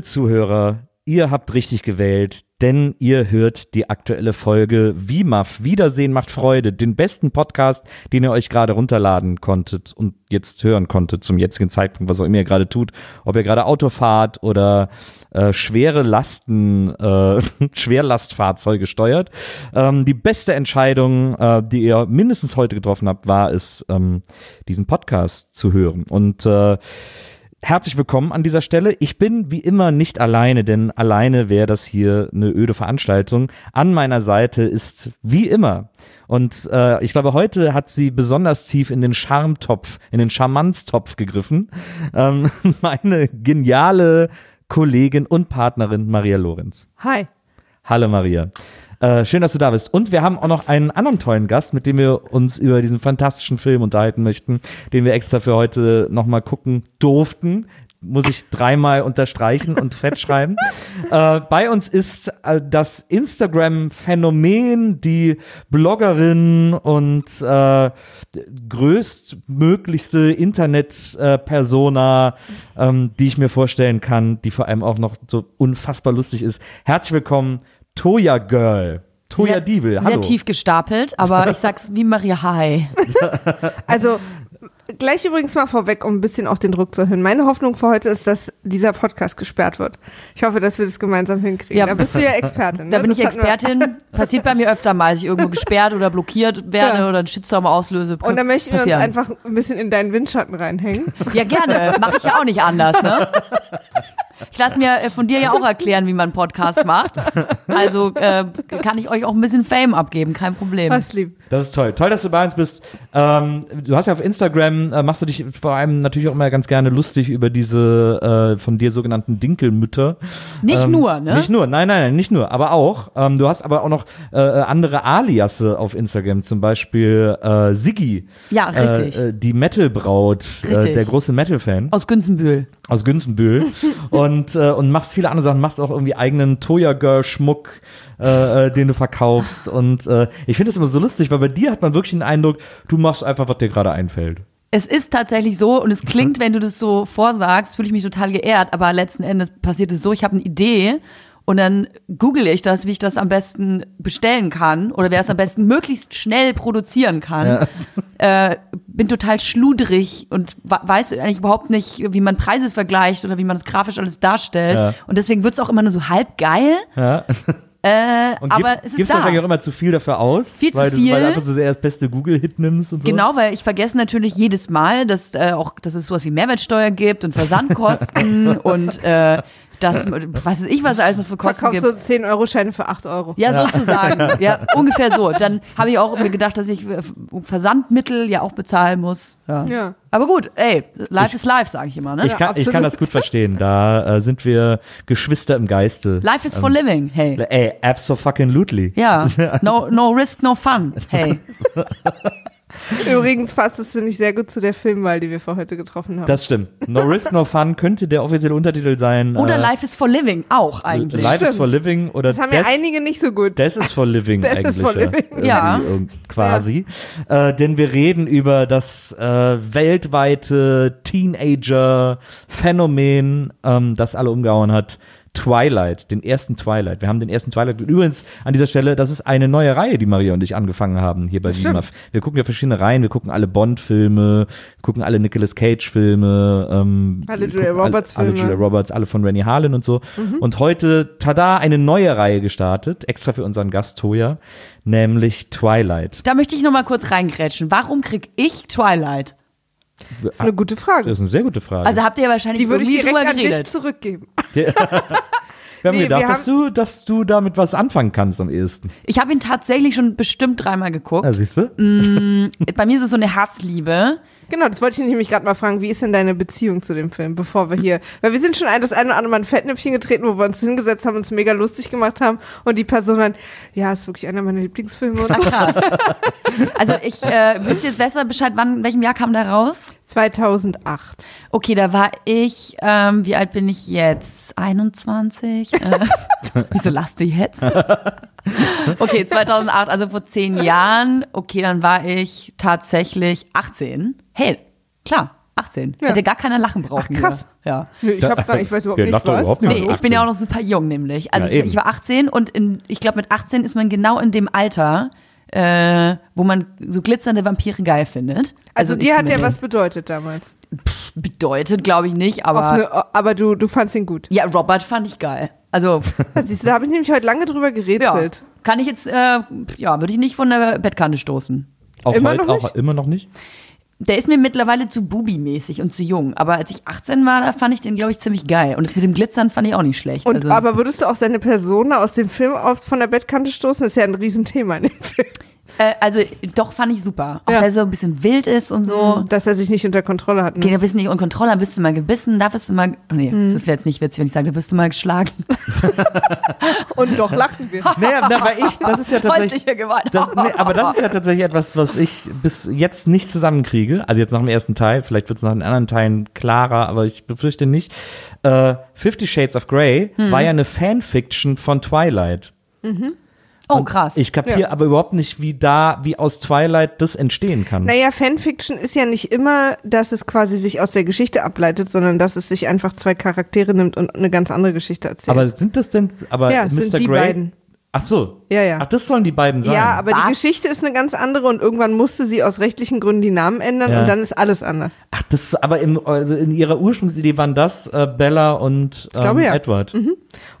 Liebe Zuhörer, ihr habt richtig gewählt, denn ihr hört die aktuelle Folge WIMAF, Wiedersehen macht Freude, den besten Podcast, den ihr euch gerade runterladen konntet und jetzt hören konntet zum jetzigen Zeitpunkt, was auch immer ihr gerade tut, ob ihr gerade Auto fahrt oder äh, schwere Lasten, äh, Schwerlastfahrzeuge steuert. Ähm, die beste Entscheidung, äh, die ihr mindestens heute getroffen habt, war es, ähm, diesen Podcast zu hören und äh, Herzlich willkommen an dieser Stelle. Ich bin wie immer nicht alleine, denn alleine wäre das hier eine öde Veranstaltung. An meiner Seite ist wie immer und äh, ich glaube, heute hat sie besonders tief in den Charmtopf, in den Charmanztopf gegriffen. Ähm, meine geniale Kollegin und Partnerin Maria Lorenz. Hi. Hallo Maria. Äh, schön, dass du da bist. Und wir haben auch noch einen anderen tollen Gast, mit dem wir uns über diesen fantastischen Film unterhalten möchten, den wir extra für heute nochmal gucken durften. Muss ich dreimal unterstreichen und fett schreiben. Äh, bei uns ist äh, das Instagram-Phänomen, die Bloggerin und äh, größtmöglichste Internet-Persona, ähm, die ich mir vorstellen kann, die vor allem auch noch so unfassbar lustig ist. Herzlich willkommen, Toya Girl. Toya sehr, Diebel, hallo. Sehr tief gestapelt, aber ich sag's wie Maria Hi. Also gleich übrigens mal vorweg, um ein bisschen auch den Druck zu erhöhen. Meine Hoffnung für heute ist, dass dieser Podcast gesperrt wird. Ich hoffe, dass wir das gemeinsam hinkriegen. Ja. da bist du ja Expertin. Ne? Da bin ich Das wir- Expertin. Passiert bei mir öfter mal, dass ich irgendwo gesperrt oder blockiert werde Ja. oder einen Shitstorm auslöse. Und dann möchten wir uns einfach ein bisschen in deinen Windschatten reinhängen. Ja, gerne. Mache ich ja auch nicht anders, ne? Ich lasse mir äh, von dir ja auch erklären, wie man einen Podcast macht. Also äh, kann ich euch auch ein bisschen Fame abgeben, kein Problem. Was lieb. Das ist toll. Toll, dass du bei uns bist. Ähm, du hast ja auf Instagram, äh, machst du dich vor allem natürlich auch immer ganz gerne lustig über diese äh, von dir sogenannten Dinkelmütter. Nicht ähm, nur, ne? Nicht nur, nein, nein, nein, nicht nur, aber auch. Ähm, du hast aber auch noch äh, andere Aliasse auf Instagram, zum Beispiel äh, Siggi. Ja, richtig. Die Metal-Braut, äh, Richtig. der große Metal-Fan Aus Günzenbühl. Aus Günzenbühl. Und, äh, und machst viele andere Sachen, machst auch irgendwie eigenen Toya Girl Schmuck, äh, äh, den du verkaufst. Und äh, ich finde das immer so lustig, weil bei dir hat man wirklich den Eindruck, du machst einfach, was dir gerade einfällt. Es ist tatsächlich so und es klingt, wenn du das so vorsagst, fühle ich mich total geehrt, aber letzten Endes passiert es so, ich habe eine Idee und dann google ich das, wie ich das am besten bestellen kann oder wer es am besten möglichst schnell produzieren kann. Äh, bin total schludrig und weiß eigentlich überhaupt nicht, wie man Preise vergleicht oder wie man das grafisch alles darstellt. Ja. Und deswegen wird's auch immer nur so halb geil. Ja. Äh, Und aber gibst, es ist gibst da. wahrscheinlich auch immer zu viel dafür aus, Viel zu weil, Du, viel. weil du einfach so sehr das beste Google-Hit nimmst und so. Genau, weil ich vergesse natürlich jedes Mal, dass äh, auch, dass es sowas wie Mehrwertsteuer gibt und Versandkosten und äh, das, was weiß ich, was es alles noch für Kosten Verkaufst gibt. du 10-Euro-Scheine für 8 Euro. Ja, sozusagen. Ja, ungefähr so. Dann habe ich auch mir gedacht, dass ich äh, Versandmittel ja auch bezahlen muss. Ja. Ja. Aber gut, ey, life is life, sage ich immer, ne? Ich kann, ich kann das gut verstehen. Da äh, sind wir Geschwister im Geiste. life is for living, hey. Ey, absolutely. Ja, no, no risk, no fun, hey. Übrigens passt das, finde ich, sehr gut zu der Filmwahl, die wir für heute getroffen haben. Das stimmt. No Risk, No Fun könnte der offizielle Untertitel sein. Oder äh, life is for living auch eigentlich. Life is Stimmt. for Living oder das haben ja einige nicht so gut. Das ist for living Das eigentlich. ist for living. Ja. irgend- Quasi. Äh, denn wir reden über das äh, weltweite Teenager-Phänomen, ähm, das alle umgehauen hat. Twilight, den ersten Twilight. Wir haben den ersten Twilight. Und übrigens an dieser Stelle, das ist eine neue Reihe, die Maria und ich angefangen haben hier bei. WIMAF. Wir gucken ja verschiedene Reihen. Wir gucken alle Bond-Filme, gucken alle Nicolas Cage-Filme, ähm, Alle Julia gucken alle- Roberts-Filme. Alle Julia Roberts, alle von Rennie Harlan und so. Mhm. Und heute, tada, eine neue Reihe gestartet, extra für unseren Gast Toya, nämlich Twilight. Da möchte ich noch mal kurz reingrätschen. Warum krieg ich Twilight? Das ist eine gute Frage. Das ist eine sehr gute Frage. Also habt ihr wahrscheinlich Die würde ich direkt an dich geredet. zurückgeben. wir haben nee, gedacht, wir dass, du, dass du damit was anfangen kannst am ehesten. Ich habe ihn tatsächlich schon bestimmt dreimal geguckt. Ja, siehst du? Bei mir ist es so eine Hassliebe. Genau, das wollte ich nämlich gerade mal fragen. Wie ist denn deine Beziehung zu dem Film, bevor wir hier, weil wir sind schon ein, das eine oder andere Mal ein Fettnäpfchen getreten, wo wir uns hingesetzt haben, uns mega lustig gemacht haben und die Person dann, ja, ist wirklich einer meiner Lieblingsfilme und Ach krass. Also ich äh, wisst ihr jetzt besser Bescheid, wann, in welchem Jahr kam der raus? 2008. Okay, da war ich, ähm, wie alt bin ich jetzt? 21? Äh, wieso lachst du jetzt? okay, 2008, also vor zehn Jahren. Okay, dann war ich tatsächlich 18. Hey, klar, 18. Ja. Hätte gar keiner lachen brauchen. Ach, krass. Hier. Ja. Nee, ich, hab gar, ich weiß überhaupt Ja, nicht, was. überhaupt nicht. Nee, ich bin ja auch noch super jung nämlich. Also Ja, ich, eben. ich war 18 und in, ich glaube mit 18 ist man genau in dem Alter, äh, wo man so glitzernde Vampire geil findet. Also, ich dir hat der was bedeutet damals. bedeutet, glaube ich nicht, aber eine, aber du, du fandst ihn gut. ja, Robert fand ich geil. Also Siehst du, da habe ich nämlich heute lange drüber ja, gerätselt. kann ich jetzt, äh, ja, würde ich nicht von der Bettkante stoßen. Auch Immer heute, noch auch nicht? immer noch nicht? Der ist mir mittlerweile zu Bubi-mäßig und zu jung. Aber als ich 18 war, da fand ich den, glaube ich, ziemlich geil. Und das mit dem Glitzern fand ich auch nicht schlecht. Und, also, aber würdest du auch seine Persona aus dem Film auf, von der Bettkante stoßen? Das ist ja ein Riesenthema in dem Film. Äh, also doch fand ich super. Auch Ja. dass er so ein bisschen wild ist und so. Dass er sich nicht unter Kontrolle hat. Geht ein bisschen nicht unter Kontrolle, dann wirst du mal gebissen, da wirst du mal. Oh nee, Mhm. das wäre jetzt nicht witzig, wenn ich sage, da wirst du mal geschlagen. Und doch lachten wir. Naja, na, weil ich, das ist ja tatsächlich. Das, nee, aber das ist ja tatsächlich etwas, was ich bis jetzt nicht zusammenkriege. Also jetzt nach dem ersten Teil, vielleicht wird es nach den anderen Teilen klarer, aber ich befürchte nicht. Äh, Fifty Shades of Grey Hm. war ja eine Fanfiction von Twilight. Oh, krass. Ich kapiere Ja. aber überhaupt nicht, wie da, wie aus Twilight das entstehen kann. Naja, Fanfiction ist ja nicht immer, dass es quasi sich aus der Geschichte ableitet, sondern dass es sich einfach zwei Charaktere nimmt und eine ganz andere Geschichte erzählt. aber sind das denn, aber ja, Mr. sind die Grey? beiden. Ach so. Ja, ja. Ach, das sollen die beiden sein. Ja, aber Was? die Geschichte ist eine ganz andere und irgendwann musste sie aus rechtlichen Gründen die Namen ändern Ja. und dann ist alles anders. Ach, das, aber im, also in ihrer Ursprungsidee waren das äh, Bella und ähm, glaube, ja. Edward.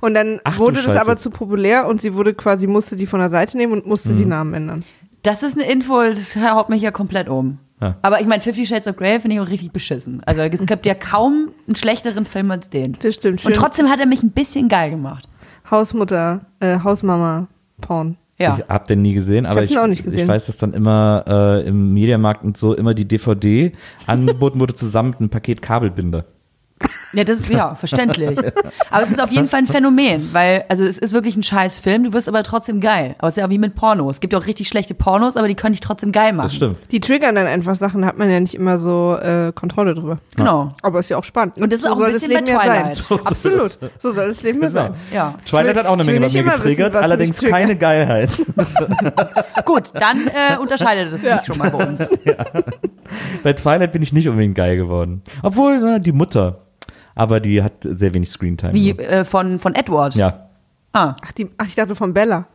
Und dann Ach wurde das Scheiße. aber zu populär und sie wurde quasi, musste die von der Seite nehmen und musste Mhm. die Namen ändern. Das ist eine Info, das haut mich ja komplett um. Ja. Aber ich meine, Fifty Shades of Grey finde ich auch richtig beschissen. Also es gibt ja kaum einen schlechteren Film als den. Das stimmt. Schön. Und trotzdem hat er mich ein bisschen geil gemacht. Hausmutter, äh, Hausmama, Porn. Ja. Ich hab den nie gesehen, aber ich, nicht gesehen. ich weiß, dass dann immer äh, im Mediamarkt und so immer die DVD angeboten wurde zusammen mit einem Paket Kabelbinder. Ja, das ist ja verständlich. Aber es ist auf jeden Fall ein Phänomen, weil, also es ist wirklich ein scheiß Film, du wirst aber trotzdem geil. Aber es ist ja wie mit Pornos. Es gibt ja auch richtig schlechte Pornos, aber die können dich trotzdem geil machen. Das stimmt. Die triggern dann einfach Sachen, da hat man ja nicht immer so äh, Kontrolle drüber. Genau. Aber ist ja auch spannend. Und das ist auch ein soll bisschen das Leben bei ja Twilight. sein. Absolut. So soll das Leben ja Genau. sein. Ja. Twilight hat auch eine Menge bei mir wissen, getriggert, mich allerdings keine Geilheit. Gut, dann äh, unterscheidet es sich schon mal bei uns. bei Twilight bin ich nicht unbedingt geil geworden. Obwohl, na, die Mutter. Aber die hat sehr wenig Screentime. Wie äh, von, von Edward. Ja. Ah. Ach, die, ach, ich dachte von Bella.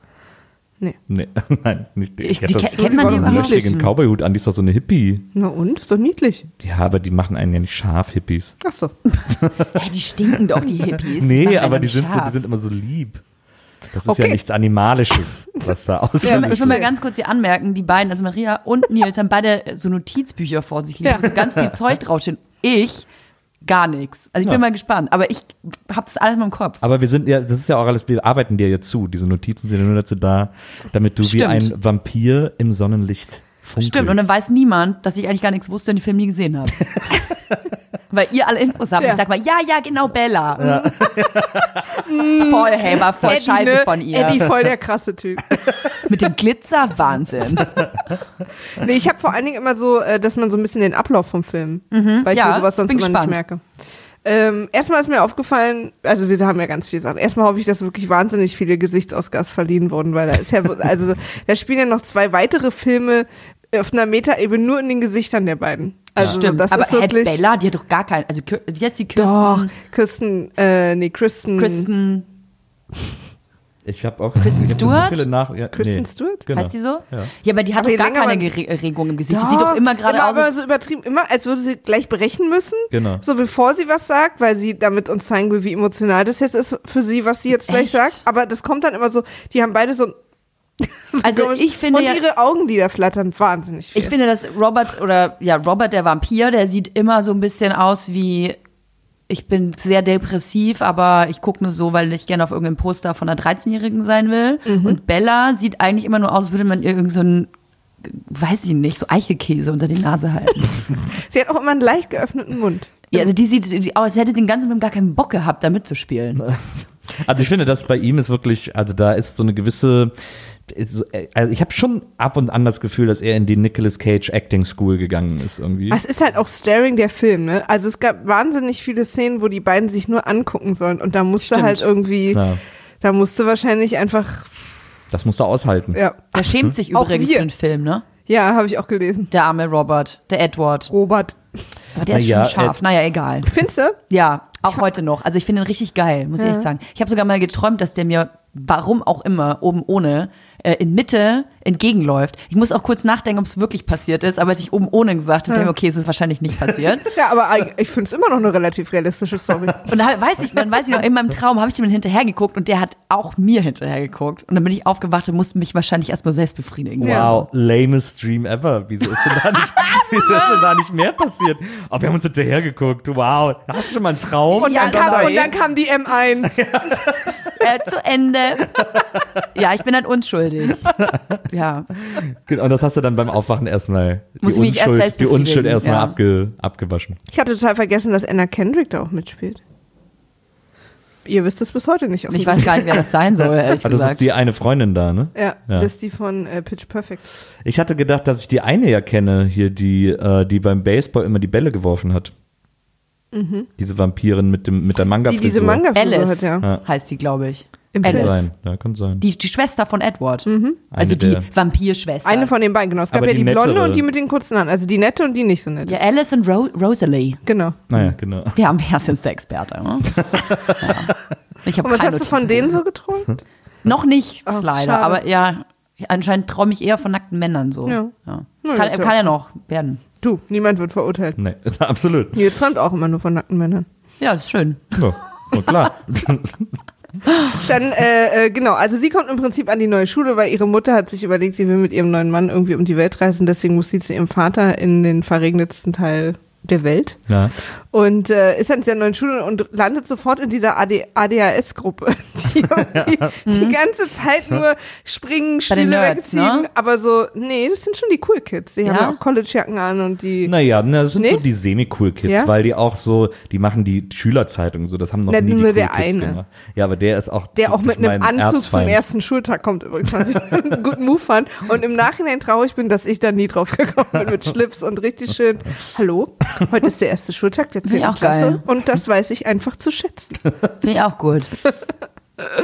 Nee, nein, nicht die. Ich, hat die, ke- kennt man die die einen überhaupt? löchrigen Cowboyhut an, die ist doch so eine Hippie. Na und? Ist doch niedlich. Ja, aber die machen einen ja nicht scharf, Hippies. Ach so. Hä, die stinken doch, die Hippies. Nee, aber einen die sind, so, die sind immer so lieb. Das ist ja Okay. nichts Animalisches, was da Ich will, mal- ich will mal ganz kurz hier anmerken, die beiden, also Maria und Nils, haben beide so Notizbücher vor sich liegen, Ja. wo so ganz viel Zeug draufsteht. Ich gar nichts. Also ich Ja. bin mal gespannt, aber ich hab das alles mal im Kopf. Aber wir sind ja, das ist ja auch alles, wir arbeiten dir ja zu. Diese Notizen sind ja nur dazu da, damit du wie Stimmt. ein Vampir im Sonnenlicht funkelst. Stimmt, und dann weiß niemand, dass ich eigentlich gar nichts wusste und den Film nie gesehen habe. Weil ihr alle Infos habt. Ja. Ich sag mal, ja, ja, genau, Bella. voll, hey, war voll scheiße ne? von ihr. Eddie, voll der krasse Typ. Mit dem Glitzer, Wahnsinn. Nee, ich habe vor allen Dingen immer so, äh, dass man so ein bisschen den Ablauf vom Film, weil ich ja, mir sowas sonst immer gespannt. nicht merke. Ähm, erstmal ist mir aufgefallen, also wir haben ja ganz viele Sachen. Erstmal hoffe ich, dass wirklich wahnsinnig viele Gesichtsausgaben verliehen wurden, weil da ist ja, also da spielen ja noch zwei weitere Filme auf einer Metaebene nur in den Gesichtern der beiden. Also Stimmt, das aber ist wirklich. Bella, die hat doch gar keinen, also wie heißt die Kirsten? Doch, Kristen, äh, nee, Kristen. Kristen, Ich habe auch Kristen hab so Stewart? viele nach, ja, Kristen nee. Stewart? Genau. heißt die so? Ja. Ja, aber die hat Aber doch gar keine man- Regung im Gesicht. Die sieht doch immer gerade aus. aber als- so übertrieben, immer als würde sie gleich brechen müssen. Genau. So bevor sie was sagt, weil sie damit uns zeigen will, wie emotional das jetzt ist für sie, was sie jetzt gleich Echt? sagt. Aber das kommt dann immer so, die haben beide so. So Also komisch- ich finde Und ja- ihre Augenlider flattern wahnsinnig viel. Ich finde, dass Robert oder ja, Robert der Vampir, der sieht immer so ein bisschen aus wie ich bin sehr depressiv, aber ich gucke nur so, weil ich gerne auf irgendeinem Poster von einer 13-Jährigen sein will. Mhm. Und Bella sieht eigentlich immer nur aus, als würde man ihr irgend so ein, weiß ich nicht, so Eichelkäse unter die Nase halten. sie hat auch immer einen leicht geöffneten Mund. ja, also die sieht die, aus, als hätte sie den ganzen Film gar keinen Bock gehabt, da mitzuspielen. Also ich finde, das bei ihm ist wirklich, also da ist so eine gewisse also ich habe schon ab und an das Gefühl, dass er in die Nicolas Cage Acting School gegangen ist irgendwie. Es ist halt auch Staring der Film, ne? Also es gab wahnsinnig viele Szenen, wo die beiden sich nur angucken sollen und da musste Stimmt. halt irgendwie, Ja, da musste wahrscheinlich einfach, das musst du aushalten. ja. Der schämt sich Auch übrigens für den Film, ne? Ja, habe ich auch gelesen. Der arme Robert, der Edward. Robert. Aber der ist ja, schon scharf. Ed- Naja, egal. Findest du? Ja, auch heute noch. Also ich finde ihn richtig geil, muss ich echt sagen. Ich habe sogar mal geträumt, dass der mir, warum auch immer, oben ohne, äh, in Mitte entgegenläuft. Ich muss auch kurz nachdenken, ob es wirklich passiert ist, aber als ich oben ohne gesagt habe, denke ich, okay, es ist wahrscheinlich nicht passiert. Ja, aber ich finde es immer noch eine relativ realistische Story. Und da weiß ich, dann weiß ich noch, in meinem Traum habe ich dem hinterher geguckt und der hat auch mir hinterher geguckt. Und dann bin ich aufgewacht und musste mich wahrscheinlich erstmal selbst befriedigen. Wow, lamest Dream ever. Wieso ist denn da nicht, wieso ist denn da nicht mehr passiert? Oh, wir haben uns hinterher geguckt. Wow. Hast du schon mal einen Traum? Und dann, Ja, kam, genau. und dann kam die M1. Äh, zu Ende. Ja, ich bin dann unschuldig. Ja. Und das hast du dann beim Aufwachen erstmal die Muss ich mich erst Unschuld, selbst die Unschuld erstmal ja. abge, abgewaschen. Ich hatte total vergessen, dass Anna Kendrick da auch mitspielt. Ihr wisst es bis heute nicht. Ich weiß gar nicht, wer das sein soll, ehrlich das gesagt. ist die eine Freundin da, ne? Ja, Ja. das ist die von äh, Pitch Perfect. Ich hatte gedacht, dass ich die eine ja kenne, hier, die, äh, die beim Baseball immer die Bälle geworfen hat. Diese Vampirin mit, dem, mit der manga Mhm. Die diese manga Alice hat, ja. Ja. heißt die, glaube ich. Im Kann Alice. sein, ja, kann sein. Die, die Schwester von Edward. Also Eine die der- Vampirschwester. Eine von den beiden, genau. Es gab Aber ja die die, blonde nettere. und die mit den kurzen Haaren. Also die nette und die nicht so nette. Ja, Alice und Ro Rosalie. Genau. Naja, genau. Ja, wer ist jetzt der Experte? Ne? ja. Ich habe Und was keine hast du von Notizen denen so geträumt? Noch nichts Ach, leider, schade. aber ja, anscheinend träume ich eher von nackten Männern so. Ja. Ja. Na, Kann, ist ja kann ja okay. noch werden. Du, niemand wird verurteilt. Nee, absolut. Ihr träumt auch immer nur von nackten Männern. Ja, das ist schön. Ja, klar. Dann, äh, äh, genau, also sie kommt im Prinzip an die neue Schule, weil ihre Mutter hat sich überlegt, sie will mit ihrem neuen Mann irgendwie um die Welt reisen, deswegen muss sie zu ihrem Vater in den verregnetsten Teil der Welt ja. und äh, ist an dieser neuen Schule und landet sofort in dieser AD, ADHS-Gruppe, die irgendwie die ganze Zeit nur springen, Mhm. Spiele wegziehen, ne? aber so, nee, das sind schon die Cool Kids. Die haben Ja? ja auch Collegejacken an und die, Naja, na, das sind Nee? so die semi-cool-Kids, Ja? weil die auch so, die machen die Schülerzeitung so, das haben noch Na, nie die nur cool der Kids eine. gemacht. Ja, aber der ist auch der auch mit einem Anzug zum Erzfeind. ersten Schultag kommt übrigens, was ich einen guten Move fand. Und im Nachhinein traurig bin, dass ich da nie drauf gekommen bin mit Schlips und richtig schön. Hallo, heute ist der erste Schultag der 10. ich auch Klasse geil. und das weiß ich einfach zu schätzen. Finde ich auch gut.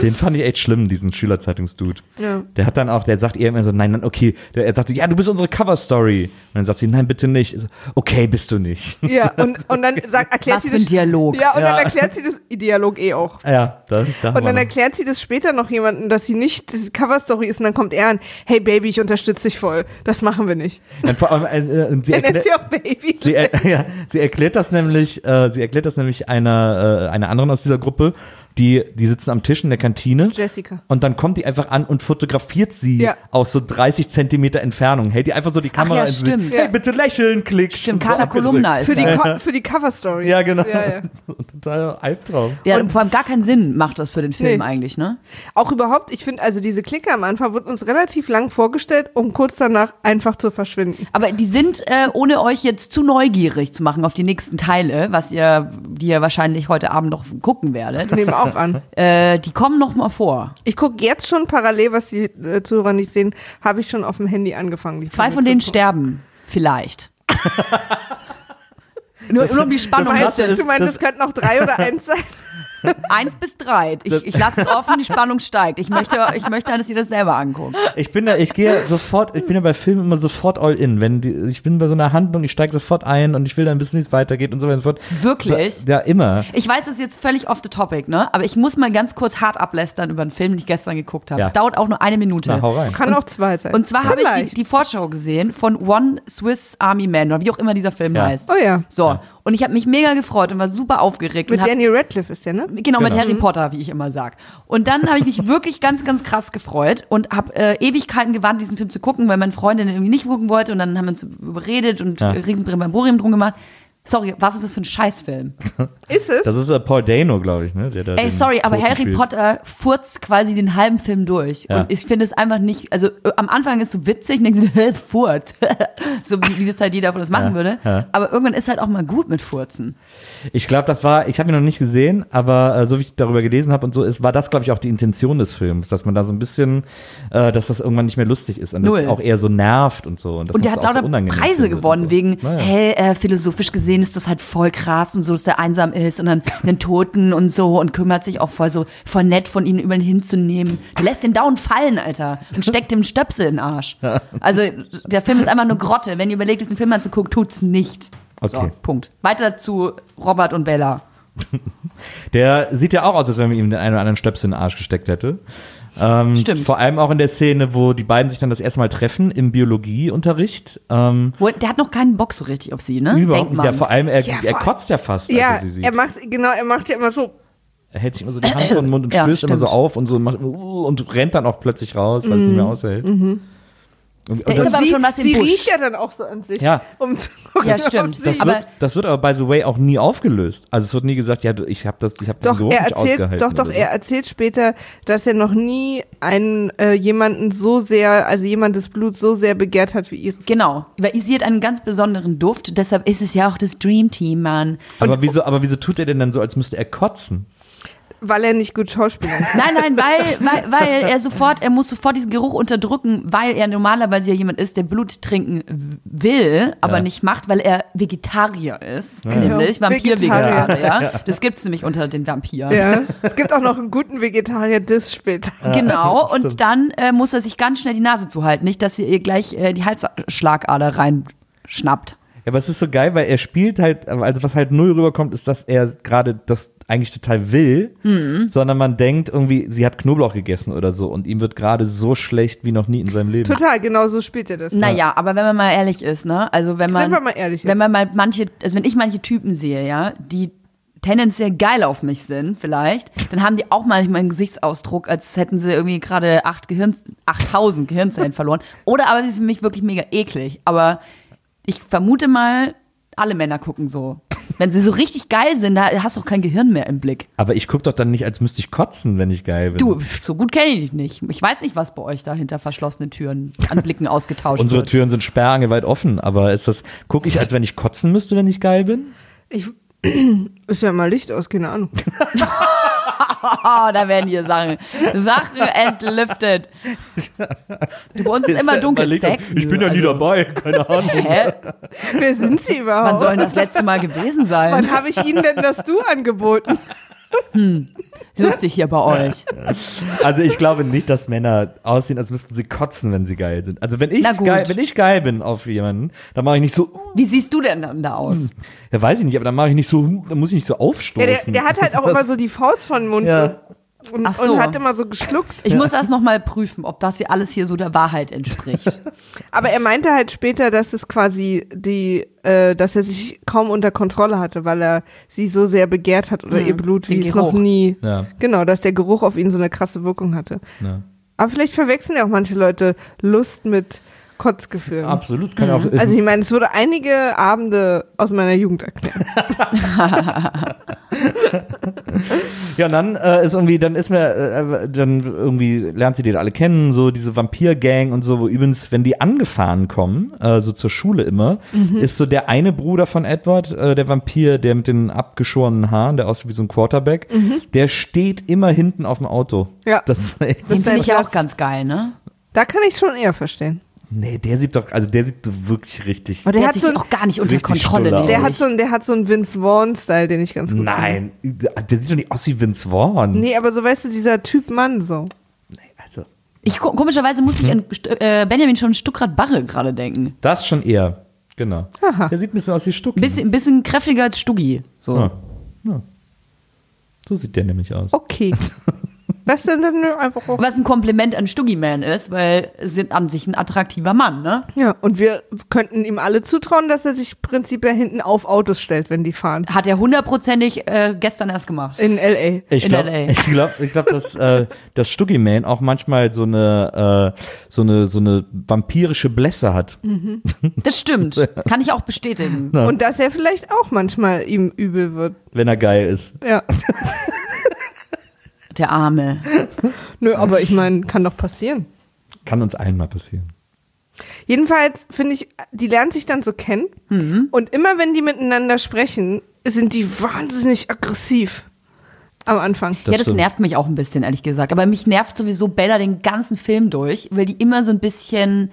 Den fand ich echt schlimm, diesen Schülerzeitungs-Dude. Ja. Der hat dann auch, der sagt ihr immer so, nein, nein, okay. Der, er sagt so, ja, du bist unsere Cover-Story. Und dann sagt sie, nein, bitte nicht. Ich So, okay, bist du nicht. Ja, und, und dann sagt, erklärt Was sie das. Dialog. Ja, und Ja. dann erklärt sie das Dialog eh auch. Ja, da, da haben Und dann noch. erklärt sie das später noch jemandem, dass sie nicht das Cover-Story ist und dann kommt er an, hey Baby, ich unterstütze dich voll. Das machen wir nicht. Und vor allem, äh, und sie Er nennt erklärt, sie auch Baby. sie, er, ja, sie erklärt das nämlich, äh, sie erklärt das nämlich einer, äh, einer anderen aus dieser Gruppe, die, die sitzen am Tisch in der Kantine. Jessica. Und dann kommt die einfach an und fotografiert sie Ja. aus so 30 Zentimeter Entfernung. Hält die einfach so die Kamera ja, ins Gesicht. stimmt. Hey, bitte lächeln, klick. Stimmt, so Carla abgedrückt. Kolumna ist Für die. Co für die Cover-Story. Ja, genau. Ja, ja. Total Albtraum. Ja, und vor allem gar keinen Sinn macht das für den Film Nee. eigentlich, ne? Auch überhaupt, ich finde, also diese Clique am Anfang wird uns relativ lang vorgestellt, um kurz danach einfach zu verschwinden. Aber die sind, äh, ohne euch jetzt zu neugierig zu machen auf die nächsten Teile, was ihr, die ihr wahrscheinlich heute Abend noch gucken werdet, Nehmen auch an. äh, die kommen noch mal vor. Ich gucke jetzt schon parallel, was die äh, Zuhörer nicht sehen, habe ich schon auf dem Handy angefangen. die Zwei von denen sterben. Vielleicht. nur, nur um die Spannung. meinst, das ist- du meinst das- es könnten noch drei oder eins sein? Eins bis drei. Ich, ich lasse es offen, die Spannung steigt. Ich möchte, ich möchte, dass ihr das selber anguckt. Ich bin da, ich gehe sofort, ich bin ja bei Filmen immer sofort all in. Wenn die, ich bin bei so einer Handlung, ich steige sofort ein und ich will dann wissen, wie es weitergeht und so weiter und so fort. Wirklich? Ja, immer. Ich weiß, das ist jetzt völlig off the topic, ne? Aber ich muss mal ganz kurz hart ablästern über einen Film, den ich gestern geguckt habe. Ja. Es dauert auch nur eine Minute. Na, hau rein. Kann auch zwei sein. Und zwar habe ich die, die Vorschau gesehen von One Swiss Army Man oder wie auch immer dieser Film Ja. heißt. Oh ja. So, und ich habe mich mega gefreut und war super aufgeregt. Mit und hab, Daniel Radcliffe ist der, ne? Genau, mit Genau. Harry Potter, wie ich immer sag. Und dann habe ich mich wirklich ganz, ganz krass gefreut und habe äh, Ewigkeiten gewartet, diesen Film zu gucken, weil meine Freundin irgendwie nicht gucken wollte und dann haben wir uns überredet und Ja. ja. riesen Brimborium drum gemacht. Sorry, was ist das für ein Scheißfilm? Ist es? Das ist äh, Paul Dano, glaube ich, ne? Der da Ey, sorry, aber Toten Harry spielt. Potter furzt quasi den halben Film durch. Ja. Und ich finde es einfach nicht, also äh, am Anfang ist es so witzig, und denkst du, Furz. so wie, wie das halt jeder von uns machen Ja, würde. ja. Aber irgendwann ist halt auch mal gut mit Furzen. Ich glaube, das war, ich habe ihn noch nicht gesehen, aber äh, so wie ich darüber gelesen habe und so, ist, war das, glaube ich, auch die Intention des Films, dass man da so ein bisschen, äh, dass das irgendwann nicht mehr lustig ist und Null. das auch eher so nervt und so. Und, Und der hat auch so lauter unangenehm Preise gewonnen, so. wegen, Naja. hey, äh, philosophisch gesehen ist das halt voll krass und so, dass der einsam ist und dann den Toten und so und kümmert sich auch voll so, voll nett von ihm überall hinzunehmen. Der lässt den dauernd fallen, Alter, und steckt dem Stöpsel in den Arsch. Also, der Film ist einfach nur Grotte. Wenn ihr überlegt, diesen Film anzugucken, tut's nicht. So, Okay. Punkt. Weiter zu Robert und Bella. Der sieht ja auch aus, als wenn man ihm den einen oder anderen Stöpsel in den Arsch gesteckt hätte. Ähm, Stimmt. Vor allem auch in der Szene, wo die beiden sich dann das erste Mal treffen im Biologieunterricht. Ähm, der hat noch keinen Bock so richtig auf sie, ne? überhaupt nicht. Ja, vor allem, er, Ja, er vor- kotzt ja fast, als ja, er sie sieht. er macht, genau, er macht ja immer so. Er hält sich immer so die Hand vor den Mund und Ja, stößt immer so stimmt. auf und so macht, und rennt dann auch plötzlich raus, weil es nicht mehr aushält. Und, und Der ist das, aber sie schon was im sie Busch. riecht ja dann auch so an sich. Ja. Um zu gucken, Ja, stimmt. sie- das, aber- wird, das wird aber, by the way, auch nie aufgelöst. Also es wird nie gesagt, ja, du, ich habe das, ich habe Doch, Geruch er nicht erzählt, ausgehalten. doch, doch, so. er erzählt später, dass er noch nie einen äh, jemanden so sehr, also jemandes Blut so sehr begehrt hat wie ihres. Genau, weil sie hat einen ganz besonderen Duft, deshalb ist es ja auch das Dream Team, Mann. aber, wieso, aber wieso tut er denn dann so, als müsste er kotzen? Weil er nicht gut schauspielern kann. Nein, nein, weil, weil, weil er sofort, er muss sofort diesen Geruch unterdrücken, weil er normalerweise ja jemand ist, der Blut trinken will, aber Ja. nicht macht, weil er Vegetarier ist, nämlich Vegetarier. Vampir-Vegetarier. Das gibt's nämlich unter den Vampiren. Ja. Es gibt auch noch einen guten Vegetarier-Diss später. Genau, und stimmt. dann äh, muss er sich ganz schnell die Nase zuhalten, nicht, dass sie ihr gleich äh, die Halsschlagader reinschnappt. Ja, aber es ist so geil, weil er spielt halt, also was halt null rüberkommt, ist, dass er gerade das eigentlich total will, Mhm. sondern man denkt irgendwie, sie hat Knoblauch gegessen oder so und ihm wird gerade so schlecht wie noch nie in seinem Leben. Total, genau so spielt er das. Naja, aber wenn man mal ehrlich ist, ne? Also wenn man. Sind wir mal ehrlich Wenn jetzt. man mal manche, also wenn ich manche Typen sehe, ja, die tendenziell geil auf mich sind, vielleicht, dann haben die auch manchmal einen Gesichtsausdruck, als hätten sie irgendwie gerade acht Gehirn, 8000 Gehirnzellen verloren. Oder aber sie sind für mich wirklich mega eklig. Aber ich vermute mal, alle Männer gucken so. Wenn sie so richtig geil sind, da hast du auch kein Gehirn mehr im Blick. Aber ich gucke doch dann nicht, als müsste ich kotzen, wenn ich geil bin. Du, so gut kenne ich dich nicht. Ich weiß nicht, was bei euch da hinter verschlossenen Türen an Blicken ausgetauscht Unsere wird. Türen sind sperrangelweit offen, aber ist das, gucke ich, als wenn ich kotzen müsste, wenn ich geil bin? Ich, ist ja mal Licht aus, keine Ahnung. Da werden hier Sachen, Sachen entlüftet. Du, bei uns ist immer dunkel. Sex? Ich bin ja nie also, dabei, keine Ahnung. Hä? Wer sind sie überhaupt? Wann soll denn das letzte Mal gewesen sein? Wann habe ich Ihnen denn das Du angeboten? Lustig hier bei euch. Also ich glaube nicht, dass Männer aussehen, als müssten sie kotzen, wenn sie geil sind. Also wenn ich, geil, wenn ich geil bin auf jemanden, dann mache ich nicht so, Wie siehst du denn dann da aus? ja weiß ich nicht, aber dann mache ich nicht so, dann muss ich nicht so Ja, aufstoßen. der, der hat halt auch immer so die Faust von Mund Ja. Und, Ach so. und hat immer so geschluckt. Ich muss das nochmal prüfen, ob das hier alles hier so der Wahrheit entspricht. Aber er meinte halt später, dass es quasi die, äh, dass er sich kaum unter Kontrolle hatte, weil er sie so sehr begehrt hat oder ihr Blut, wie den es noch nie. Ja. Genau, dass der Geruch auf ihn so eine krasse Wirkung hatte. Ja. Aber vielleicht verwechseln ja auch manche Leute Lust mit Kotzgefühlen. Absolut, kann auch. Also ich meine, es würde einige Abende aus meiner Jugend erklären. Ja, und dann äh, ist irgendwie, dann ist mir, äh, dann irgendwie lernt sie die alle kennen, so diese Vampir-Gang und so, wo übrigens, wenn die angefahren kommen, äh, so zur Schule immer, Mhm. ist so der eine Bruder von Edward, äh, der Vampir, der mit den abgeschorenen Haaren, der aussieht wie so ein Quarterback, der steht immer hinten auf dem Auto. Mhm. Ja. Das ist finde ich auch ganz geil, ne? Da kann ich schon eher verstehen. Nee, der sieht doch, also der sieht wirklich richtig. Aber Der, der hat sich so, auch gar nicht unter Kontrolle. Nämlich. der hat so, der hat so einen Vince Vaughn-Style, den ich ganz gut Nein, der sieht doch nicht aus wie Vince Vaughn. finde. Nee, aber so weißt du, dieser Typ Mann so. Also, Ich, ko- komischerweise muss ich an St- äh, Benjamin schon Stuckrad Barre gerade denken. das schon eher. Genau. Der sieht ein bisschen aus wie Stuck. Ein bisschen, ein bisschen kräftiger als Stuggi. So. Ja. Ja. So sieht der nämlich aus. Okay. Das sind dann nö, einfach auch. Was ein Kompliment an Stuggy Man ist, weil sie sind an sich ein attraktiver Mann, ne? Ja, und wir könnten ihm alle zutrauen, dass er sich prinzipiell hinten auf Autos stellt, wenn die fahren. Hat er hundertprozentig äh, gestern erst gemacht. In L.A. Ich glaube, LA. ich glaub, ich glaub, dass, äh, dass Stuggy Man auch manchmal so eine, äh, so eine, so eine vampirische Blässe hat. Das stimmt. Kann ich auch bestätigen. Und dass er vielleicht auch manchmal ihm übel wird. Wenn er geil ist. Ja. Der Arme. Nö, aber ich meine, kann doch passieren. Kann uns allen mal passieren. Jedenfalls finde ich, die lernen sich dann so kennen. Und immer wenn die miteinander sprechen, sind die wahnsinnig aggressiv. Am Anfang. Das ja, das stimmt. nervt mich auch ein bisschen, ehrlich gesagt. Aber mich nervt sowieso Bella den ganzen Film durch, weil die immer so ein bisschen.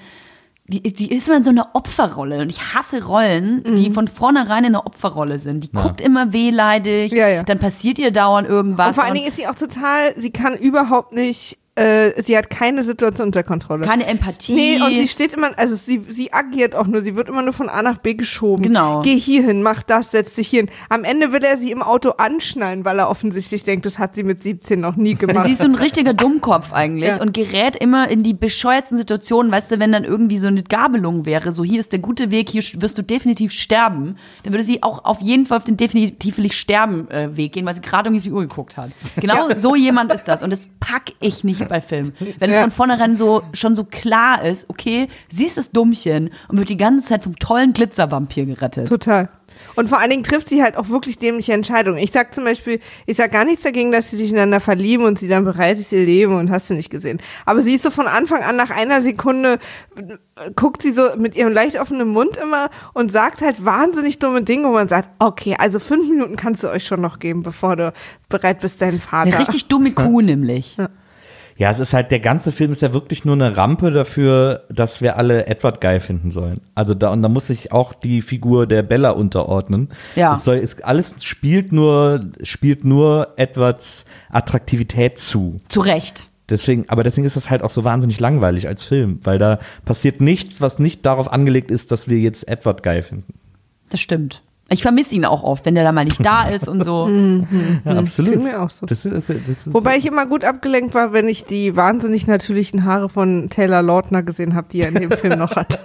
Die, die ist immer in so einer Opferrolle. Und ich hasse Rollen, die von vornherein in einer Opferrolle sind. Die Ja. guckt immer wehleidig, Ja, ja. dann passiert ihr dauernd irgendwas. Und vor allen Dingen ist sie auch total, sie kann überhaupt nicht, äh, sie hat keine Situation unter Kontrolle. keine Empathie. Nee, und sie steht immer, also sie, sie agiert auch nur, sie wird immer nur von A nach B geschoben. Genau. Geh hier hin, mach das, setz dich hier hin. Am Ende will er sie im Auto anschnallen, weil er offensichtlich denkt, das hat sie mit 17 noch nie gemacht. Sie ist so ein richtiger Dummkopf eigentlich Ja. und gerät immer in die bescheuertsten Situationen, weißt du, wenn dann irgendwie so eine Gabelung wäre, so hier ist der gute Weg, hier wirst du definitiv sterben, dann würde sie auch auf jeden Fall auf den definitiv sterben äh, Weg gehen, weil sie gerade irgendwie auf die Uhr geguckt hat. Genau so jemand ist das und das pack ich nicht bei Filmen. Wenn es von vornherein so schon so klar ist, okay, sie ist das Dummchen und wird die ganze Zeit vom tollen Glitzervampir gerettet. Total. Und vor allen Dingen trifft sie halt auch wirklich dämliche Entscheidungen. Ich sag zum Beispiel, ich sag gar nichts dagegen, dass sie sich ineinander verlieben und sie dann bereit ist, ihr Leben und hast du nicht gesehen. Aber sie ist so von Anfang an nach einer Sekunde, äh, guckt sie so mit ihrem leicht offenen Mund immer und sagt halt wahnsinnig dumme Dinge, wo man sagt, okay, also fünf Minuten kannst du euch schon noch geben, bevor du bereit bist, deinen Vater. Eine richtig dumme Kuh nämlich. Ja, es ist halt, der ganze Film ist ja wirklich nur eine Rampe dafür, dass wir alle Edward geil finden sollen. Also da, und da muss sich auch die Figur der Bella unterordnen. Ja. Es soll, es, alles spielt nur, spielt nur Edwards Attraktivität zu. Zu Recht. Deswegen, aber deswegen ist das halt auch so wahnsinnig langweilig als Film, weil da passiert nichts, was nicht darauf angelegt ist, dass wir jetzt Edward geil finden. Das stimmt. Ich vermisse ihn auch oft, wenn der da mal nicht da ist und so. Ja, absolut. geht mir auch so. Das ist, das ist, Wobei ich immer gut abgelenkt war, wenn ich die wahnsinnig natürlichen Haare von Taylor Lautner gesehen habe, die er in dem Film noch hat.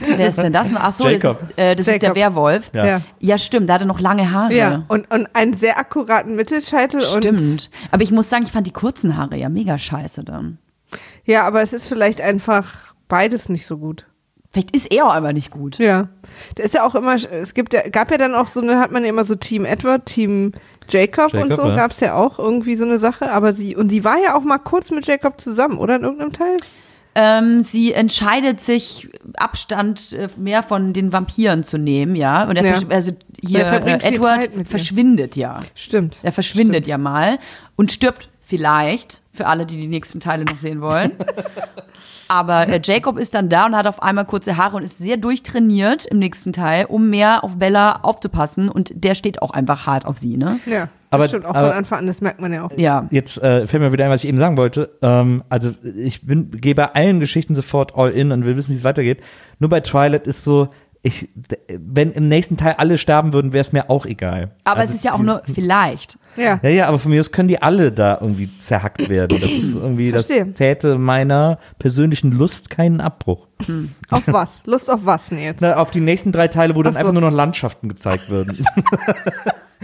Wer ist denn das? Ach so, das, ist, äh, das ist der. Werwolf. Ja. Ja. Ja, stimmt, der hatte noch lange Haare. Ja, und, und einen sehr akkuraten Mittelscheitel. Und, Stimmt. Aber ich muss sagen, ich fand die kurzen Haare ja mega scheiße dann. ja, aber es ist vielleicht einfach beides nicht so gut. Vielleicht ist er auch einfach nicht gut. Ja. Da ist ja auch immer, es gibt ja, gab ja dann auch so eine, hat man ja immer so Team Edward, Team Jacob, und Jacob, so, ja. gab's ja auch irgendwie so eine Sache, aber sie, und sie war ja auch mal kurz mit Jacob zusammen, oder in irgendeinem Teil? Ähm, sie entscheidet sich, Abstand äh, mehr von den Vampiren zu nehmen, ja. Und er Ja. also hier Er verbringt äh, Edward verschwindet ja. Stimmt. Er verschwindet Stimmt. ja mal und stirbt vielleicht, für alle, die die nächsten Teile noch sehen wollen. Aber äh, Jacob ist dann da und hat auf einmal kurze Haare und ist sehr durchtrainiert im nächsten Teil, um mehr auf Bella aufzupassen. Und der steht auch einfach hart auf sie, ne? Ja, das Aber- stimmt auch aber- von Anfang an, das merkt man ja auch. Ja. Jetzt äh, fällt mir wieder ein, was ich eben sagen wollte. Ähm, also ich bin, gehe bei allen Geschichten sofort all in und will wissen, wie es weitergeht. Nur bei Twilight ist so, ich, wenn im nächsten Teil alle sterben würden, wäre es mir auch egal. Aber Also es ist ja auch nur vielleicht. Ja. Ja, ja, aber von mir aus können die alle da irgendwie zerhackt werden. Das ist irgendwie, das Verstehe. täte meiner persönlichen Lust keinen Abbruch. Auf was? Lust auf was denn jetzt? Na, auf die nächsten drei Teile, wo dann so. einfach nur noch Landschaften gezeigt würden.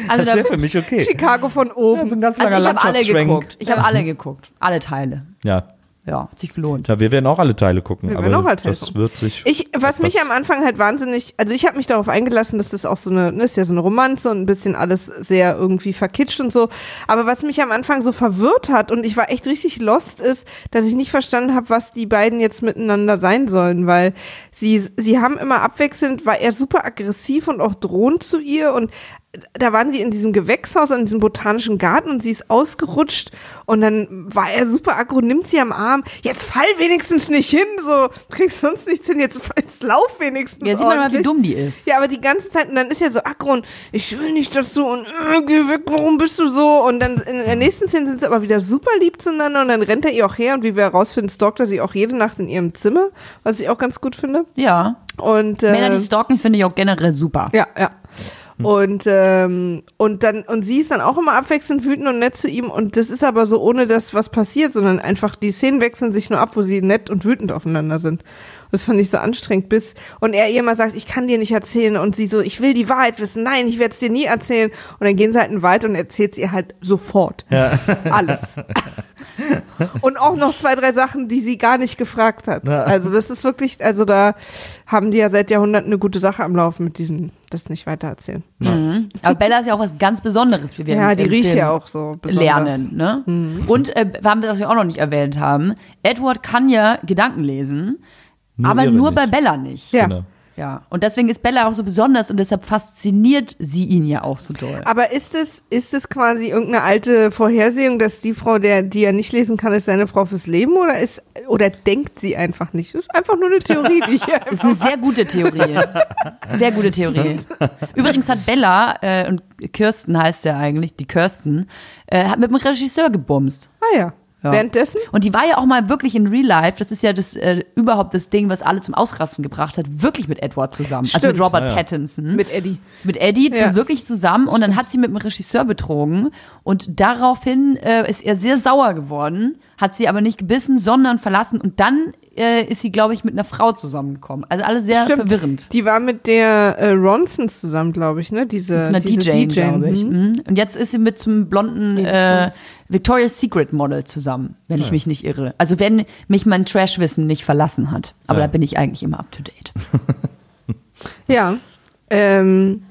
Also, Das da, wäre für mich okay. Chicago von oben. Ja, so ein ganz also langer ich habe alle geguckt. Ich habe alle geguckt. Alle Teile. Ja. Ja, hat sich gelohnt. ja, wir werden auch alle Teile gucken, Wir aber werden auch alle Teile das gucken. wird sich. Ich, was mich am Anfang halt wahnsinnig, also ich habe mich darauf eingelassen, dass das auch so eine, ne, ist ja so eine Romanze und ein bisschen alles sehr irgendwie verkitscht und so. Aber was mich am Anfang so verwirrt hat und ich war echt richtig lost ist, dass ich nicht verstanden habe, was die beiden jetzt miteinander sein sollen, weil sie, sie haben immer abwechselnd, war er super aggressiv und auch drohend zu ihr und da waren sie in diesem Gewächshaus, in diesem botanischen Garten und sie ist ausgerutscht und dann war er super aggro, nimmt sie am Arm, jetzt fall wenigstens nicht hin, so, kriegst sonst nichts hin, jetzt, jetzt lauf wenigstens Ja, sieht man mal, wie dumm die ist. Ja, aber die ganze Zeit, und dann ist er so aggro und ich will nicht, dass du, und äh, geh weg, warum bist du so? Und dann in der nächsten Szene sind sie aber wieder super lieb zueinander und dann rennt er ihr auch her und wie wir herausfinden, stalkt er sie auch jede Nacht in ihrem Zimmer, was ich auch ganz gut finde. Ja. Und, äh, Männer, die stalken, finde ich auch generell super. ja, ja. Und, ähm, und dann, und sie ist dann auch immer abwechselnd wütend und nett zu ihm. Und das ist aber so, ohne dass was passiert, sondern einfach die Szenen wechseln sich nur ab, wo sie nett und wütend aufeinander sind. Und das fand ich so anstrengend, bis, und er ihr immer sagt, ich kann dir nicht erzählen. Und sie so, ich will die Wahrheit wissen. Nein, ich werde es dir nie erzählen. Und dann gehen sie halt in den Wald und erzählt sie ihr halt sofort. Alles. und auch noch zwei, drei Sachen, die sie gar nicht gefragt hat. Also das ist wirklich, also da haben die ja seit Jahrhunderten eine gute Sache am Laufen mit diesem, das nicht weitererzählen. Aber Bella ist ja auch was ganz Besonderes, wie wir Ja, die riecht Film ja auch so besonders. lernen. Ne? Und äh, das wir auch noch nicht erwähnt haben. Edward kann ja Gedanken lesen, Nur aber nur nicht. bei Bella nicht. Ja. Genau. Ja. Und deswegen ist Bella auch so besonders und deshalb fasziniert sie ihn ja auch so doll. Aber ist es, ist es quasi irgendeine alte Vorhersehung, dass die Frau, der, die er nicht lesen kann, ist seine Frau fürs Leben oder ist, oder denkt sie einfach nicht? Das ist einfach nur eine Theorie, die hier Das ist eine sehr gute Theorie. Sehr gute Theorie. Übrigens hat Bella, äh, und Kirsten heißt ja eigentlich, die Kirsten, äh, hat mit dem Regisseur gebumst. Ah ja. Ja. Währenddessen? Und die war ja auch mal wirklich in Real Life, das ist ja das äh, überhaupt das Ding, was alle zum Ausrasten gebracht hat, wirklich mit Edward zusammen. Also Stimmt. mit Robert Ah, ja. Pattinson. Mit Eddie. Mit Eddie Ja. zu, wirklich zusammen und dann hat sie mit dem Regisseur betrogen und daraufhin äh, ist er sehr sauer geworden, hat sie aber nicht gebissen, sondern verlassen und dann äh, ist sie, glaube ich, mit einer Frau zusammengekommen. Also alles sehr Stimmt. verwirrend. Die war mit der äh, Ronsons zusammen, glaube ich, ne? Diese, Mit so einer diese DJ, glaube ich. Mhm. Mhm. Und jetzt ist sie mit so einem blonden Nee, äh, Victoria's Secret Model zusammen, wenn ich mich nicht irre. Also wenn mich mein Trashwissen nicht verlassen hat. Aber Ja. da bin ich eigentlich immer up to date. Ja. Ähm,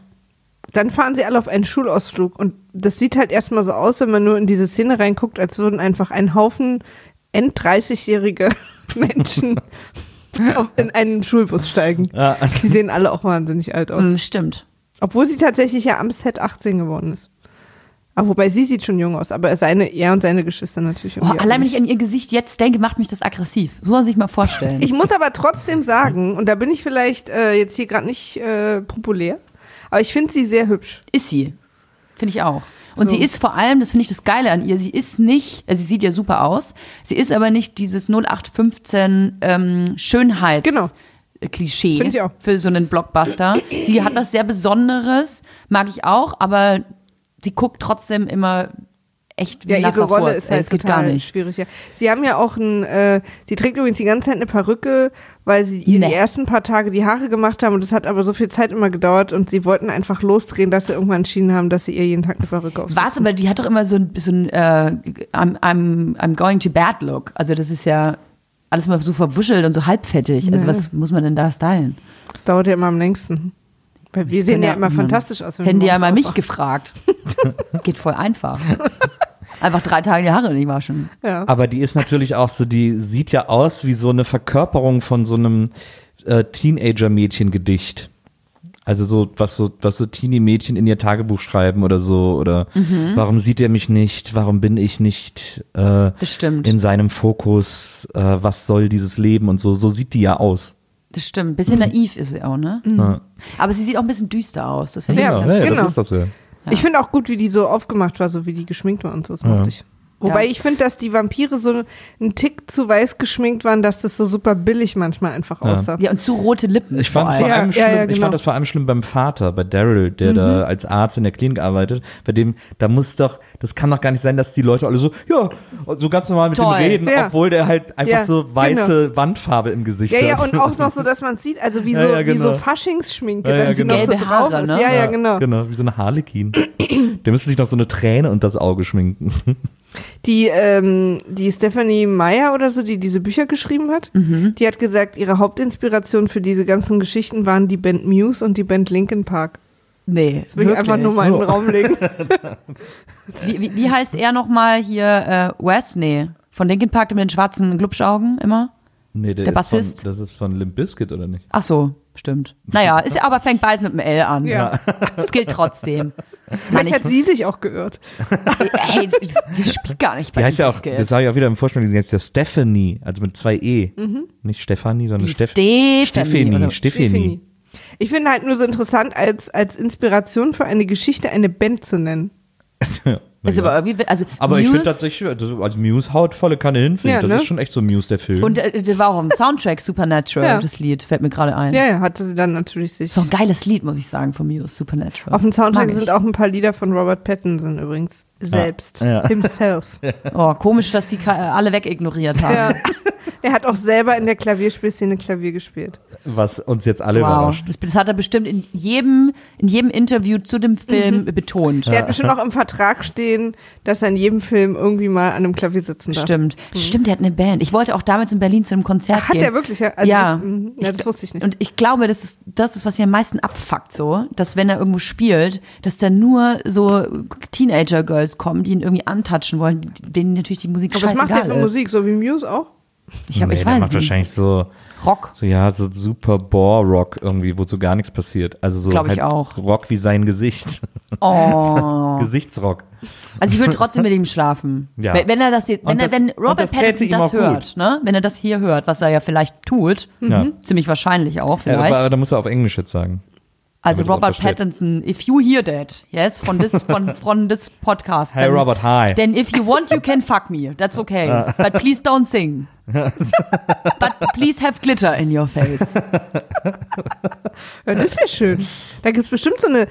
dann fahren sie alle auf einen Schulausflug und das sieht halt erstmal so aus, wenn man nur in diese Szene reinguckt, als würden einfach ein Haufen End-30-jährige Menschen in einen Schulbus steigen. Ja. Die sehen alle auch wahnsinnig alt aus. Mhm, stimmt. Obwohl sie tatsächlich ja am Set 18 geworden ist. Aber wobei sie sieht schon jung aus, aber seine, er und seine Geschwister natürlich. Oh, allein wenn ich an ihr Gesicht jetzt denke, macht mich das aggressiv. So muss man sich mal vorstellen. Ich muss aber trotzdem sagen, und da bin ich vielleicht äh, jetzt hier gerade nicht äh, populär, aber ich finde sie sehr hübsch. ist sie. Finde ich auch. Und So. sie ist vor allem, das finde ich das Geile an ihr, sie ist nicht, also sie sieht ja super aus, sie ist aber nicht dieses 0815 ähm, Schönheits- Genau. Klischee für so einen Blockbuster. Sie hat was sehr Besonderes, mag ich auch, aber sie guckt trotzdem immer echt wie Ja, ihre Rolle Furz. ist halt Es geht total gar nicht. schwierig. Ja. Sie haben ja auch ein, äh, die trägt übrigens die ganze Zeit eine Perücke, weil sie ihr Nee. die ersten paar Tage die Haare gemacht haben und das hat aber so viel Zeit immer gedauert und sie wollten einfach losdrehen, dass sie irgendwann entschieden haben, dass sie ihr jeden Tag eine Perücke aufsetzen. Was, aber die hat doch immer so ein, so ein äh, I'm, I'm, I'm going to bad look. Also das ist ja alles mal so verwuschelt und so halbfettig. Also Ja. was muss man denn da stylen? Das dauert ja immer am längsten. Weil wir sehen ja ja immer fantastisch aus. wenn Hätten die ja mal mich gefragt. Geht voll einfach. Einfach drei Tage die Haare nicht waschen. Ja. Aber die ist natürlich auch so, die sieht ja aus wie so eine Verkörperung von so einem äh, Teenager-Mädchen-Gedicht. Also so, was so, was so Teenie-Mädchen in ihr Tagebuch schreiben oder so, oder Mhm. warum sieht er mich nicht, warum bin ich nicht äh, Das stimmt. in seinem Fokus, äh, was soll dieses Leben und so, so sieht die ja aus. Das stimmt. Bisschen naiv ist sie auch, ne? Ja, Aber sie sieht auch ein bisschen düster aus. Das finde ich Ja, ganz ja, genau. das ist das ja. Ich finde auch gut, wie die so aufgemacht war, so wie die geschminkt war und so. Das mochte Ja. ich. Wobei Ja. ich finde, dass die Vampire so einen Tick zu weiß geschminkt waren, dass das so super billig manchmal einfach Ja. aussah. Ja, und zu rote Lippen. Ich fand, es vor Ja, allem ja, schlimm, ja, ich genau. fand das vor allem schlimm beim Vater, bei Daryl, der da als Arzt in der Klinik arbeitet. Bei dem, da muss doch, das kann doch gar nicht sein, dass die Leute alle so, ja, so ganz normal mit Toll. dem reden, Ja. obwohl der halt einfach Ja, so weiße Wandfarbe im Gesicht Ja, hat. ja, und auch noch so, dass man sieht, also wie so, Ja, ja, wie so genau. Faschingsschminke, Ja, ja, dass sie genau. noch so drauf Haare, ist. ne? Ja, ja, genau. Genau, wie so eine Harlekin. der müsste sich noch so eine Träne und das Auge schminken. Die, ähm, die Stephanie Meyer oder so, die diese Bücher geschrieben hat, Mhm. die hat gesagt, ihre Hauptinspiration für diese ganzen Geschichten waren die Band Muse und die Band Linkin Park. Nee, Das will ich einfach nur mal in den Raum legen. Wie, wie, wie heißt er nochmal hier? Äh, Wes? Nee. Von Linkin Park mit den schwarzen Glubschaugen immer? Nee, der, Der ist Bassist? Von, das ist von Limp Bizkit, oder nicht? Ach so, stimmt. Naja, ist ja aber fängt beides mit einem L an. Ja. Das gilt trotzdem. Vielleicht ich, hat sie sich auch geirrt. ey, das, das spielt gar nicht bei Die heißt ja auch, das habe ich auch wieder im Vorspann gesehen, jetzt ja Stephanie, also mit zwei E. Nicht Stefanie, sondern Steff Stephanie, Stephanie. Stephanie. Ich finde halt nur so interessant, als, als Inspiration für eine Geschichte eine Band zu nennen. Ist Ja. aber irgendwie, also Aber ich Muse- finde tatsächlich, also als Muse haut volle Kanne hin, finde Ja, ich. Das ne? ist schon echt so Muse, der Film. Und äh, das war auch im Soundtrack Supernatural, Ja. das Lied, fällt mir gerade ein. Ja, ja, hatte sie dann natürlich sich. Ist doch ein geiles Lied, muss ich sagen, von Muse, Supernatural. Auf dem Soundtrack Mag ich. sind auch ein paar Lieder von Robert Pattinson übrigens. Selbst. Ja. Himself. Oh, komisch, dass die äh, alle wegignoriert haben. Ja. Er hat auch selber in der Klavierspielszene Klavier gespielt. Was uns jetzt alle Wow, überrascht. das, das hat er bestimmt in jedem, in jedem Interview zu dem Film betont. Der hat bestimmt auch im Vertrag stehen, dass er in jedem Film irgendwie mal an einem Klavier sitzen darf. Stimmt. Stimmt, der hat eine Band. Ich wollte auch damals in Berlin zu einem Konzert Ach, hat gehen. er wirklich? Ja, also ja. Das, mhm. ja, das wusste ich nicht. Und ich glaube, das ist das, ist, was ihn am meisten abfuckt, so, dass wenn er irgendwo spielt, dass da nur so Teenager-Girls kommen, die ihn irgendwie antatschen wollen, denen natürlich die Musik Aber was macht der scheißegal für ist. Musik? So wie Muse auch? Ich, hab, nee, ich der weiß macht nicht. wahrscheinlich so, Rock. so, ja, so super Bore-Rock irgendwie, wo so gar nichts passiert. Also so Glaub ich halt auch. Rock wie sein Gesicht. Oh. Gesichtsrock. Also ich würde trotzdem mit ihm schlafen. Ja. Wenn, wenn er das jetzt, wenn, Und er, das- wenn Robert das Pattinson das gut. hört, ne? Wenn er das hier hört, was er ja vielleicht tut, Ja. ziemlich wahrscheinlich auch Ja, vielleicht. aber, aber da muss er auf Englisch jetzt sagen. also er Robert. Pattinson, if you hear that, yes, von this, von, von this podcast. Hey then- Robert, hi. Then if you want, you can fuck me. That's okay. But please don't sing. But please have glitter in your face. Ja, das wäre schön. Da gibt es bestimmt so eine,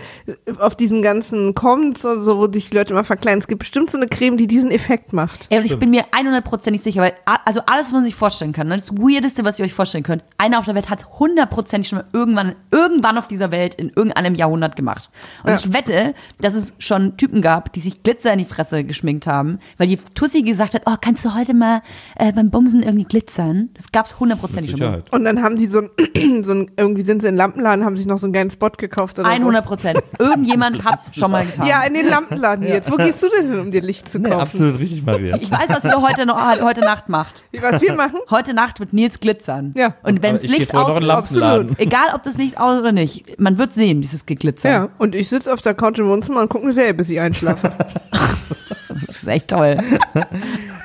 auf diesen ganzen Comments und so, wo sich die Leute immer verkleiden, es gibt bestimmt so eine Creme, die diesen Effekt macht. Ey, und ich bin mir 100%ig sicher, weil also alles, was man sich vorstellen kann, ne, das Weirdeste, was ihr euch vorstellen könnt, einer auf der Welt hat 100%ig schon mal irgendwann, irgendwann auf dieser Welt in irgendeinem Jahrhundert gemacht. Und Ja. ich wette, dass es schon Typen gab, die sich Glitzer in die Fresse geschminkt haben, weil die Tussi gesagt hat, oh, kannst du heute mal äh, beim Bumsen irgendwie glitzern? Das gab's 100%ig Mit schon mal. Und dann haben die so ein, so ein, irgendwie sind sie in den Lampenladen, haben sich noch so einen geilen Spot gekauft oder 100 Prozent. Irgendjemand hat's schon mal getan. so. Ja, in den Lampenladen jetzt. Wo gehst du denn hin, um dir Licht zu Nee, kaufen? absolut richtig, Maria. Ich weiß, was ihr heute, noch, heute Nacht macht. Was wir machen? Heute Nacht wird Nils glitzern. Ja. Und wenn das Licht aus, Lampenladen. egal ob das Licht aus oder nicht, man wird sehen, dieses Geglitzer. Ja, und ich sitze auf der Couch im Wohnzimmer und gucke mir selber, bis ich einschlafe. Das ist echt toll.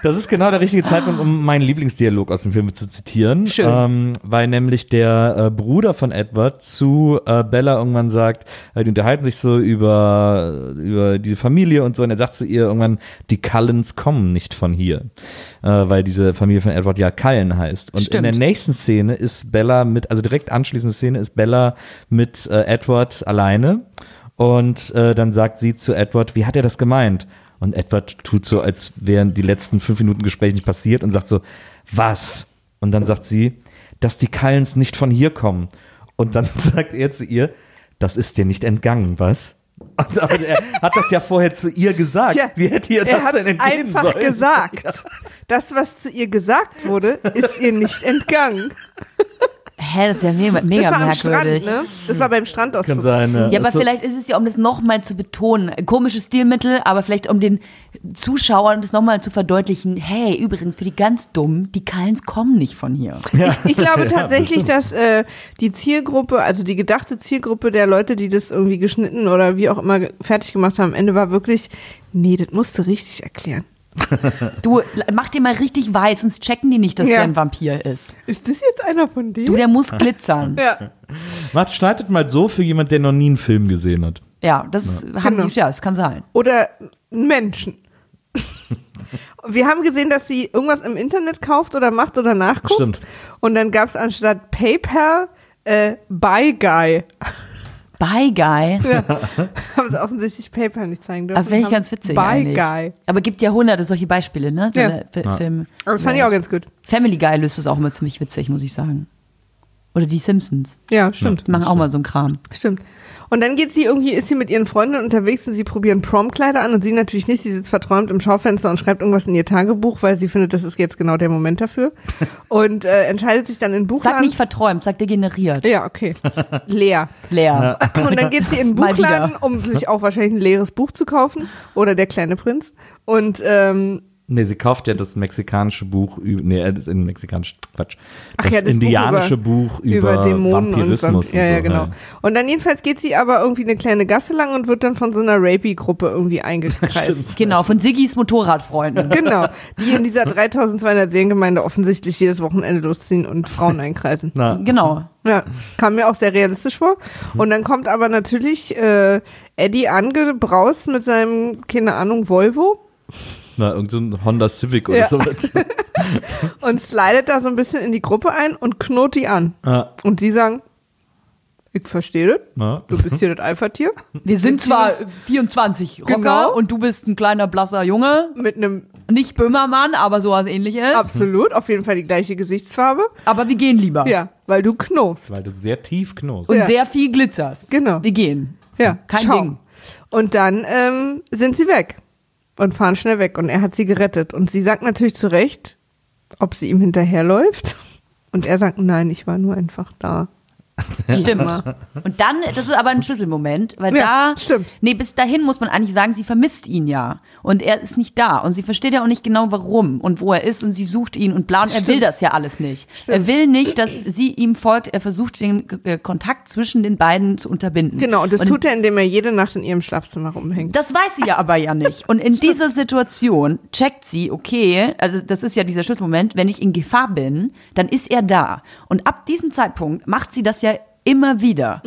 Das ist genau der richtige Zeitpunkt, um meinen Lieblingsdialog aus dem Film zu zitieren. Schön. Ähm, weil nämlich der äh, Bruder von Edward zu äh, Bella irgendwann sagt, äh, die unterhalten sich so über, über diese Familie und so, und er sagt zu ihr irgendwann, die Cullens kommen nicht von hier. Äh, weil diese Familie von Edward ja Cullen heißt. Und Stimmt. in der nächsten Szene ist Bella mit, also direkt anschließende Szene ist Bella mit äh, Edward alleine. Und äh, dann sagt sie zu Edward, wie hat er das gemeint? Und Edward tut so, als wären die letzten fünf Minuten Gespräch nicht passiert und sagt so, was? Und dann sagt sie, dass die Cullens nicht von hier kommen. Und dann sagt er zu ihr, das ist dir nicht entgangen, was? Und aber er hat das ja vorher zu ihr gesagt. Ja, Wie hätte ihr das denn entgehen einfach sollen? gesagt. Das, was zu ihr gesagt wurde, ist ihr nicht entgangen. Hä, das ist ja mega, mega das war am merkwürdig. Strand, ne? Das war beim Strandausflug. Kann sein, ne? Ja, aber Also- vielleicht ist es ja, um das nochmal zu betonen, ein komisches Stilmittel, aber vielleicht um den Zuschauern das nochmal zu verdeutlichen, hey, übrigens, für die ganz Dummen, die Kallens kommen nicht von hier. Ich, ich glaube tatsächlich, dass äh, die Zielgruppe, also die gedachte Zielgruppe der Leute, die das irgendwie geschnitten oder wie auch immer fertig gemacht haben, am Ende war wirklich, nee, das musst du richtig erklären. Du, mach dir mal richtig weiß, sonst checken die nicht, dass Ja. der ein Vampir ist. Ist das jetzt einer von denen? Du, der muss glitzern. ja. Macht, schneidet mal so für jemand, der noch nie einen Film gesehen hat. Ja, das haben Genau. die, ja, das kann sein. Oder einen Menschen. Wir haben gesehen, dass sie irgendwas im Internet kauft oder macht oder nachguckt. Stimmt. Und dann gab es anstatt PayPal äh, Buy Guy. Bye, Guy. haben sie offensichtlich PayPal nicht zeigen dürfen. Aber finde ich ganz witzig Buy eigentlich. Guy. Aber gibt ja hunderte solche Beispiele, ne? So Ja. Fi- Film. Aber das fand ich auch ganz gut. Family Guy löst das auch immer ziemlich witzig, muss ich sagen. Oder die Simpsons. Ja, stimmt. Die machen auch mal so einen Kram. Stimmt. Und dann geht sie irgendwie, ist sie mit ihren Freundinnen unterwegs und sie probieren Promkleider an und sie natürlich nicht. Sie sitzt verträumt im Schaufenster und schreibt irgendwas in ihr Tagebuch, weil sie findet, das ist jetzt genau der Moment dafür. Und äh, entscheidet sich dann in Buchladen. Sag nicht verträumt, sag degeneriert. Ja, okay. Leer. Leer. Und dann geht sie in den Buchladen, um sich auch wahrscheinlich ein leeres Buch zu kaufen. Oder der kleine Prinz. Und ähm, Nee, sie kauft ja das mexikanische Buch, nee, äh, das ist ein mexikanisch, Quatsch. Ach Das ja, das Buch indianische Buch über, Dämonen Vampirismus und, Vamp- ja, und so. ja, genau. Und dann jedenfalls geht sie aber irgendwie eine kleine Gasse lang und wird dann von so einer Rapey-Gruppe irgendwie eingekreist. Genau, von Siggis Motorradfreunden. genau, die in dieser 3200 Seelengemeinde offensichtlich jedes Wochenende losziehen und Frauen einkreisen. Na, Genau. Ja, kam mir auch sehr realistisch vor. Und dann kommt aber natürlich äh, Eddie angebraust mit seinem, keine Ahnung, Volvo na, irgend so ein Honda Civic oder Ja. so. und slidet da so ein bisschen in die Gruppe ein und knurrt die an. ah, Und die sagen, ich verstehe das, na. du bist hier das Alpha-Tier. Wir sind zwar uns- 24 Rocker Genau. und du bist ein kleiner blasser Junge. Mit einem, Nicht Böhmermann, aber sowas ähnliches. absolut, auf jeden Fall die gleiche Gesichtsfarbe. Aber wir gehen lieber. Ja, weil du knurrst. Weil du sehr tief knurrst. Und Ja. sehr viel glitzerst. Genau. Wir gehen. Ja, Kein schau. Ding. Und dann ähm, sind sie weg und fahren schnell weg und er hat sie gerettet. Und sie sagt natürlich zu Recht, ob sie ihm hinterherläuft. Und er sagt, nein, ich war nur einfach da. Stimmt. Und dann, das ist aber ein Schlüsselmoment, weil Ja, da. stimmt. Nee, bis dahin muss man eigentlich sagen, sie vermisst ihn ja. Und er ist nicht da. Und sie versteht ja auch nicht genau, warum und wo er ist. Und sie sucht ihn und bla. Und er will Stimmt. das ja alles nicht. Stimmt. Er will nicht, dass sie ihm folgt. Er versucht, den äh, Kontakt zwischen den beiden zu unterbinden. Genau, und das tut er, indem er jede Nacht in ihrem Schlafzimmer rumhängt. Das weiß sie ja aber ja nicht. Und in dieser Situation checkt sie, okay, also das ist ja dieser Schlüsselmoment, wenn ich in Gefahr bin, dann ist er da. Und ab diesem Zeitpunkt macht sie das ja immer wieder.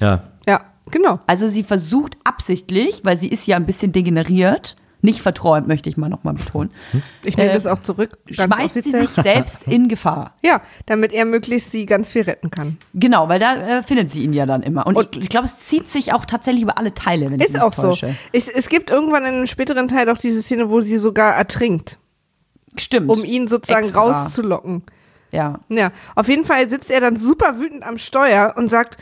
Ja. Ja, genau. Also sie versucht absichtlich, weil sie ist ja ein bisschen degeneriert, nicht verträumt, möchte ich mal nochmal betonen, Ich nehme Äh, das auch zurück. Ganz schmeißt sie offiziell. sich selbst in Gefahr. Ja, damit er möglichst sie ganz viel retten kann. Genau, weil da äh, findet sie ihn ja dann immer. Und, Und- ich, ich glaube, es zieht sich auch tatsächlich über alle Teile, wenn ich Ist auch so. Es, es gibt irgendwann in einem späteren Teil auch diese Szene, wo sie sogar ertrinkt, Stimmt. um ihn sozusagen Extra. rauszulocken. Ja. Ja, auf jeden Fall sitzt er dann super wütend am Steuer und sagt,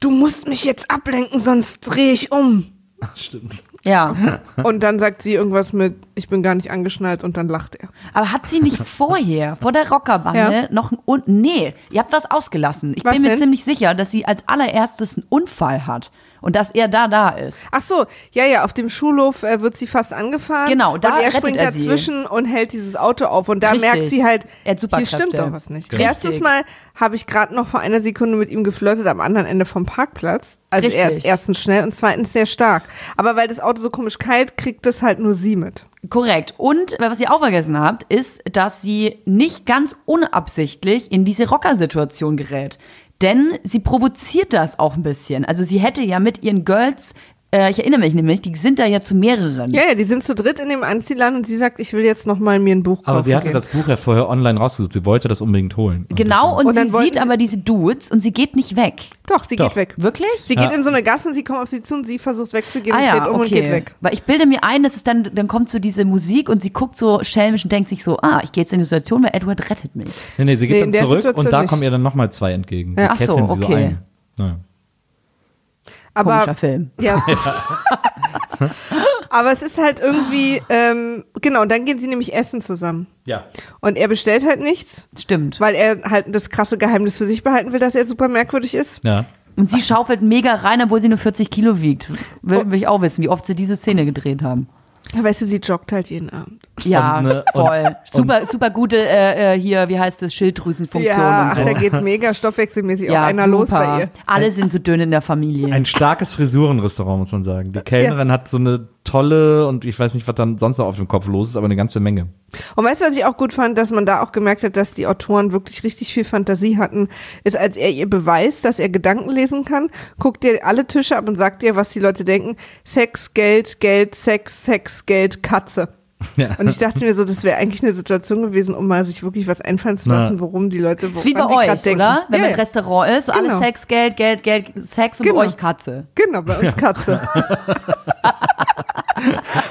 du musst mich jetzt ablenken, sonst drehe ich um. Stimmt. Ja. Und dann sagt sie irgendwas mit, ich bin gar nicht angeschnallt und dann lacht er. Aber hat sie nicht vorher, vor der Rockerbande, Ja. noch ein Un Nee, ihr habt was ausgelassen. Ich Was bin mir denn? ziemlich sicher, dass sie als allererstes einen Unfall hat und dass er da da ist. Ach so, ja, ja, auf dem Schulhof äh, wird sie fast angefahren. Genau, da und er rettet springt er sie. dazwischen und hält dieses Auto auf und da Richtig. merkt sie halt, Er hat hier stimmt doch was nicht. Richtig. Erstens mal habe ich gerade noch vor einer Sekunde mit ihm geflirtet am anderen Ende vom Parkplatz. Also er ist Richtig. erstens schnell und zweitens sehr stark. Aber weil das Auto so komisch kalt, kriegt das halt nur sie mit. Korrekt. Und äh, was ihr auch vergessen habt, ist, dass sie nicht ganz unabsichtlich in diese Rocker-Situation gerät. Denn sie provoziert das auch ein bisschen. Also sie hätte ja mit ihren Girls, äh, ich erinnere mich nämlich, die sind da ja zu mehreren. Ja, ja, die sind zu dritt in dem Anziehland und sie sagt, ich will jetzt noch mal mir ein Buch kaufen Aber sie hatte gehen. das Buch ja vorher online rausgesucht. Sie wollte das unbedingt holen. Genau, und, Und dann sie sieht sie- aber diese Dudes und sie geht nicht weg. Doch, sie Doch. geht weg. Wirklich? Sie Ja. geht in so eine Gasse und sie kommt auf sie zu und sie versucht wegzugehen ah und ja, dreht um okay. und geht weg. Weil ich bilde mir ein, dass es dann, dann kommt so diese Musik und sie guckt so schelmisch und denkt sich so, ah, ich gehe jetzt in die Situation, weil Edward rettet mich. Nee, nee, sie geht Nee, in dann zurück Situation und da nicht. kommen ihr dann nochmal zwei entgegen. Ja. Die Ach so, kesseln sie okay. ein. Ja. Aber Komischer Film. Ja. Aber es ist halt irgendwie, ähm, genau, und dann gehen sie nämlich essen zusammen. ja. Und er bestellt halt nichts, Stimmt. weil er halt das krasse Geheimnis für sich behalten will, dass er super merkwürdig ist. Ja. Und sie schaufelt mega rein, obwohl sie nur 40 Kilo wiegt. Will, Oh. will ich auch wissen, wie oft sie diese Szene gedreht haben. Weißt du, sie joggt halt jeden Abend. Ja, Und, ne, und- voll. super, super gute, äh, äh, hier, wie heißt es, Schilddrüsenfunktion ja, und ach, so. da geht mega stoffwechselmäßig ja, auch einer super. los bei ihr. Alle sind so dünn in der Familie. Ein starkes Frisurenrestaurant, muss man sagen. Die Kellnerin hat so eine tolle und ich weiß nicht, was dann sonst noch auf dem Kopf los ist, aber eine ganze Menge. Und weißt du, was ich auch gut fand, dass man da auch gemerkt hat, dass die Autoren wirklich richtig viel Fantasie hatten, ist, als er ihr beweist, dass er Gedanken lesen kann, guckt ihr alle Tische ab und sagt ihr, was die Leute denken. Sex, Geld, Geld, Sex, Sex, Geld, Katze. Ja. Und ich dachte mir so, das wäre eigentlich eine Situation gewesen, um mal sich wirklich was einfallen zu lassen, worum die Leute ist wie bei euch, oder? Wenn ja, man im Restaurant ist, so Genau. alles Sex, Geld, Geld, Geld, Sex und Genau. bei euch Katze. Genau, bei uns Katze.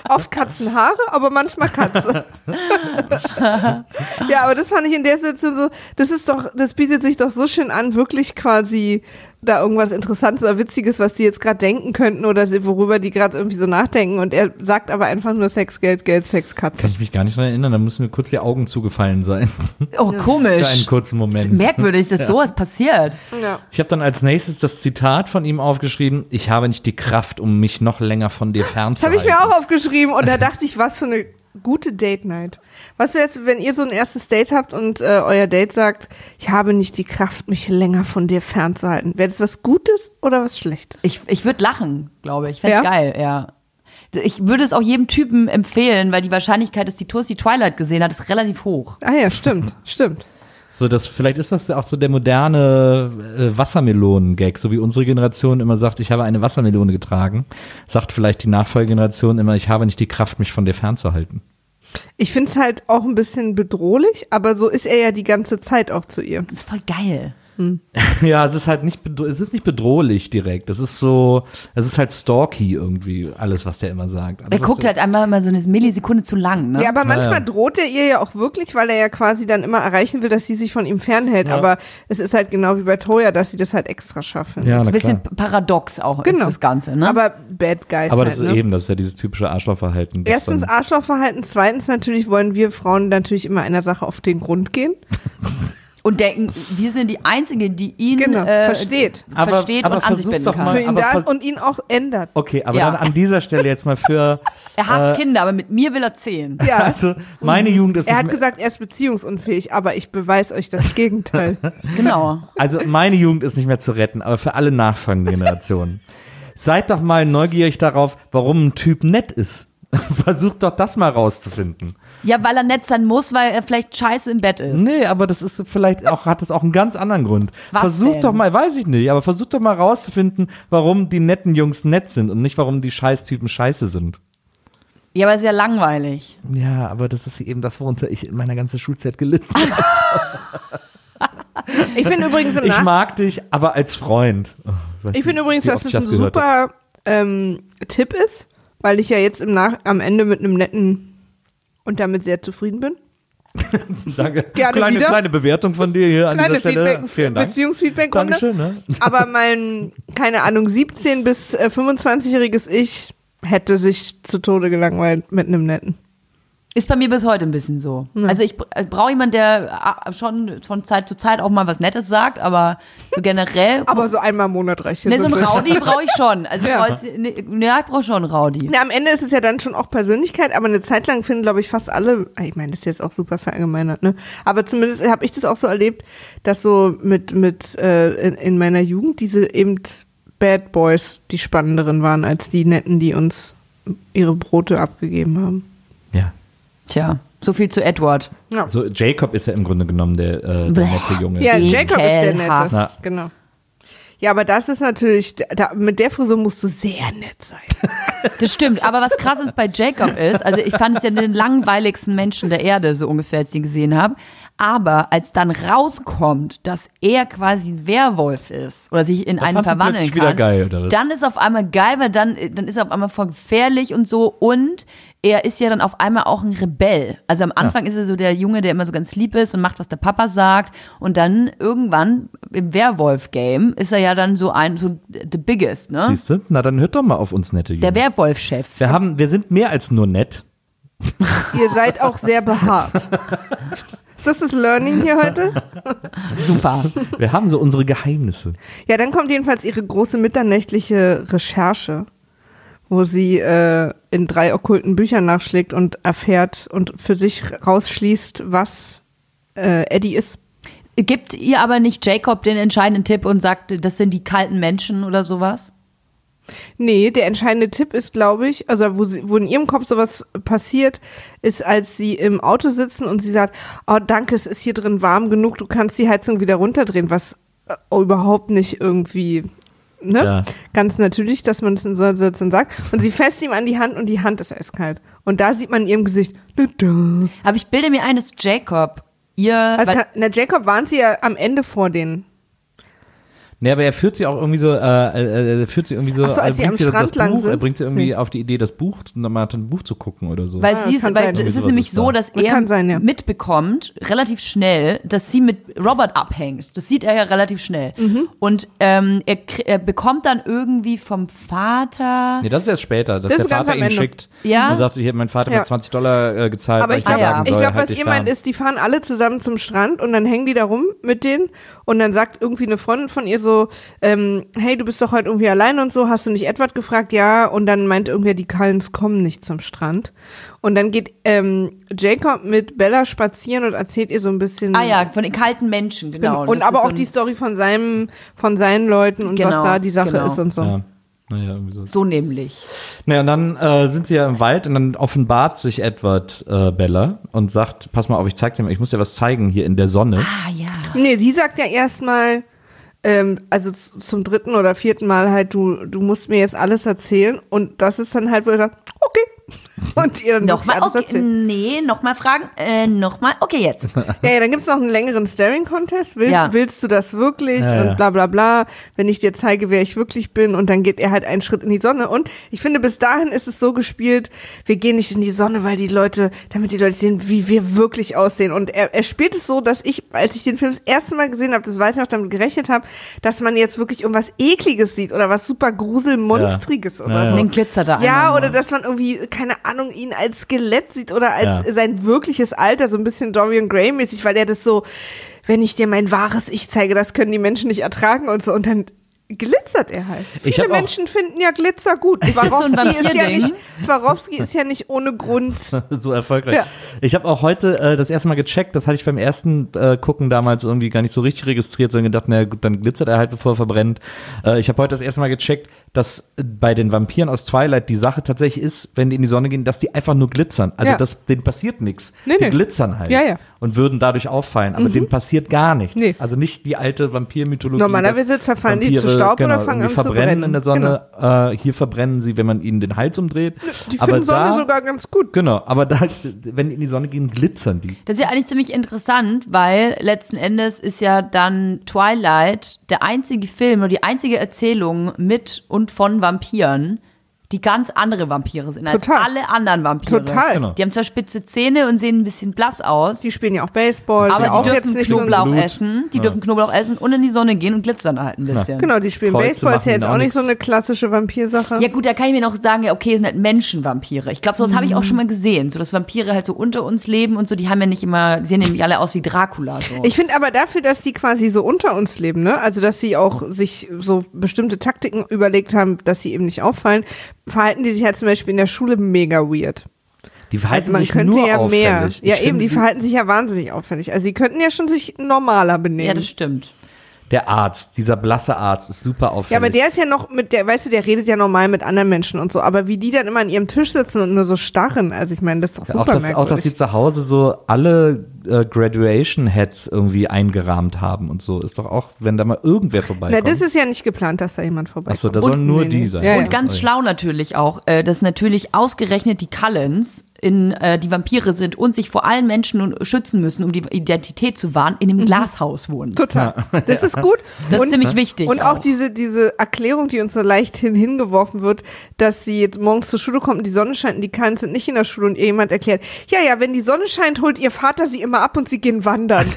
Oft Katzenhaare, aber manchmal Katze. ja, aber das fand ich in der Situation so, das ist doch, das bietet sich doch so schön an, wirklich quasi da irgendwas Interessantes oder Witziges, was die jetzt gerade denken könnten oder worüber die gerade irgendwie so nachdenken und er sagt aber einfach nur Sex, Geld, Geld, Sex, Katze. Kann ich mich gar nicht dran erinnern, da müssen mir kurz die Augen zugefallen sein. Oh, Für einen komisch. kurzen Moment. Merkwürdig, dass sowas passiert. Ja. Ich habe dann als nächstes das Zitat von ihm aufgeschrieben: Ich habe nicht die Kraft, um mich noch länger von dir Das habe fernzuhalten. ich mir auch aufgeschrieben und da dachte ich, was für eine gute Date Night. Was wäre jetzt, wenn ihr so ein erstes Date habt und äh, euer Date sagt, ich habe nicht die Kraft, mich länger von dir fernzuhalten. Wäre das was Gutes oder was Schlechtes? Ich, ich würde lachen, glaube ich. Ich fände Ja? geil, ja. Ich würde es auch jedem Typen empfehlen, weil die Wahrscheinlichkeit, dass die Toasty Twilight gesehen hat, ist relativ hoch. ah ja, stimmt, stimmt. So, das, vielleicht ist das auch so der moderne äh, Wassermelonen-Gag, so wie unsere Generation immer sagt, ich habe eine Wassermelone getragen, sagt vielleicht die Nachfolgegeneration immer, ich habe nicht die Kraft, mich von dir fernzuhalten. Ich finde es halt auch ein bisschen bedrohlich, aber so ist er ja die ganze Zeit auch zu ihr. Das ist voll geil. Ja, es ist halt nicht, es ist nicht bedrohlich direkt. Es ist so, es ist halt stalky irgendwie, alles, was der immer sagt. Alles, Er guckt halt einmal immer so eine Millisekunde zu lang, ne? Ja, aber manchmal ja. droht er ihr ja auch wirklich, weil er ja quasi dann immer erreichen will, dass sie sich von ihm fernhält. Aber es ist halt genau wie bei Toya, dass sie das halt extra schaffen. Ja, na Ein bisschen klar. paradox auch Genau. ist das Ganze, ne? Aber Bad Guys Aber halt, das ist ne? eben, das ist ja dieses typische Arschlochverhalten. Erstens Arschlochverhalten, zweitens natürlich wollen wir Frauen natürlich immer einer Sache auf den Grund gehen. und denken, wir sind die Einzige, die ihn Genau, äh, versteht. Aber- versteht aber und an sich binden doch kann. mal- Für ihn da ist und ihn auch ändert. Okay, aber Ja. dann an dieser Stelle jetzt mal für, Er hasst Äh, Kinder, aber mit mir will er zehn. Ja. also meine Jugend ist Er hat gesagt, er ist beziehungsunfähig, aber ich beweise euch das Gegenteil. Genau. also meine Jugend ist nicht mehr zu retten, aber für alle nachfolgenden Generationen. Seid doch mal neugierig darauf, warum ein Typ nett ist. Versucht doch das mal rauszufinden. Ja, weil er nett sein muss, weil er vielleicht scheiße im Bett ist. Nee, aber das ist vielleicht auch, hat das auch einen ganz anderen Grund. Was versucht denn? doch mal, weiß ich nicht, aber versucht doch mal rauszufinden, warum die netten Jungs nett sind und nicht warum die Scheißtypen scheiße sind. Ja, aber ist ja langweilig. Ja, aber das ist eben das, worunter ich in meiner ganzen Schulzeit gelitten habe. Ich finde übrigens Ich mag dich, aber als Freund. Oh, Ich finde übrigens, dass das ein super ähm, Tipp ist, weil ich ja jetzt im Nach am Ende mit einem netten und damit sehr zufrieden bin. Danke. Gerne kleine, wieder. kleine Bewertung von dir hier an Kleine dieser Stelle. Feedback, Vielen Dank. Beziehungsfeedback-Runde. Dankeschön. Ne? Aber mein, keine Ahnung, 17- bis äh, 25-jähriges Ich hätte sich zu Tode gelangweilt mit einem netten. Ist bei mir bis heute ein bisschen so. Also ich äh, brauche jemanden, der äh, schon von Zeit zu Zeit auch mal was Nettes sagt, aber so generell. Aber so einmal im Monat reicht ne, so ein. Rowdy brauche ich schon. Also Ja. ja, ne, ja ich brauche schon einen Rowdy. Na, am Ende ist es ja dann schon auch Persönlichkeit, aber eine Zeit lang finden, glaube ich, fast alle, ah, ich meine, das ist jetzt auch super verallgemeinert, ne? Aber zumindest habe ich das auch so erlebt, dass so mit, mit äh, in, in meiner Jugend diese eben Bad Boys die spannenderen waren als die Netten, die uns ihre Brote abgegeben haben. Ja. Tja, so viel zu Edward. Ja, So, Jacob ist ja im Grunde genommen der, äh, der nette Junge. ja Jacob ist der. Nette. Genau. Ja, aber das ist natürlich, da, mit der Frisur musst du sehr nett sein. Das stimmt, aber was krass ist bei Jacob ist, also ich fand es ja den langweiligsten Menschen der Erde, so ungefähr, als ich ihn gesehen habe. Aber als dann rauskommt, dass er quasi ein Werwolf ist oder sich in Da einen verwandeln kann, wieder geil, oder was? dann ist auf einmal geil, weil dann, dann ist er auf einmal voll gefährlich und so und er ist ja dann auf einmal auch ein Rebell. Also am Anfang ist er so der Junge, der immer so ganz lieb ist und macht, was der Papa sagt und dann irgendwann im Werwolf-Game ist er ja dann so ein, so the biggest, ne? Siehst du? Na, dann hört doch mal auf uns nette Jungs. Der Werwolf-Chef. wir, haben, wir sind mehr als nur nett. Ihr seid auch sehr behaart. Ist das das Learning hier heute? Super. Wir haben so unsere Geheimnisse. Ja, dann kommt jedenfalls ihre große mitternächtliche Recherche, wo sie äh, in drei okkulten Büchern nachschlägt und erfährt und für sich rausschließt, was äh, Eddie ist. Gibt ihr aber nicht Jacob den entscheidenden Tipp und sagt, das sind die kalten Menschen oder sowas? Nee, der entscheidende Tipp ist, glaube ich, also wo, sie, wo in ihrem Kopf sowas passiert, ist, als sie im Auto sitzen und sie sagt, oh danke, es ist hier drin warm genug, du kannst die Heizung wieder runterdrehen, was äh, überhaupt nicht irgendwie, ne? Ja. Ganz natürlich, dass man es in so einer Situation sagt. Und sie fässt ihm an die Hand und die Hand ist eiskalt. Und da sieht man in ihrem Gesicht. Aber ich bilde mir ein, dass Jacob ihr. Also kann, na, Jacob warnt sie ja am Ende vor den. Nee, aber er führt sie auch irgendwie so, äh, äh, er führt sie irgendwie so, Ach so, als er sie bringt am das Strand lang Buch, sind? Er bringt sie irgendwie Hm. auf die Idee, das Buch, mal ein Buch zu gucken oder so. weil Ah, sie ist, weil sein. es ist nämlich so, da. dass Das er kann sein, ja. mitbekommt, relativ schnell, dass sie mit Robert abhängt. Das sieht er ja relativ schnell. Mhm. Und ähm, er, er bekommt dann irgendwie vom Vater. Nee, das ist erst später, dass Das der Vater ihn Ende. schickt. Ja? Und sagt, ich habe mein Vater Ja. mir 20 Dollar äh, gezahlt, Aber weil ich ich, glaube, Ah, ja. halt was ihr meint, ist, die fahren alle zusammen zum Strand und dann hängen die da rum mit denen und dann sagt irgendwie eine Freundin von ihr so, so, ähm, hey, du bist doch heute irgendwie allein und so, hast du nicht Edward gefragt? Ja, und dann meint irgendwer, die Cullens kommen nicht zum Strand. Und dann geht ähm, Jacob mit Bella spazieren und erzählt ihr so ein bisschen. Ah ja, von den kalten Menschen, genau. Und Das aber so auch ein- die Story von seinem, von seinen Leuten und was Genau, da die Sache genau. ist und so. Ja. Naja, irgendwie so. So nämlich. Naja, und dann äh, sind sie ja im Wald und dann offenbart sich Edward äh, Bella und sagt, pass mal auf, ich zeig dir mal, ich muss dir was zeigen hier in der Sonne. Ah ja. Nee, sie sagt ja erstmal, ähm, also zum dritten oder vierten Mal halt, du, du musst mir jetzt alles erzählen. Und das ist dann halt, wo er sagt, okay. Und ihr dann Nochmal, alles okay, erzählt. nee, nochmal fragen, äh, nochmal, okay, jetzt. Ja, ja, dann gibt's noch einen längeren Staring-Contest. Will, Ja. Willst du das wirklich? Ja. Und bla bla bla. Wenn ich dir zeige, wer ich wirklich bin. Und dann geht er halt einen Schritt in die Sonne. Und ich finde, bis dahin ist es so gespielt, wir gehen nicht in die Sonne, weil die Leute, damit die Leute sehen, wie wir wirklich aussehen. Und er, er spielt es so, dass ich, als ich den Film das erste Mal gesehen habe, das weiß ich noch, damit gerechnet habe, dass man jetzt wirklich irgendwas Ekliges sieht oder was super Gruselmonstriges Ja. oder Ja, ja. so. Den glitzert da Ja, oder dass man irgendwie, keine Ahnung, ihn als Skelett sieht oder als Ja. sein wirkliches Alter, so ein bisschen Dorian Gray mäßig, weil er das so, wenn ich dir mein wahres Ich zeige, das können die Menschen nicht ertragen und so und dann glitzert er halt. Ich Viele Menschen finden ja Glitzer gut. das so ein Swarovski ist, ja nicht, Swarovski ist ja nicht ohne Grund. so erfolgreich. Ja. Ich habe auch heute äh, das erste Mal gecheckt, das hatte ich beim ersten äh, Gucken damals irgendwie gar nicht so richtig registriert, sondern gedacht, naja gut, dann glitzert er halt, bevor er verbrennt. Äh, ich habe heute das erste Mal gecheckt, dass äh, bei den Vampiren aus Twilight die Sache tatsächlich ist, wenn die in die Sonne gehen, dass die einfach nur glitzern. Also Ja. das, denen passiert nichts. Nee, die nee. glitzern halt Ja, ja. und würden dadurch auffallen, aber denen passiert gar nichts. Nee. Also nicht die alte Vampirmythologie. Normalerweise zerfallen die zu Vampire, Staub oder genau, fangen irgendwie an zu verbrennen brennen. in der Sonne. Äh, hier verbrennen sie, wenn man ihnen den Hals umdreht. Die aber finden Sonne da, sogar ganz gut. Genau, aber da, wenn die in die Sonne gehen, glitzern die. Das ist ja eigentlich ziemlich interessant, weil letzten Endes ist ja dann Twilight der einzige Film oder die einzige Erzählung mit und von Vampiren, die ganz andere Vampire sind als Total. alle anderen Vampire. Total. Genau. Die haben zwar spitze Zähne und sehen ein bisschen blass aus, Die spielen ja auch Baseball. aber ja die auch dürfen jetzt nicht so Knoblauch Blut. essen. Die dürfen Knoblauch essen und in die Sonne gehen und glitzern halt ein bisschen. Genau, die spielen Kreuze Baseball, ist ja jetzt auch nicht so eine klassische Vampirsache. Ja gut, da kann ich mir noch sagen, ja, okay, es sind halt Menschenvampire. Ich glaube, sowas habe ich auch schon mal gesehen, so dass Vampire halt so unter uns leben und so, die haben ja nicht immer, die sehen nämlich alle aus wie Dracula so. Ich finde aber dafür, dass die quasi so unter uns leben, ne? Also dass sie auch sich so bestimmte Taktiken überlegt haben, dass sie eben nicht auffallen, verhalten die sich halt zum Beispiel in der Schule mega weird. Die verhalten Also man sich könnte nur ja mehr. auffällig. Ja Ich eben, finde, die verhalten sich ja wahnsinnig auffällig. Also sie könnten ja schon sich normaler benehmen. ja, das stimmt. Der Arzt, dieser blasse Arzt, ist super auffällig. Ja, aber der ist ja noch mit der, weißt du, der redet ja normal mit anderen Menschen und so, aber wie die dann immer an ihrem Tisch sitzen und nur so starren, also ich meine, das ist doch super auch, auch, merkwürdig. dass sie zu Hause so alle äh, Graduation-Heads irgendwie eingerahmt haben und so. Ist doch auch, wenn da mal irgendwer Na, vorbeikommt. das ist ja nicht geplant, dass da jemand vorbeikommt. Achso, da Und- sollen nur nee, die sein. Ja, Und ja. ganz schlau natürlich auch, äh, dass natürlich ausgerechnet die Cullens in äh, die Vampire sind und sich vor allen Menschen und- schützen müssen, um die Identität zu wahren, in einem Glashaus wohnen. Total. Das ist gut. Das ist ziemlich wichtig Und auch, auch. diese, diese Erklärung, die uns so leicht hin hingeworfen wird, dass sie jetzt morgens zur Schule kommt und die Sonne scheint und die Kahns sind nicht in der Schule und ihr jemand erklärt, ja, ja, wenn die Sonne scheint, holt ihr Vater sie immer ab und sie gehen wandern.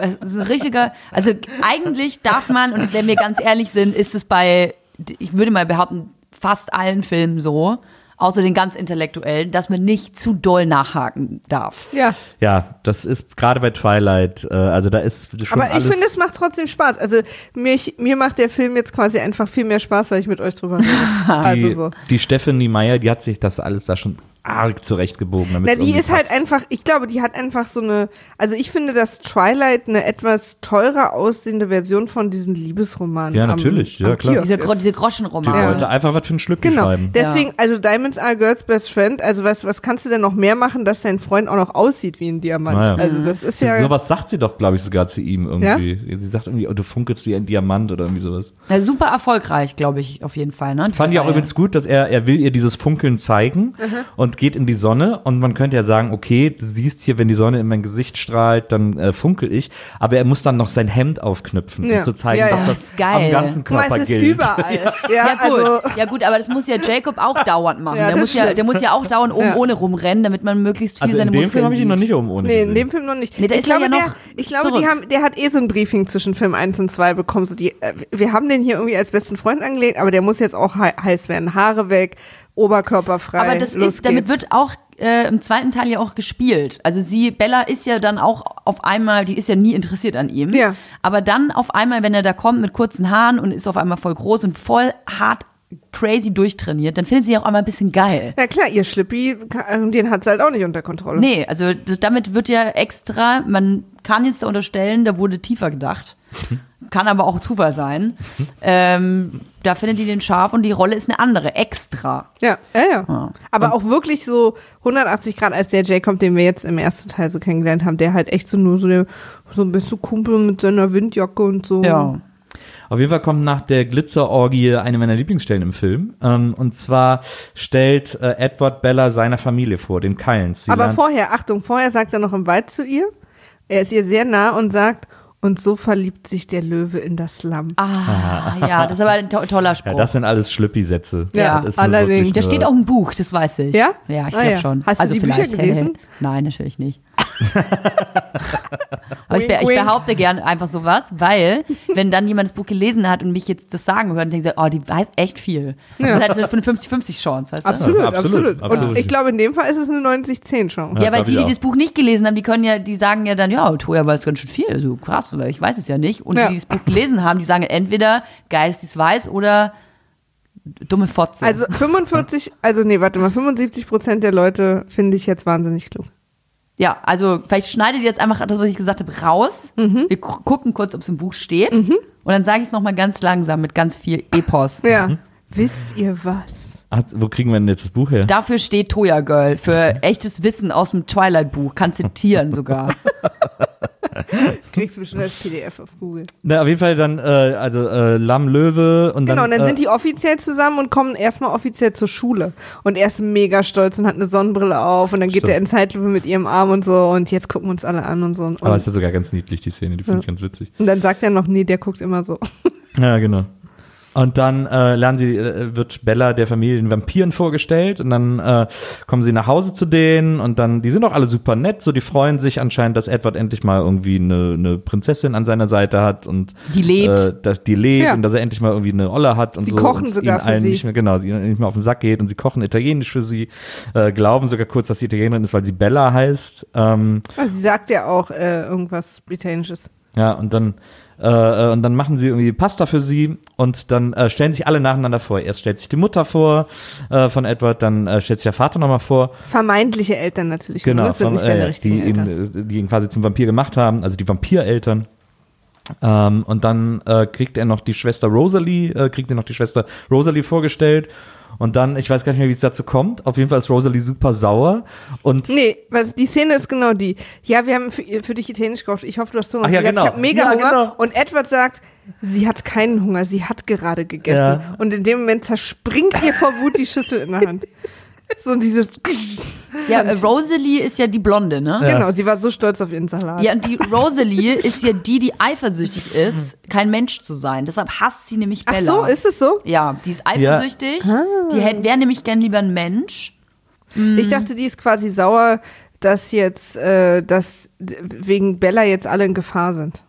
Es ist ein richtiger, also eigentlich darf man, und wenn wir ganz ehrlich sind, ist es bei, ich würde mal behaupten, fast allen Filmen so, außer den ganz intellektuellen, dass man nicht zu doll nachhaken darf. ja. Ja, das ist gerade bei Twilight, äh, also da ist schon Aber ich finde, es macht trotzdem Spaß. Also mich, mir macht der Film jetzt quasi einfach viel mehr Spaß, weil ich mit euch drüber rede. die, also so. die Stephanie Meyer, die hat sich das alles da schon arg zurechtgebogen. damit Na, die ist halt passt. einfach, ich glaube, die hat einfach so eine, also ich finde, dass Twilight eine etwas teurer aussehende Version von diesen Liebesromanen Ja, am- natürlich, ja, am klar. Diese, Gro diese Die Groschenromane. wollte einfach was für ein Schlückchen Genau, schreiben. deswegen, also Diamonds are Girls Best Friend, also was, was kannst du denn noch mehr machen, dass dein Freund auch noch aussieht wie ein Diamant? Naja. Also das ist ja, Sowas sagt sie doch, glaube ich, sogar zu ihm irgendwie. Sie sagt irgendwie, oh, du funkelst wie ein Diamant oder irgendwie sowas. Ja, super erfolgreich, glaube ich, auf jeden Fall. Ne? Fand ich auch übrigens gut, dass er, er will ihr dieses Funkeln zeigen und geht in die Sonne und man könnte ja sagen, okay, du siehst hier, wenn die Sonne in mein Gesicht strahlt, dann äh, funkel ich, aber er muss dann noch sein Hemd aufknüpfen, Ja. um zu zeigen, Ja, dass ja. das Das ist geil. am ganzen Guck mal, Körper es ist gilt. überall. Ja, Ja, gut. also, ja gut, aber das muss ja Jacob auch dauernd machen. Ja, der, das muss ja, der muss ja auch dauernd oben Ja. ohne rumrennen, damit man möglichst viel Also seine in dem Muskeln Film habe ich ihn noch sieht. nicht oben ohne nee, in dem Film noch nicht. Nee, ich ist glaube, ja der, noch ich glaube, die zurück. haben, der hat eh so ein Briefing zwischen Film 1 und 2 bekommen, so die, äh, wir haben den hier irgendwie als besten Freund angelegt, aber der muss jetzt auch hei- heiß werden, Haare weg, Oberkörper frei, Aber das los ist, damit geht's. wird auch äh, im zweiten Teil ja auch gespielt. Also sie, Bella ist ja dann auch auf einmal, die ist ja nie interessiert an ihm. Ja. Aber dann auf einmal, wenn er da kommt mit kurzen Haaren und ist auf einmal voll groß und voll hart crazy durchtrainiert, dann findet sie auch einmal ein bisschen geil. Na klar, ihr Schlippi, den hat sie halt auch nicht unter Kontrolle. Nee, also das, damit wird ja extra, man kann jetzt da unterstellen, da wurde tiefer gedacht. Kann aber auch Zufall sein. ähm, da findet die den scharf und die Rolle ist eine andere, extra. Ja, ja, ja. Ja. Aber auch wirklich so 180 Grad als der Jacob, den wir jetzt im ersten Teil so kennengelernt haben, der halt echt so nur so, der, so ein bisschen Kumpel mit seiner Windjacke und so. Ja. Auf jeden Fall kommt nach der Glitzerorgie eine meiner Lieblingsstellen im Film. Ähm, und zwar stellt äh, Edward Bella seiner Familie vor, den Cullens. Sie Aber vorher, Achtung, vorher sagt er noch im Wald zu ihr. Er ist ihr sehr nah und sagt, und so verliebt sich der Löwe in das Lamm. Ah, ja, das ist aber ein to toller Spruch. ja, das sind alles Schlüppi-Sätze. Ja, Das ist nur allerdings. da steht auch ein Buch, das weiß ich. Ja? Ja, ich Ah, glaube ja. schon. Hast du also die Bücher vielleicht. gelesen? Nein, natürlich nicht. Aber ich, be ich behaupte gern einfach sowas, weil, wenn dann jemand das Buch gelesen hat und mich jetzt das sagen hört, dann denkt er, oh, die weiß echt viel. Das ist halt so eine 50-50 Chance, weißt du? Absolut, Ja, absolut, absolut, absolut. Und ich glaube, in dem Fall ist es eine 90-10 Chance. Ja, weil glaub die, die das Buch nicht gelesen haben, die können ja, die sagen ja dann, ja, Toja weiß ganz schön viel, also krass, weil ich weiß es ja nicht. Und Ja. die, die das Buch gelesen haben, die sagen entweder geil, dass die es weiß oder dumme Fotze. Also 45, also nee, warte mal, 75 Prozent der Leute finde ich jetzt wahnsinnig klug. Ja, also vielleicht schneidet ihr jetzt einfach das, was ich gesagt habe, raus. Mhm. Wir gu- gucken kurz, ob es im Buch steht. Und dann sage ich es nochmal ganz langsam mit ganz viel Epos. Ja. Wisst ihr was? Ach, wo kriegen wir denn jetzt das Buch her? Dafür steht Toya Girl, für echtes Wissen aus dem Twilight-Buch. Kann zitieren sogar. Kriegst du bestimmt als PDF auf Google. Na, auf jeden Fall dann, äh, also äh, Lamm, Löwe und dann. Genau, und dann äh, sind die offiziell zusammen und kommen erstmal offiziell zur Schule. Und er ist mega stolz und hat eine Sonnenbrille auf und dann geht Stimmt. er in Zeitlupe mit ihrem Arm und so und jetzt gucken wir uns alle an und so. Und, Aber ist ja sogar ganz niedlich, die Szene, die finde ich ganz witzig. und dann sagt er noch, nee, der guckt immer so. Ja, genau. Und dann äh, lernen sie, äh, wird Bella der Familie den Vampiren vorgestellt und dann äh, kommen sie nach Hause zu denen und dann, die sind auch alle super nett, so die freuen sich anscheinend, dass Edward endlich mal irgendwie eine, eine Prinzessin an seiner Seite hat und Die lebt. äh, dass die lebt Ja. und dass er endlich mal irgendwie eine Olle hat und Sie so kochen und sogar ihnen für sie. nicht mehr genau, sie nicht mehr auf den Sack geht und sie kochen italienisch für sie, äh, glauben sogar kurz, dass sie Italienerin ist, weil sie Bella heißt. Ähm, Also sie sagt ja auch äh, irgendwas Britannisches. ja, und dann, äh, äh, und dann machen sie irgendwie Pasta für sie und dann äh, stellen sich alle nacheinander vor. Erst stellt sich die Mutter vor äh, von Edward, dann äh, stellt sich der Vater nochmal vor. Vermeintliche Eltern natürlich. nur, Genau, das sind nicht seine äh, richtigen die, Eltern. ihn, die ihn quasi zum Vampir gemacht haben, also die Vampireltern. Ähm, und dann kriegt er noch die Schwester Rosalie, äh, kriegt er noch die Schwester Rosalie vorgestellt. Und dann, ich weiß gar nicht mehr, wie es dazu kommt. Auf jeden Fall ist Rosalie super sauer. Und Nee, was, die Szene ist genau die. Ja, wir haben für, für dich Italienisch gekocht. Ich hoffe, du hast Hunger. Ach ja, genau. Ich habe mega Ja, Hunger. genau. Und Edward sagt, sie hat keinen Hunger, sie hat gerade gegessen. Ja. Und in dem Moment zerspringt ihr vor Wut die Schüssel in der Hand. So dieses, Ja, äh, Rosalie ist ja die Blonde, ne? genau, sie war so stolz auf ihren Salat. Ja, und die Rosalie ist ja die, die eifersüchtig ist, kein Mensch zu sein. Deshalb hasst sie nämlich Ach Bella. so, ist es so? Ja, die ist eifersüchtig. Ah. Die hätte- wäre nämlich gern lieber ein Mensch. Mhm. Ich dachte, die ist quasi sauer, dass jetzt, äh, dass wegen Bella jetzt alle in Gefahr sind.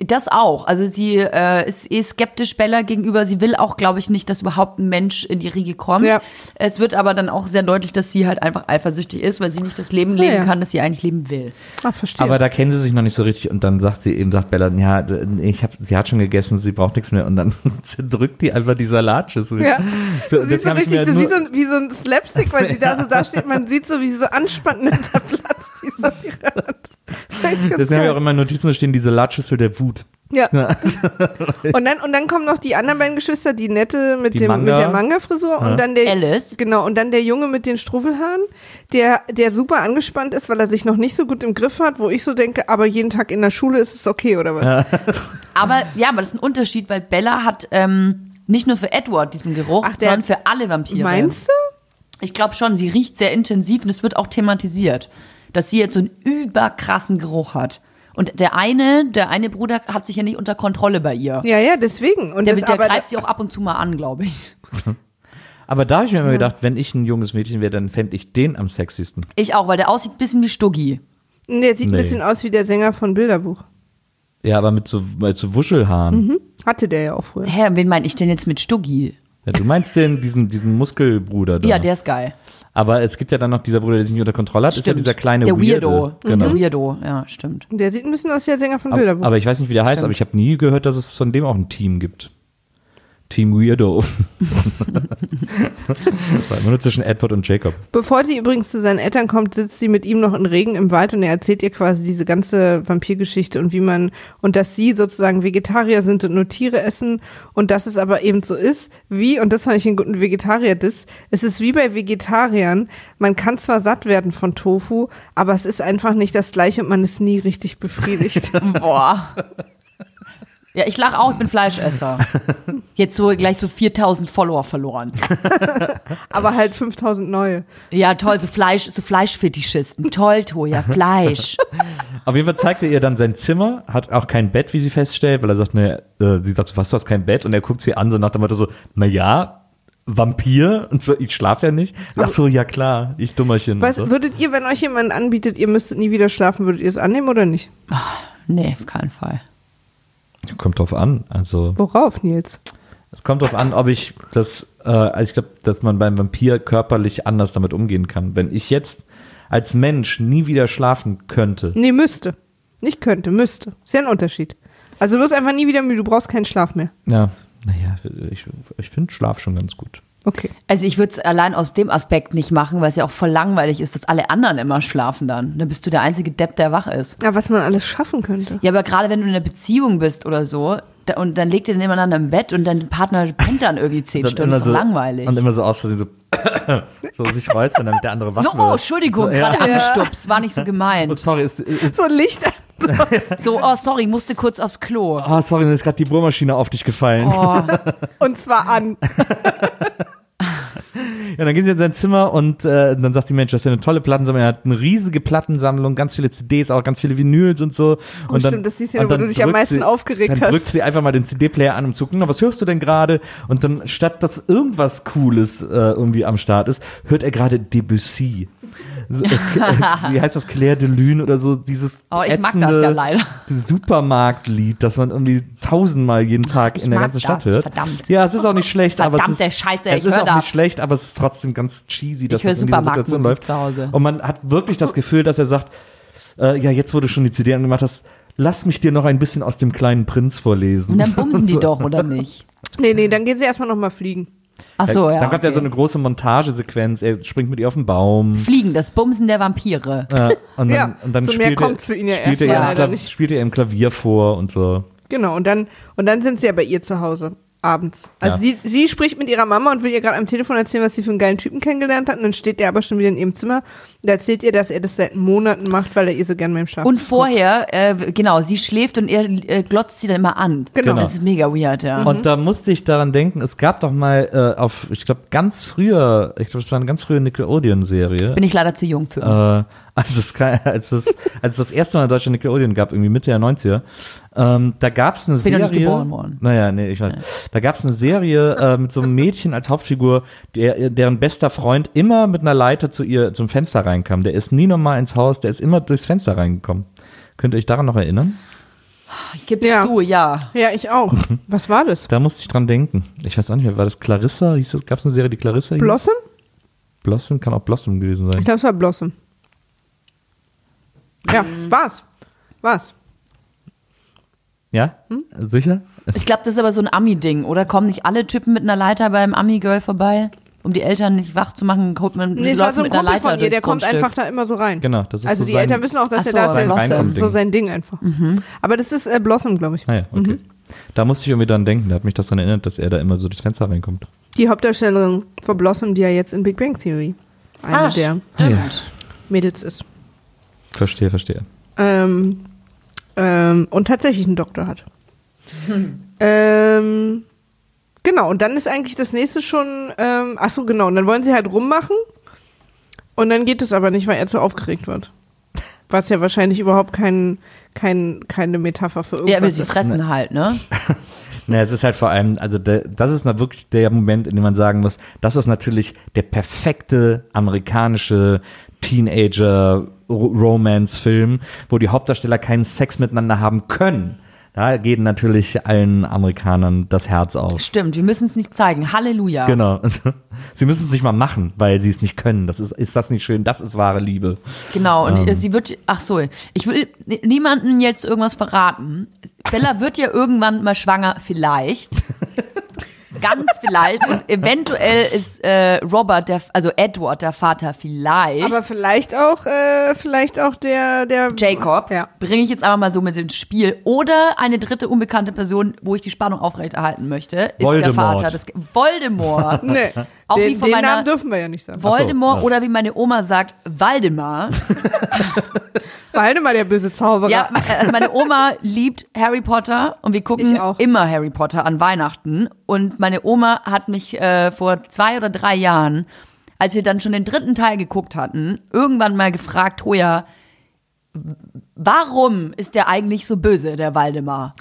Das auch. Also sie äh, ist eh skeptisch Bella gegenüber. Sie will auch, glaube ich, nicht, dass überhaupt ein Mensch in die Riege kommt. Ja. Es wird aber dann auch sehr deutlich, dass sie halt einfach eifersüchtig ist, weil sie nicht das Leben leben ja. kann, das sie eigentlich leben will. Ah, verstehe. Aber da kennen sie sich noch nicht so richtig und dann sagt sie eben, sagt Bella, ja, ich hab, sie hat schon gegessen, sie braucht nichts mehr und dann zerdrückt die einfach die Salatschüssel. Ja. Deswegen Sie ist so richtig so, wie, so ein, wie so ein Slapstick, weil sie da so da steht. Man sieht so, wie sie so anspannt und dann zerplatzt Deswegen habe ich auch immer in Notizen stehen, die Salatschüssel der Wut. Ja. Und dann, und dann kommen noch die anderen beiden Geschwister, die nette mit, Die dem, Manga. mit der Manga-Frisur und dann der Alice. Genau, und dann der Junge mit den Struffelhaaren, der, der super angespannt ist, weil er sich noch nicht so gut im Griff hat, wo ich so denke, aber jeden Tag in der Schule ist es okay, oder was? Aber ja, aber das ist ein Unterschied, weil Bella hat ähm, nicht nur für Edward diesen Geruch, Ach, der- sondern für alle Vampire. Meinst du? Ich glaube schon, sie riecht sehr intensiv und es wird auch thematisiert, dass sie jetzt so einen überkrassen Geruch hat. Und der eine, der eine Bruder hat sich ja nicht unter Kontrolle bei ihr. Ja, ja, deswegen. Und Der, das, der aber, greift sie auch ab und zu mal an, glaube ich. Aber da habe ich mir immer gedacht, wenn ich ein junges Mädchen wäre, dann fände ich den am sexiesten. Ich auch, weil der aussieht ein bisschen wie Stuggi. der sieht Nee. ein bisschen aus wie der Sänger von Bilderbuch. Ja, aber mit so, mit so Wuschelhaaren. Mhm. Hatte der ja auch früher. Hä, wen meine ich denn jetzt mit Stuggi? Ja, du meinst den, diesen, diesen Muskelbruder da. Ja, der ist geil. Aber es gibt ja dann noch dieser Bruder, der sich nicht unter Kontrolle hat, ist ja Stimmt. dieser kleine Der Weirde. Weirdo. Genau. Der Weirdo, ja, stimmt. Der sieht ein bisschen aus wie der Sänger von Aber, Bilderbuch. aber ich weiß nicht, wie der heißt, aber ich habe nie gehört, dass es von dem auch ein Team gibt. Team Weirdo. War immer nur zwischen Edward und Jacob. Bevor sie übrigens zu seinen Eltern kommt, sitzt sie mit ihm noch in Regen im Wald und er erzählt ihr quasi diese ganze Vampirgeschichte und wie man, und dass sie sozusagen Vegetarier sind und nur Tiere essen und dass es aber eben so ist, wie, und das fand ich einen guten Vegetarier-Diss, es ist wie bei Vegetariern, man kann zwar satt werden von Tofu, aber es ist einfach nicht das gleiche und man ist nie richtig befriedigt. Boah. Ja, ich lache auch, ich bin Fleischesser. Jetzt so gleich so 4000 Follower verloren. aber halt 5000 neue. Ja, toll, so Fleisch, so Fleischfetischisten. Toll, Toja, Fleisch. Auf jeden Fall zeigt er ihr dann sein Zimmer, hat auch kein Bett, wie sie feststellt, weil er sagt, ne, äh, sie sagt, so, was, du hast kein Bett? Und er guckt sie an, so nach dem Motto so, na ja, Vampir und so, ich schlafe ja nicht. Ach so, ja klar, ich Dummerchen. Was so. würdet ihr, wenn euch jemand anbietet, ihr müsstet nie wieder schlafen, würdet ihr es annehmen oder nicht? Nee, auf keinen Fall. Kommt drauf an, also Worauf, Nils? es kommt drauf an, ob ich das, äh, also ich glaube, dass man beim Vampir körperlich anders damit umgehen kann. Wenn ich jetzt als Mensch nie wieder schlafen könnte, Nee, müsste. Nicht könnte, müsste. Ist ja ein Unterschied. Also du wirst einfach nie wieder müde, du brauchst keinen Schlaf mehr. ja, naja, ich, ich finde Schlaf schon ganz gut. Okay. Also ich würde es allein aus dem Aspekt nicht machen, weil es ja auch voll langweilig ist, dass alle anderen immer schlafen dann. Dann bist du der einzige Depp, der wach ist. Ja, was man alles schaffen könnte. Ja, aber gerade wenn du in einer Beziehung bist oder so, da, und dann legt ihr nebeneinander im Bett und dein Partner pennt dann irgendwie zehn Dann Stunden, immer ist doch langweilig. Und immer so aus Versehen so, so sich räuspern, damit der andere wach So, wird. oh, Entschuldigung, Ja. gerade angestupst, war nicht so Oh, gemeint. sorry, ist, ist, So Licht. So, oh, sorry, musste kurz aufs Klo. oh, sorry, mir ist gerade die Bohrmaschine auf dich gefallen. Oh, Und zwar an. Ja, dann gehen sie in sein Zimmer und äh, dann sagt die Mensch, das ist ja eine tolle Plattensammlung. Er hat eine riesige Plattensammlung, ganz viele CDs, auch ganz viele Vinyls und so. und Oh, stimmt, das ist die Szene, und wo dann du dich am meisten sie, aufgeregt dann hast. drückt sie einfach mal den CD-Player an, um zu gucken, na, was hörst du denn gerade? Und dann, statt dass irgendwas Cooles äh, irgendwie am Start ist, hört er gerade Debussy. So, äh, wie heißt das? Claire de Lune oder so, dieses Oh, ich mag das ätzende ja leider. Supermarktlied, das man irgendwie tausendmal jeden Tag Ich in der ganzen Stadt das, hört. verdammt. Ja, es ist auch nicht schlecht, aber es ist, Scheiße, es ich ist auch das. nicht schlecht, aber es ist trotzdem ganz cheesy, dass Ich das in dieser Situation läuft. zu Hause. Und man hat wirklich das Gefühl, dass er sagt, äh, ja, jetzt du schon die CD angemacht hast, lass mich dir noch ein bisschen aus dem kleinen Prinz vorlesen. und dann bumsen die doch, oder nicht? Nee, nee, dann gehen sie erstmal nochmal fliegen. Ach so, ja. Dann kommt ja so okay. eine große Montagesequenz, er springt mit ihr auf den Baum. Fliegen, das Bumsen der Vampire. Äh, und dann, Ja, und dann so mehr spielt, er, kommt's für ihn ja spielt, er nicht. spielt er im Klavier vor und so. Genau, und dann, und dann sind sie ja bei ihr zu Hause. Abends. Also Ja. sie, sie spricht mit ihrer Mama und will ihr gerade am Telefon erzählen, was sie für einen geilen Typen kennengelernt hat. Und dann steht er aber schon wieder in ihrem Zimmer und erzählt ihr, dass er das seit Monaten macht, weil er ihr so gern beim Schlafen Und vorher, äh, genau, sie schläft und er äh, glotzt sie dann immer an. Genau. Das ist mega weird, ja. Und da musste ich daran denken, es gab doch mal äh, auf, ich glaube, ganz früher, ich glaube, es war eine ganz frühe Nickelodeon-Serie. Bin ich leider zu jung für. äh, als es, als, es, als es das erste Mal in Deutschland Nickelodeon gab, irgendwie Mitte der 90er, ähm, da gab es eine Bin noch Serie. nicht geboren worden. Naja, nee, ich weiß. Da gab es eine Serie äh, mit so einem Mädchen als Hauptfigur, der, deren bester Freund immer mit einer Leiter zu ihr zum Fenster reinkam. Der ist nie nochmal ins Haus, der ist immer durchs Fenster reingekommen. Könnt ihr euch daran noch erinnern? ich gebe Ja. zu, ja. Ja, ich auch. Mhm. Was war das? Da musste ich dran denken. Ich weiß auch nicht mehr, war das Clarissa? Gab es eine Serie, die Clarissa hieß? Blossom? Blossom? Kann auch Blossom gewesen Ich sein. glaube, es war Blossom. Ja, war's. War's. Ja? Hm? Sicher? Ich glaube, das ist aber so ein Ami-Ding, oder? Kommen nicht alle Typen mit einer Leiter beim Ami-Girl vorbei? Um die Eltern nicht wach zu machen, holt man Nee, es war so ein mit einer Kumpel Leiter von ihr, der kommt Grundstück. einfach da immer so rein. Genau, das ist also so die sein, Eltern wissen auch, dass Ach er so, da ist. sein Das ist so sein Ding einfach. Aber das ist äh, Blossom, glaube ich. Ah ja, okay. Mhm. Da musste ich irgendwie dran denken, da hat mich das daran erinnert, dass er da immer so durchs Fenster reinkommt. Die Hauptdarstellerin von Blossom, die ja jetzt in Big Bang Theory eine Ah, der stimmt. Mädels ist. Verstehe, verstehe. Ähm, ähm, und tatsächlich einen Doktor hat. Hm. Ähm, genau, und dann ist eigentlich das nächste schon, ähm, ach so, genau, und dann wollen sie halt rummachen und dann geht es aber nicht, weil er zu aufgeregt wird. Was ja wahrscheinlich überhaupt kein, kein, keine Metapher für irgendwas Ja, will sie ist. fressen halt, ne? Na, es ist halt vor allem, also der, das ist na wirklich der Moment, in dem man sagen muss, das ist natürlich der perfekte amerikanische Teenager-Romance-Film, wo die Hauptdarsteller keinen Sex miteinander haben können. Da geht natürlich allen Amerikanern das Herz auf. Stimmt, wir müssen es nicht zeigen. Halleluja. Genau. Sie müssen es nicht mal machen, weil sie es nicht können. Das ist, ist das nicht schön? Das ist wahre Liebe. Genau, und Ähm. äh, sie wird, ach so, ich will n- niemandem jetzt irgendwas verraten. Bella wird ja irgendwann mal schwanger, vielleicht. Ganz vielleicht. Und eventuell ist äh, Robert, der, also Edward, der Vater, vielleicht. Aber vielleicht auch, äh, vielleicht auch der, der Jacob Ja. bringe ich jetzt einfach mal so mit ins Spiel. Oder eine dritte unbekannte Person, wo ich die Spannung aufrechterhalten möchte, ist der Voldemort. Vater des Voldemort. Nee, Auch den, wie von den meiner- Namen dürfen wir ja nicht sagen. Voldemort ja. oder wie meine Oma sagt, Waldemar. Waldemar, der böse Zauberer. Ja, also meine Oma liebt Harry Potter und wir gucken immer Harry Potter an Weihnachten. Und meine Oma hat mich äh, vor zwei oder drei Jahren, als wir dann schon den dritten Teil geguckt hatten, irgendwann mal gefragt, Hoja, warum ist der eigentlich so böse, der Waldemar?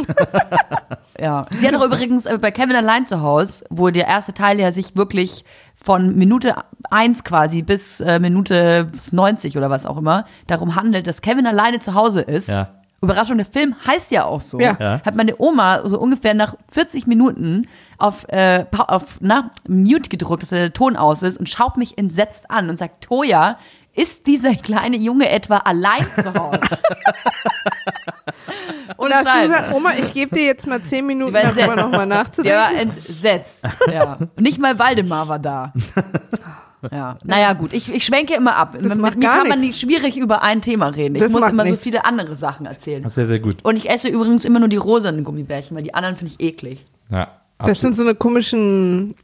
ja. Sie hat auch übrigens äh, bei Kevin allein zu Hause, wo der erste Teil ja sich wirklich von Minute eins quasi bis äh, Minute 90 oder was auch immer darum handelt, dass Kevin alleine zu Hause ist. Ja. Überraschung, der Film heißt ja auch so. Ja. Ja. Hat meine Oma so ungefähr nach 40 Minuten auf, äh, auf na, Mute gedrückt, dass der Ton aus ist und schaut mich entsetzt an und sagt, Toja, ist dieser kleine Junge etwa allein zu Hause? Und hast du gesagt, Oma, ich gebe dir jetzt mal zehn Minuten, darüber entsetzt. nochmal nachzudenken. war entsetzt. Ja. Nicht mal Waldemar war da. Ja. Naja, gut, ich, ich schwenke immer ab. Mit macht mir gar kann man nichts. nicht schwierig über ein Thema reden. Ich Das muss macht immer so viele andere Sachen erzählen. Das ist sehr, sehr gut. Und ich esse übrigens immer nur die rosanen Gummibärchen, weil die anderen finde ich eklig. Ja, Das sind so eine komischen,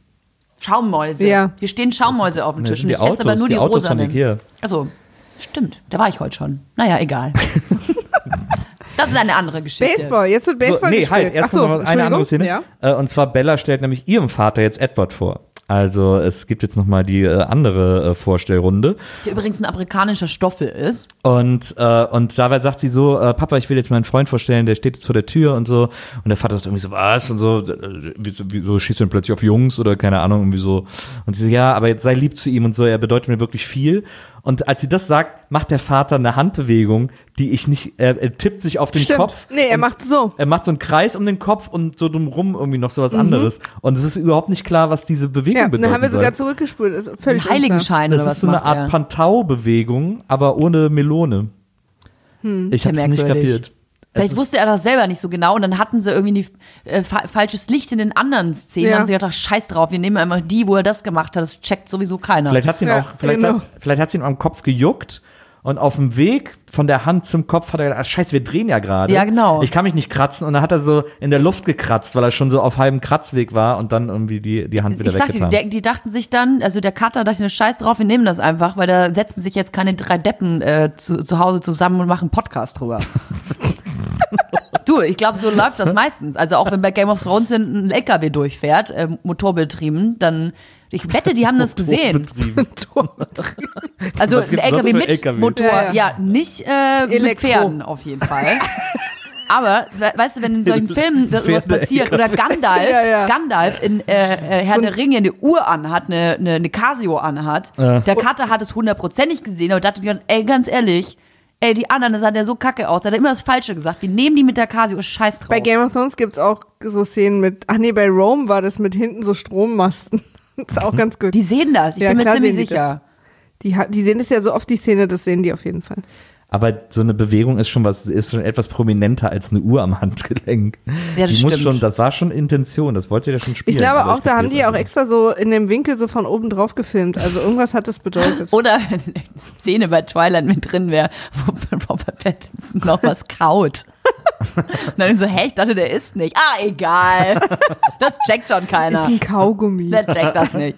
Schaummäuse. Ja. Hier stehen Schaummäuse auf dem Tisch die ich esse aber Autos, nur die die, Autos von. Ikea. Also, stimmt. Da war ich heute schon. Naja, egal. das ist eine andere Geschichte. Baseball. Jetzt wird Baseball so, nee, gespielt. halt, erst Ach so, noch eine andere Szene. Ja. Äh, und zwar Bella stellt nämlich ihrem Vater jetzt Edward vor. Also es gibt jetzt noch mal die äh, andere äh, Vorstellrunde. Der übrigens ein amerikanischer Stoffel ist. Und, äh, und dabei sagt sie so, äh, Papa, ich will jetzt meinen Freund vorstellen, der steht jetzt vor der Tür und so. Und der Vater sagt irgendwie so, was? Und so, äh, wieso, wieso schießt du denn plötzlich auf Jungs oder keine Ahnung, irgendwie so. Und sie so, ja, aber jetzt sei lieb zu ihm und so, er bedeutet mir wirklich viel. Und als sie das sagt, macht der Vater eine Handbewegung, die ich nicht, er, er tippt sich auf den Stimmt. Kopf. Nee, er macht so. Er macht so einen Kreis um den Kopf und so drumrum irgendwie noch Mhm. so was anderes. Und es ist überhaupt nicht klar, was diese Bewegung Ja, bedeutet. dann haben wir sogar zurückgespult. Ist völlig Ein Heiligenschein Das ist so eine Art? Pantau-Bewegung, aber ohne Melone. ich hab's nicht kapiert. Vielleicht wusste er das selber nicht so genau und dann hatten sie irgendwie die, äh, fa falsches Licht in den anderen Szenen. Ja. Haben sie gedacht, scheiß drauf, wir nehmen einfach die, wo er das gemacht hat. Das checkt sowieso keiner. Vielleicht hat sie ihn Ja, auch, vielleicht, genau. hat, vielleicht hat sie ihn am Kopf gejuckt und auf dem Weg von der Hand zum Kopf hat er gedacht, ah, scheiße, wir drehen ja gerade. Ja, genau. Ich kann mich nicht kratzen und dann hat er so in der Luft gekratzt, weil er schon so auf halbem Kratzweg war und dann irgendwie die, die Hand wieder ich sagte, die, weggetan. die, die dachten sich dann, also der Cutter dachte, scheiß drauf, wir nehmen das einfach, weil da setzen sich jetzt keine drei Deppen äh, zu, zu Hause zusammen und machen einen Podcast drüber. du, ich glaube, so läuft das meistens. Also auch wenn bei Game of Thrones ein LKW durchfährt, äh, motorbetrieben, dann ich wette, die haben das gesehen. Also ein LKW mit LKWs? Motor, Ja, ja, ja. nicht äh, mit. Pferden auf jeden Fall. Aber, we- weißt du, wenn in solchen Filmen das sowas passiert, oder Gandalf, Ja, ja. Gandalf in äh, äh, Herr der Ringe eine Uhr anhat, eine, eine, eine Casio anhat, der Kater hat es hundertprozentig gesehen, aber dachte ich, ey, ganz ehrlich, ey, die anderen, das sah der so kacke aus, da hat er immer das Falsche gesagt. Wir nehmen die mit der Casio, scheiß drauf. Bei Game of Thrones gibt's auch so Szenen mit, ach nee, bei Rome war das mit hinten so Strommasten. ist auch ganz gut. die sehen das, ich Ja, bin mir ziemlich sicher. Die, die sehen das ja so oft, die Szene, das sehen die auf jeden Fall. Aber so eine Bewegung ist schon was, ist schon etwas prominenter als eine Uhr am Handgelenk. Ja, das die muss stimmt. schon, das war schon Intention, das wollte der schon spielen. Ich glaube auch, da haben die auch extra so in dem Winkel so von oben drauf gefilmt. Also irgendwas hat das bedeutet. Oder wenn eine Szene bei Twilight mit drin wäre, wo Robert Pattinson noch was kaut. Und dann so, hä, ich dachte, der isst nicht. Ah, egal. Das checkt schon Ist keiner. ein Kaugummi. Der checkt das nicht.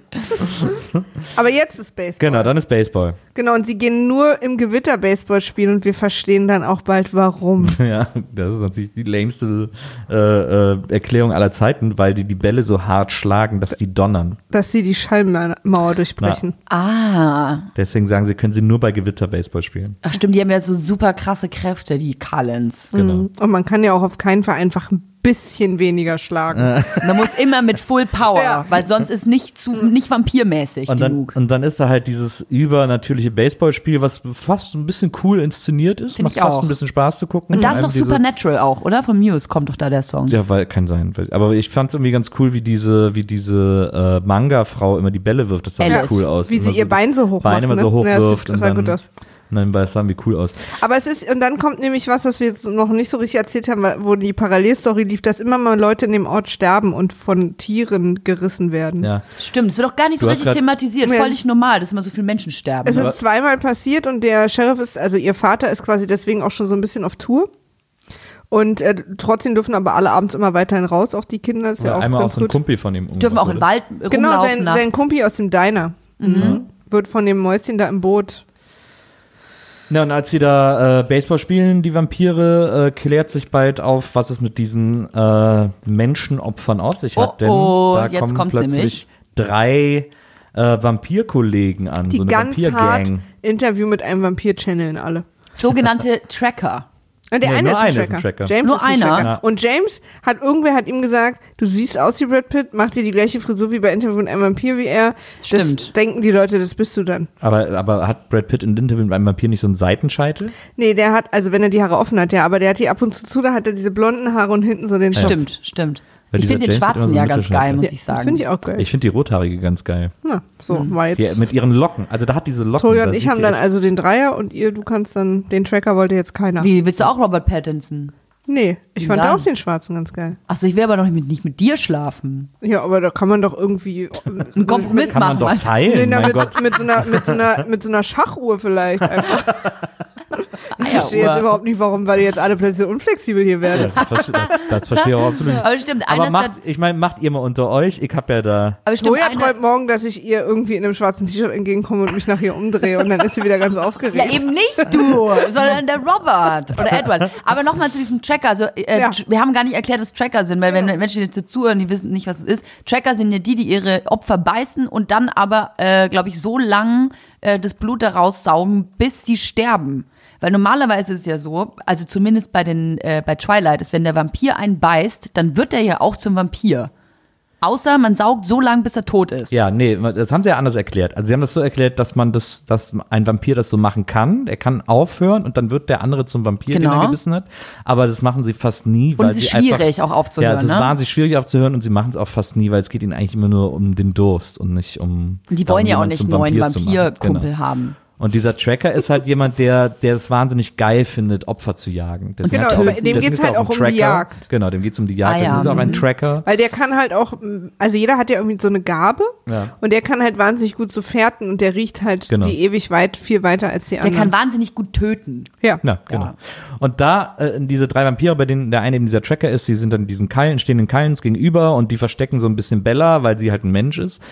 Aber jetzt ist Baseball. Genau, dann ist Baseball. Genau, und sie gehen nur im Gewitter Baseball spielen und wir verstehen dann auch bald warum. Ja, das ist natürlich die lämste äh, äh, Erklärung aller Zeiten, weil die die Bälle so hart schlagen, dass die donnern. Dass sie die Schallmauer durchbrechen. Ah. Deswegen sagen sie, können sie nur bei Gewitter Baseball spielen. Ach stimmt, die haben ja so super krasse Kräfte, die Cullens. Genau. Und man kann ja auch auf keinen Fall einfach ein bisschen weniger schlagen. Man muss immer mit Full Power, Ja. weil sonst ist nicht zu nicht vampirmäßig Und dann, genug. und dann ist da halt dieses übernatürliche Baseballspiel, was fast ein bisschen cool inszeniert ist. Find Macht ich fast auch. ein bisschen Spaß zu gucken. Und da ist doch Supernatural auch, oder? Von Muse kommt doch da der Song. Ja, weil kann sein. Aber ich fand es irgendwie ganz cool, wie diese, wie diese äh, Manga-Frau immer die Bälle wirft. Das sah irgendwie cool aus. Wie sie Immer ihr Bein so hoch Bein macht, immer ne? so hoch Ja, wirft das und sah dann, gut aus. Nein, das sah irgendwie cool aus. Aber es ist, und dann kommt nämlich was, was wir jetzt noch nicht so richtig erzählt haben, wo die Parallelstory lief, dass immer mal Leute in dem Ort sterben und von Tieren gerissen werden. Ja. Stimmt, es wird auch gar nicht so Du hast richtig thematisiert. Ja. Völlig normal, dass immer so viele Menschen sterben. Es ist zweimal passiert und der Sheriff ist, also ihr Vater ist quasi deswegen auch schon so ein bisschen auf Tour. Und äh, trotzdem dürfen aber alle abends immer weiterhin raus, auch die Kinder, das ist ja Oder auch einmal auch ganz so ein gut. Kumpel von ihm dürfen auch im Wald Genau, rumlaufen sein, nachts. sein Kumpel aus dem Diner mhm. wird von dem Mäuschen da im Boot. Ja, und als sie da äh, Baseball spielen, die Vampire, äh, klärt sich bald auf, was es mit diesen äh, Menschenopfern aus sich hat. Oh, denn oh, da jetzt kommen kommt's plötzlich nämlich. drei äh, Vampirkollegen an, Die so eine ganz hart. Interview mit einem Vampir channeln alle. Sogenannte Tracker. Und der Nee, eine nur ist ein einer ist Tracker. ein Tracker. James Nur ist ein einer? Tracker. Ja. Und James hat, irgendwer hat ihm gesagt, du siehst aus wie Brad Pitt, mach dir die gleiche Frisur wie bei Interview mit einem Vampir wie er. Stimmt. Das denken die Leute, das bist du dann. Aber, aber hat Brad Pitt in Interview mit einem Vampir nicht so einen Seitenscheitel? Nee, der hat, also wenn er die Haare offen hat, ja, aber der hat die ab und zu zu, da hat er diese blonden Haare und hinten so den Schopf. Stimmt, stimmt. Weil ich finde den James schwarzen so ja ganz geil, muss ich sagen. Finde ich auch geil. Ich finde die Rothaarige ganz geil. Na, so, war jetzt. Die, mit ihren Locken. Also da hat diese Locken. Da und ich haben dann also den Dreier und ihr, du kannst dann, den Tracker wollte jetzt keiner. Wie, willst du auch Robert Pattinson? Nee, ich fand auch den schwarzen ganz geil. Achso, ich will aber noch nicht mit, nicht mit dir schlafen. Ja, aber da kann man doch irgendwie. Einen Kompromiss Kann man machen. doch du? Nee, teilen, na, mein mit, Gott. mit, so einer, mit, so einer, mit so einer Schachuhr vielleicht einfach. Ich verstehe jetzt Eieruhr. überhaupt nicht, warum wir jetzt alle plötzlich so unflexibel hier Ja, werden. das, verstehe- das, das verstehe ich auch absolut nicht. Aber stimmt, Aber macht, ich meine, macht ihr mal unter euch. Ich habe ja da. aber stimmt, Toja träumt morgen, dass ich ihr irgendwie in einem schwarzen T-Shirt entgegenkomme und mich nach ihr umdrehe und dann ist sie wieder ganz aufgeregt. Ja, eben nicht du, sondern der Robert oder Edward. Aber nochmal zu diesem Tracker. Also, äh, Ja. wir haben gar nicht erklärt, was Tracker sind, weil wenn Menschen jetzt zuhören, die wissen nicht, was es ist. Tracker sind ja die, die ihre Opfer beißen und dann aber, äh, glaube ich, so lang äh, das Blut daraus saugen, bis sie sterben. Weil normalerweise ist es ja so, also zumindest bei den äh, bei Twilight, ist, wenn der Vampir einen beißt, dann wird er ja auch zum Vampir. Außer man saugt so lang, bis er tot ist. Ja, nee, das haben sie ja anders erklärt. Also sie haben das so erklärt, dass man das, dass ein Vampir das so machen kann. Er kann aufhören und dann wird der andere zum Vampir, den Genau. er gebissen hat. Aber das machen sie fast nie, Und weil es ist sie einfach, schwierig auch aufzuhören. Ja, es ist ne? wahnsinnig schwierig aufzuhören und sie machen es auch fast nie, weil es geht ihnen eigentlich immer nur um den Durst und nicht um. Die wollen ja auch nicht einen neuen. Vampirkumpel Genau. haben. Und dieser Tracker ist halt jemand, der, der es wahnsinnig geil findet, Opfer zu jagen. Deswegen Genau, ist er aber auch- dem geht's ist er halt auch um die Tracker. Jagd. Genau, dem geht's um die Jagd. Ah, ja. ist er auch ein Tracker. Weil der kann halt auch, also jeder hat ja irgendwie so eine Gabe Ja. und der kann halt wahnsinnig gut so fährten und der riecht halt Genau. die ewig weit, viel weiter als die Der anderen. kann wahnsinnig gut töten. ja. Ja, genau. Ja. Und da, äh, diese drei Vampire, bei denen der eine eben dieser Tracker ist, die sind dann diesen Keilen, stehenden Keilens gegenüber und die verstecken so ein bisschen Bella, weil sie halt ein Mensch ist.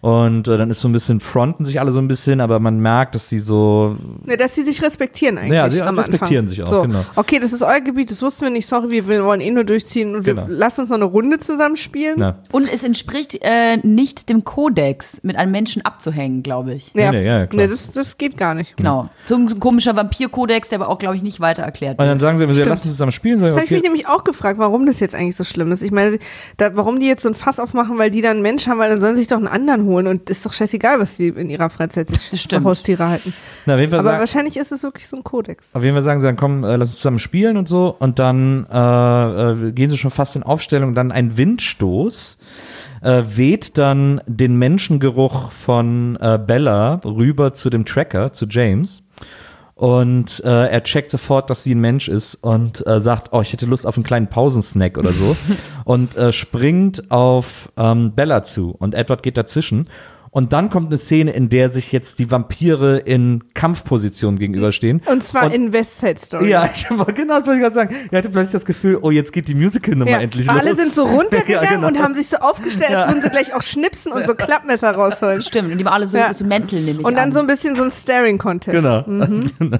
Und äh, dann ist so ein bisschen, fronten sich alle so ein bisschen, aber man merkt, dass sie so, Ja, dass sie sich respektieren eigentlich. Ja, sie am respektieren Anfang. sich auch, so. genau. Okay, das ist euer Gebiet, das wussten wir nicht, sorry, wir, wollen eh nur durchziehen und Genau. wir lasst uns noch eine Runde zusammen spielen. na, Und es entspricht äh, nicht dem Kodex, mit einem Menschen abzuhängen, glaube ich. Ja, Nee, nee, ja, klar. nee das, das geht gar nicht. Genau. So ein, so ein komischer Vampir-Kodex, der aber auch, glaube ich, nicht weiter erklärt Und wird. dann sagen sie, wir lassen uns zusammen spielen. Sagen, Das habe ich mich okay. nämlich auch gefragt, warum das jetzt eigentlich so schlimm ist. Ich meine, da, warum die jetzt so ein Fass aufmachen, weil die dann einen Mensch haben, weil dann sollen sie sich doch einen anderen holen und ist doch scheißegal, was die in ihrer Freizeit sich für stimmt. Haustiere halten. Na, auf jeden Fall Aber sagen, wahrscheinlich ist es wirklich so ein Kodex. Auf jeden Fall sagen sie dann, komm, äh, lass uns zusammen spielen und so. Und dann äh, äh, gehen sie schon fast in Aufstellung. Dann ein Windstoß äh, weht dann den Menschengeruch von äh, Bella rüber zu dem Tracker, zu James. Und äh, er checkt sofort, dass sie ein Mensch ist und äh, sagt, oh, ich hätte Lust auf einen kleinen Pausensnack oder so. und äh, springt auf ähm, Bella zu. Und Edward geht dazwischen. Und dann kommt eine Szene, in der sich jetzt die Vampire in Kampfposition gegenüberstehen. Und zwar Und- in West Side Story. Ja, ich war genau das wollte ich gerade sagen. Ich hatte plötzlich das Gefühl, oh, jetzt geht die Musical-Nummer Ja, endlich weil los. alle sind so runtergegangen Ja, genau. und haben sich so aufgestellt, als würden sie gleich auch schnipsen und so Klappmesser rausholen. Stimmt, und die waren alle so, Ja. so Mäntel nämlich Und dann an. so ein bisschen so ein Staring-Contest. Genau. Mhm. da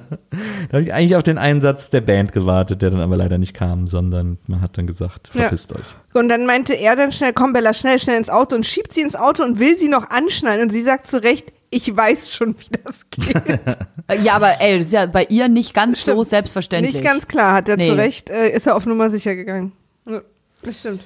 habe ich eigentlich auf den Einsatz der Band gewartet, der dann aber leider nicht kam, sondern man hat dann gesagt, Ja. verpisst euch. Und dann meinte er dann schnell, komm Bella, schnell, schnell ins Auto und schiebt sie ins Auto und will sie noch anschnallen. Und sie sagt zu Recht, ich weiß schon, wie das geht. ja, aber ey, das ist ja bei ihr nicht ganz so Stimmt. selbstverständlich. Nicht ganz klar, hat er Nee. zu Recht, äh, ist er auf Nummer sicher gegangen. Ja. Das stimmt.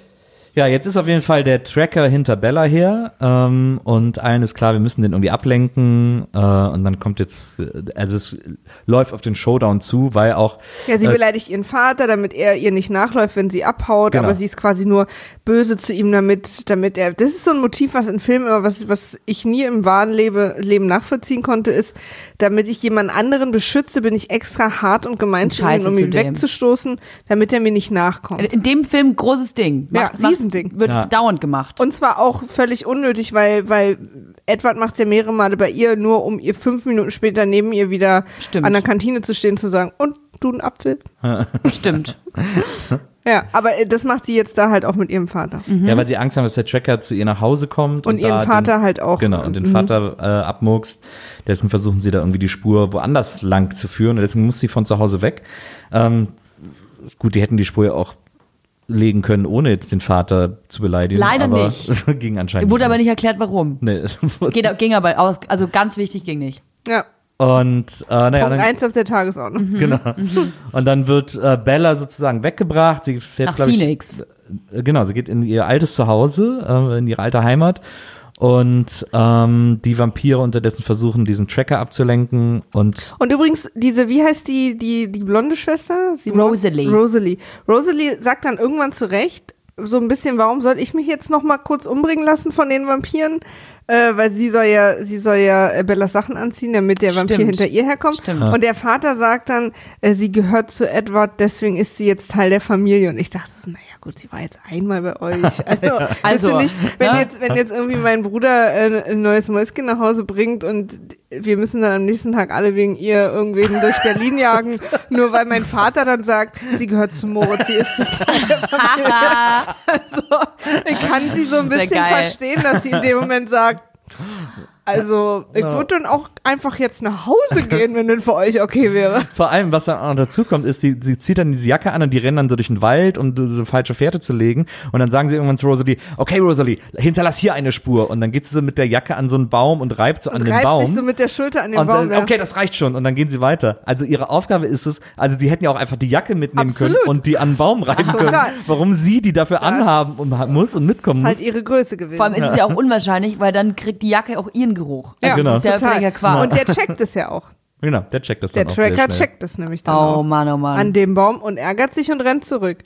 Ja, jetzt ist auf jeden Fall der Tracker hinter Bella her ähm, und allen ist klar, wir müssen den irgendwie ablenken äh, und dann kommt jetzt, äh, also es läuft auf den Showdown zu, weil auch Ja, sie äh, beleidigt ihren Vater, damit er ihr nicht nachläuft, wenn sie abhaut, Genau. aber sie ist quasi nur böse zu ihm, damit, damit er. Das ist so ein Motiv, was in Filmen immer, was, was ich nie im wahren Lebe, Leben nachvollziehen konnte, ist, damit ich jemand anderen beschütze, bin ich extra hart und gemein Und zu ihm, scheiße um ihn wegzustoßen, damit er mir nicht nachkommt. In dem Film großes Ding. Ja, Riesending. Wird Ja. dauernd gemacht. Und zwar auch völlig unnötig, weil, weil Edward macht es ja mehrere Male bei ihr, nur um ihr fünf Minuten später neben ihr wieder Stimmt. an der Kantine zu stehen, zu sagen, und du ein Apfel? Stimmt. Ja, aber äh, das macht sie jetzt da halt auch mit ihrem Vater. ja, weil sie Angst haben, dass der Tracker zu ihr nach Hause kommt Und, und, ihren Vater den, halt auch. Genau, und den Mhm. Vater äh, abmurkst. Deswegen versuchen sie da irgendwie die Spur woanders lang zu führen und deswegen muss sie von zu Hause weg. Ähm, gut, die hätten die Spur ja auch legen können, ohne jetzt den Vater zu beleidigen. Leider aber nicht. Es ging anscheinend Wurde aber nicht erklärt, warum. Nee, es wurde Geht, ging aber aus, also ganz wichtig ging nicht. Ja, Und äh, naja, Punkt dann, eins auf der Tagesordnung. genau. Und dann wird äh, Bella sozusagen weggebracht. Sie fährt, Nach glaub ich, Phoenix. äh, Genau, sie geht in ihr altes Zuhause, äh, in ihre alte Heimat. Und ähm, die Vampire unterdessen versuchen, diesen Tracker abzulenken. Und Und übrigens, diese, wie heißt die, die, die blonde Schwester? Simone? Rosalie. Rosalie. Rosalie sagt dann irgendwann zurecht, so ein bisschen, warum soll ich mich jetzt noch mal kurz umbringen lassen von den Vampiren? Äh, weil sie soll ja, sie soll ja äh, Bellas Sachen anziehen, damit der Vampir Stimmt. hinter ihr herkommt. Stimmt. Und der Vater sagt dann, äh, sie gehört zu Edward, deswegen ist sie jetzt Teil der Familie. Und ich dachte, so, naja gut, sie war jetzt einmal bei euch. Also, Also, nicht, wenn ne? jetzt, wenn jetzt irgendwie mein Bruder äh, ein neues Mäuschen nach Hause bringt und wir müssen dann am nächsten Tag alle wegen ihr irgendwen durch Berlin jagen, nur weil mein Vater dann sagt, sie gehört zu Moritz, sie ist zu. Also, ich kann sie so ein bisschen verstehen, dass sie in dem Moment sagt, also, ich würde dann auch einfach jetzt nach Hause gehen, wenn das für euch okay wäre. vor allem, was dann auch noch dazu kommt, ist, sie, sie zieht dann diese Jacke an und die rennen dann so durch den Wald, um so so falsche Fährte zu legen. Und dann sagen sie irgendwann zu Rosalie, okay, Rosalie, hinterlass hier eine Spur. Und dann geht sie so mit der Jacke an so einen Baum und reibt so an Und den reibt Baum. sich so mit der Schulter an den und Baum. dann, ja. okay, das reicht schon. Und dann gehen sie weiter. Also ihre Aufgabe ist es, also sie hätten ja auch einfach die Jacke mitnehmen Absolut. können und die an den Baum reiben können. Total. Warum sie die dafür anhaben und muss und mitkommen Das ist muss. halt ihre Größe gewesen. Vor allem ist es ja auch unwahrscheinlich, weil dann kriegt die Jacke auch ihren Geruch. ja, genau. Das ist ja total. völliger Quark. Und der checkt es ja auch. genau, der checkt das Der dann auch sehr Tracker schnell. checkt das nämlich dann Oh auch. Mann, oh Mann. An dem Baum und ärgert sich und rennt zurück.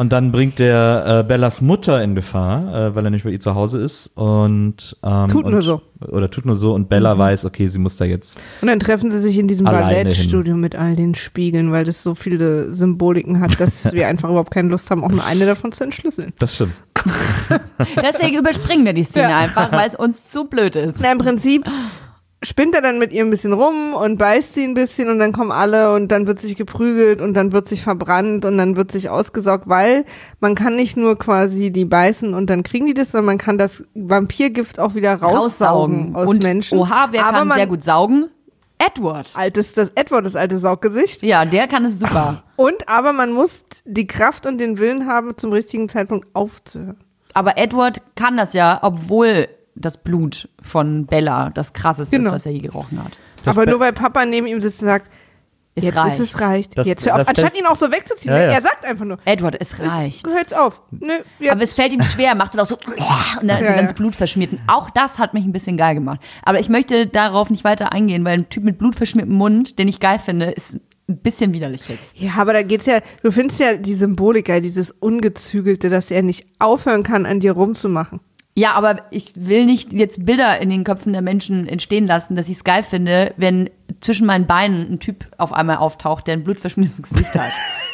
Und dann bringt der äh, Bellas Mutter in Gefahr, äh, weil er nicht bei ihr zu Hause ist. Und ähm, Tut und, nur so. Oder tut nur so. Und Bella weiß, okay, sie muss da jetzt. Und dann treffen sie sich in diesem Ballettstudio mit all den Spiegeln, weil das so viele Symboliken hat, dass wir einfach überhaupt keine Lust haben, auch nur eine davon zu entschlüsseln. Das stimmt. Deswegen überspringen wir die Szene Ja. einfach, weil es uns zu blöd ist. Na, im Prinzip spinnt er dann mit ihr ein bisschen rum und beißt sie ein bisschen und dann kommen alle und dann wird sich geprügelt und dann wird sich verbrannt und dann wird sich ausgesaugt, weil man kann nicht nur quasi die beißen und dann kriegen die das, sondern man kann das Vampirgift auch wieder raussaugen, aus Und Menschen. oha, wer Aber kann man, sehr gut saugen? Edward. Altes, das Edward, das alte Sauggesicht. Ja, der kann es super. Und aber man muss die Kraft und den Willen haben, zum richtigen Zeitpunkt aufzuhören. Aber Edward kann das ja, obwohl das Blut von Bella das krasseste Genau. ist, was er je gerochen hat. Das aber Be- nur weil Papa neben ihm sitzt und sagt, Es jetzt reicht. ist es reicht. Das- jetzt hör auf. Anstatt ihn auch so wegzuziehen. Ja, ne? ja. Er sagt einfach nur, Edward, es reicht. hört's auf. Nö, jetzt. Aber es fällt ihm schwer, macht dann auch so und dann ist Ja, ihm ganz ja. Blut verschmiert. Und auch das hat mich ein bisschen geil gemacht. Aber ich möchte darauf nicht weiter eingehen, weil ein Typ mit blutverschmiertem Mund, den ich geil finde, ist ein bisschen widerlich jetzt. Ja, aber da geht's ja, du findest ja die Symbolik geil, dieses Ungezügelte, dass er nicht aufhören kann, an dir rumzumachen. Ja, aber ich will nicht jetzt Bilder in den Köpfen der Menschen entstehen lassen, dass ich es geil finde, wenn zwischen meinen Beinen ein Typ auf einmal auftaucht, der ein blutverschmiertes Gesicht hat.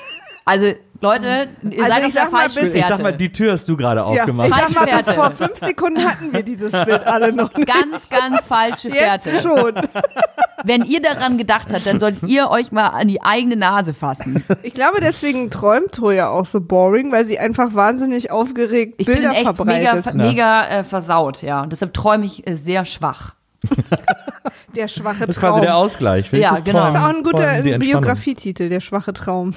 Also, Leute, ihr Also seid ich auf der sag mal, falschen bis- Ich sag mal, die Tür hast du gerade Ja, aufgemacht. ich sag mal, Falsche bis vor fünf Sekunden hatten wir dieses Bild alle noch nicht. Ganz, ganz falsche Fährte. Jetzt schon. Wenn ihr daran gedacht habt, dann solltet ihr euch mal an die eigene Nase fassen. Ich glaube, deswegen träumt Toya auch so boring, weil sie einfach wahnsinnig aufgeregt Ich Bilder bin echt mega, verbreitet. mega äh, versaut, ja. Und deshalb träume ich äh, sehr schwach. Der schwache Das ist Traum. quasi der Ausgleich. Ja, Welches genau. Träumen- Das ist auch ein guter? Biografietitel, der schwache Traum.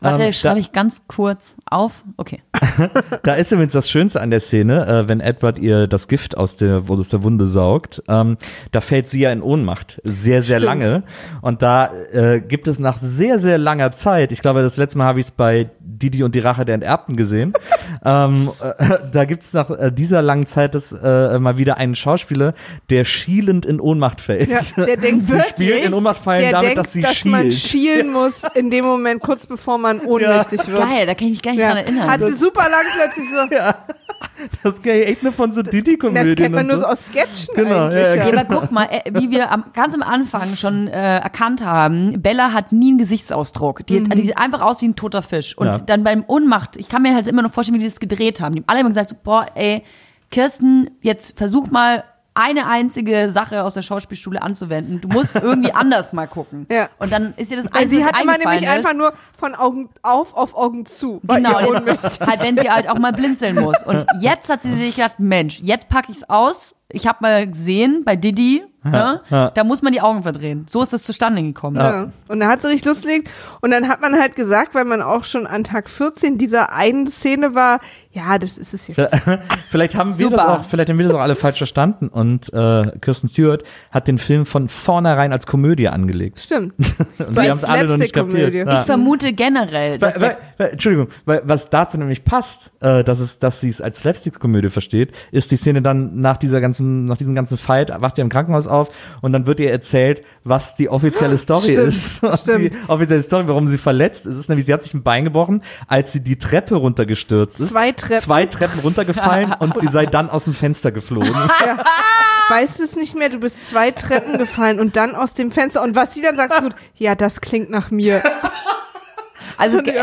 Warte, Ähm, schreibe ich ganz kurz auf. Okay. Da ist übrigens das Schönste an der Szene, äh, wenn Edward ihr das Gift aus der, aus der Wunde saugt, ähm, da fällt sie ja in Ohnmacht. Sehr, sehr Stimmt. lange. Und da äh, gibt es nach sehr, sehr langer Zeit, ich glaube, das letzte Mal habe ich es bei Didi und die Rache der Enterbten gesehen. ähm, äh, da gibt es nach äh, dieser langen Zeit das, äh, mal wieder einen Schauspieler, der schielend in Ohnmacht fällt. Ja, der denkt Sie wirklich, in Ohnmacht fallen der damit, denkt, dass sie dass man schielen muss in dem Moment, kurz bevor man ohnmächtig wird. Geil, da kann ich mich gar nicht Ja. dran erinnern. Hat sie super lang plötzlich so. Das ist geil, echt nur von so Das Didi-Komödien kennt man und nur so. aus Sketchen Genau, eigentlich. ja, Ja, Ja, aber guck mal, äh, wie wir am, ganz am Anfang schon äh, erkannt haben, Bella hat nie einen Gesichtsausdruck. Die, die sieht einfach aus wie ein toter Fisch. Und Ja. dann beim Unmacht, ich kann mir halt immer noch vorstellen, wie die das gedreht haben. Die haben alle immer gesagt, so, boah, ey, Kirsten, jetzt versuch mal eine einzige Sache aus der Schauspielschule anzuwenden. Du musst irgendwie anders mal gucken. Ja. Und dann ist dir das Einzige, sie was hat immer eingefallen nämlich einfach nur von Augen auf auf Augen zu. Genau, ihr jetzt, halt, wenn sie halt auch mal blinzeln muss. Und jetzt hat sie sich gedacht, Mensch, jetzt packe ich's aus. Ich habe mal gesehen bei Didi, ne, ja. da muss man die Augen verdrehen. So ist das zustande gekommen. Ja. Und da hat sie richtig Lust gelegt. Und dann hat man halt gesagt, weil man auch schon an Tag 14 dieser einen Szene war, ja, das ist es jetzt. Vielleicht haben wir das auch, vielleicht haben wir das auch alle falsch verstanden und äh, Kirsten Stewart hat den Film von vornherein als Komödie angelegt. Stimmt. Und So wir haben als es alle noch nicht kapiert. Ich Ja. vermute generell, dass Weil, weil, weil, Entschuldigung, weil was dazu nämlich passt, äh, dass es, dass sie es als Slapstick-Komödie versteht, ist die Szene dann nach dieser ganzen, nach diesem ganzen Fight, wacht sie im Krankenhaus auf und dann wird ihr erzählt, was die offizielle Story Stimmt, ist. Stimmt. Die offizielle Story, warum sie verletzt ist, ist nämlich, sie hat sich ein Bein gebrochen, als sie die Treppe runtergestürzt ist. Zwei Treppen. Zwei Treppen runtergefallen und sie sei dann aus dem Fenster geflogen. Weißt du es nicht mehr? Du bist zwei Treppen gefallen und dann aus dem Fenster. Und was sie dann sagt, ist gut, ja, das klingt nach mir. Also ge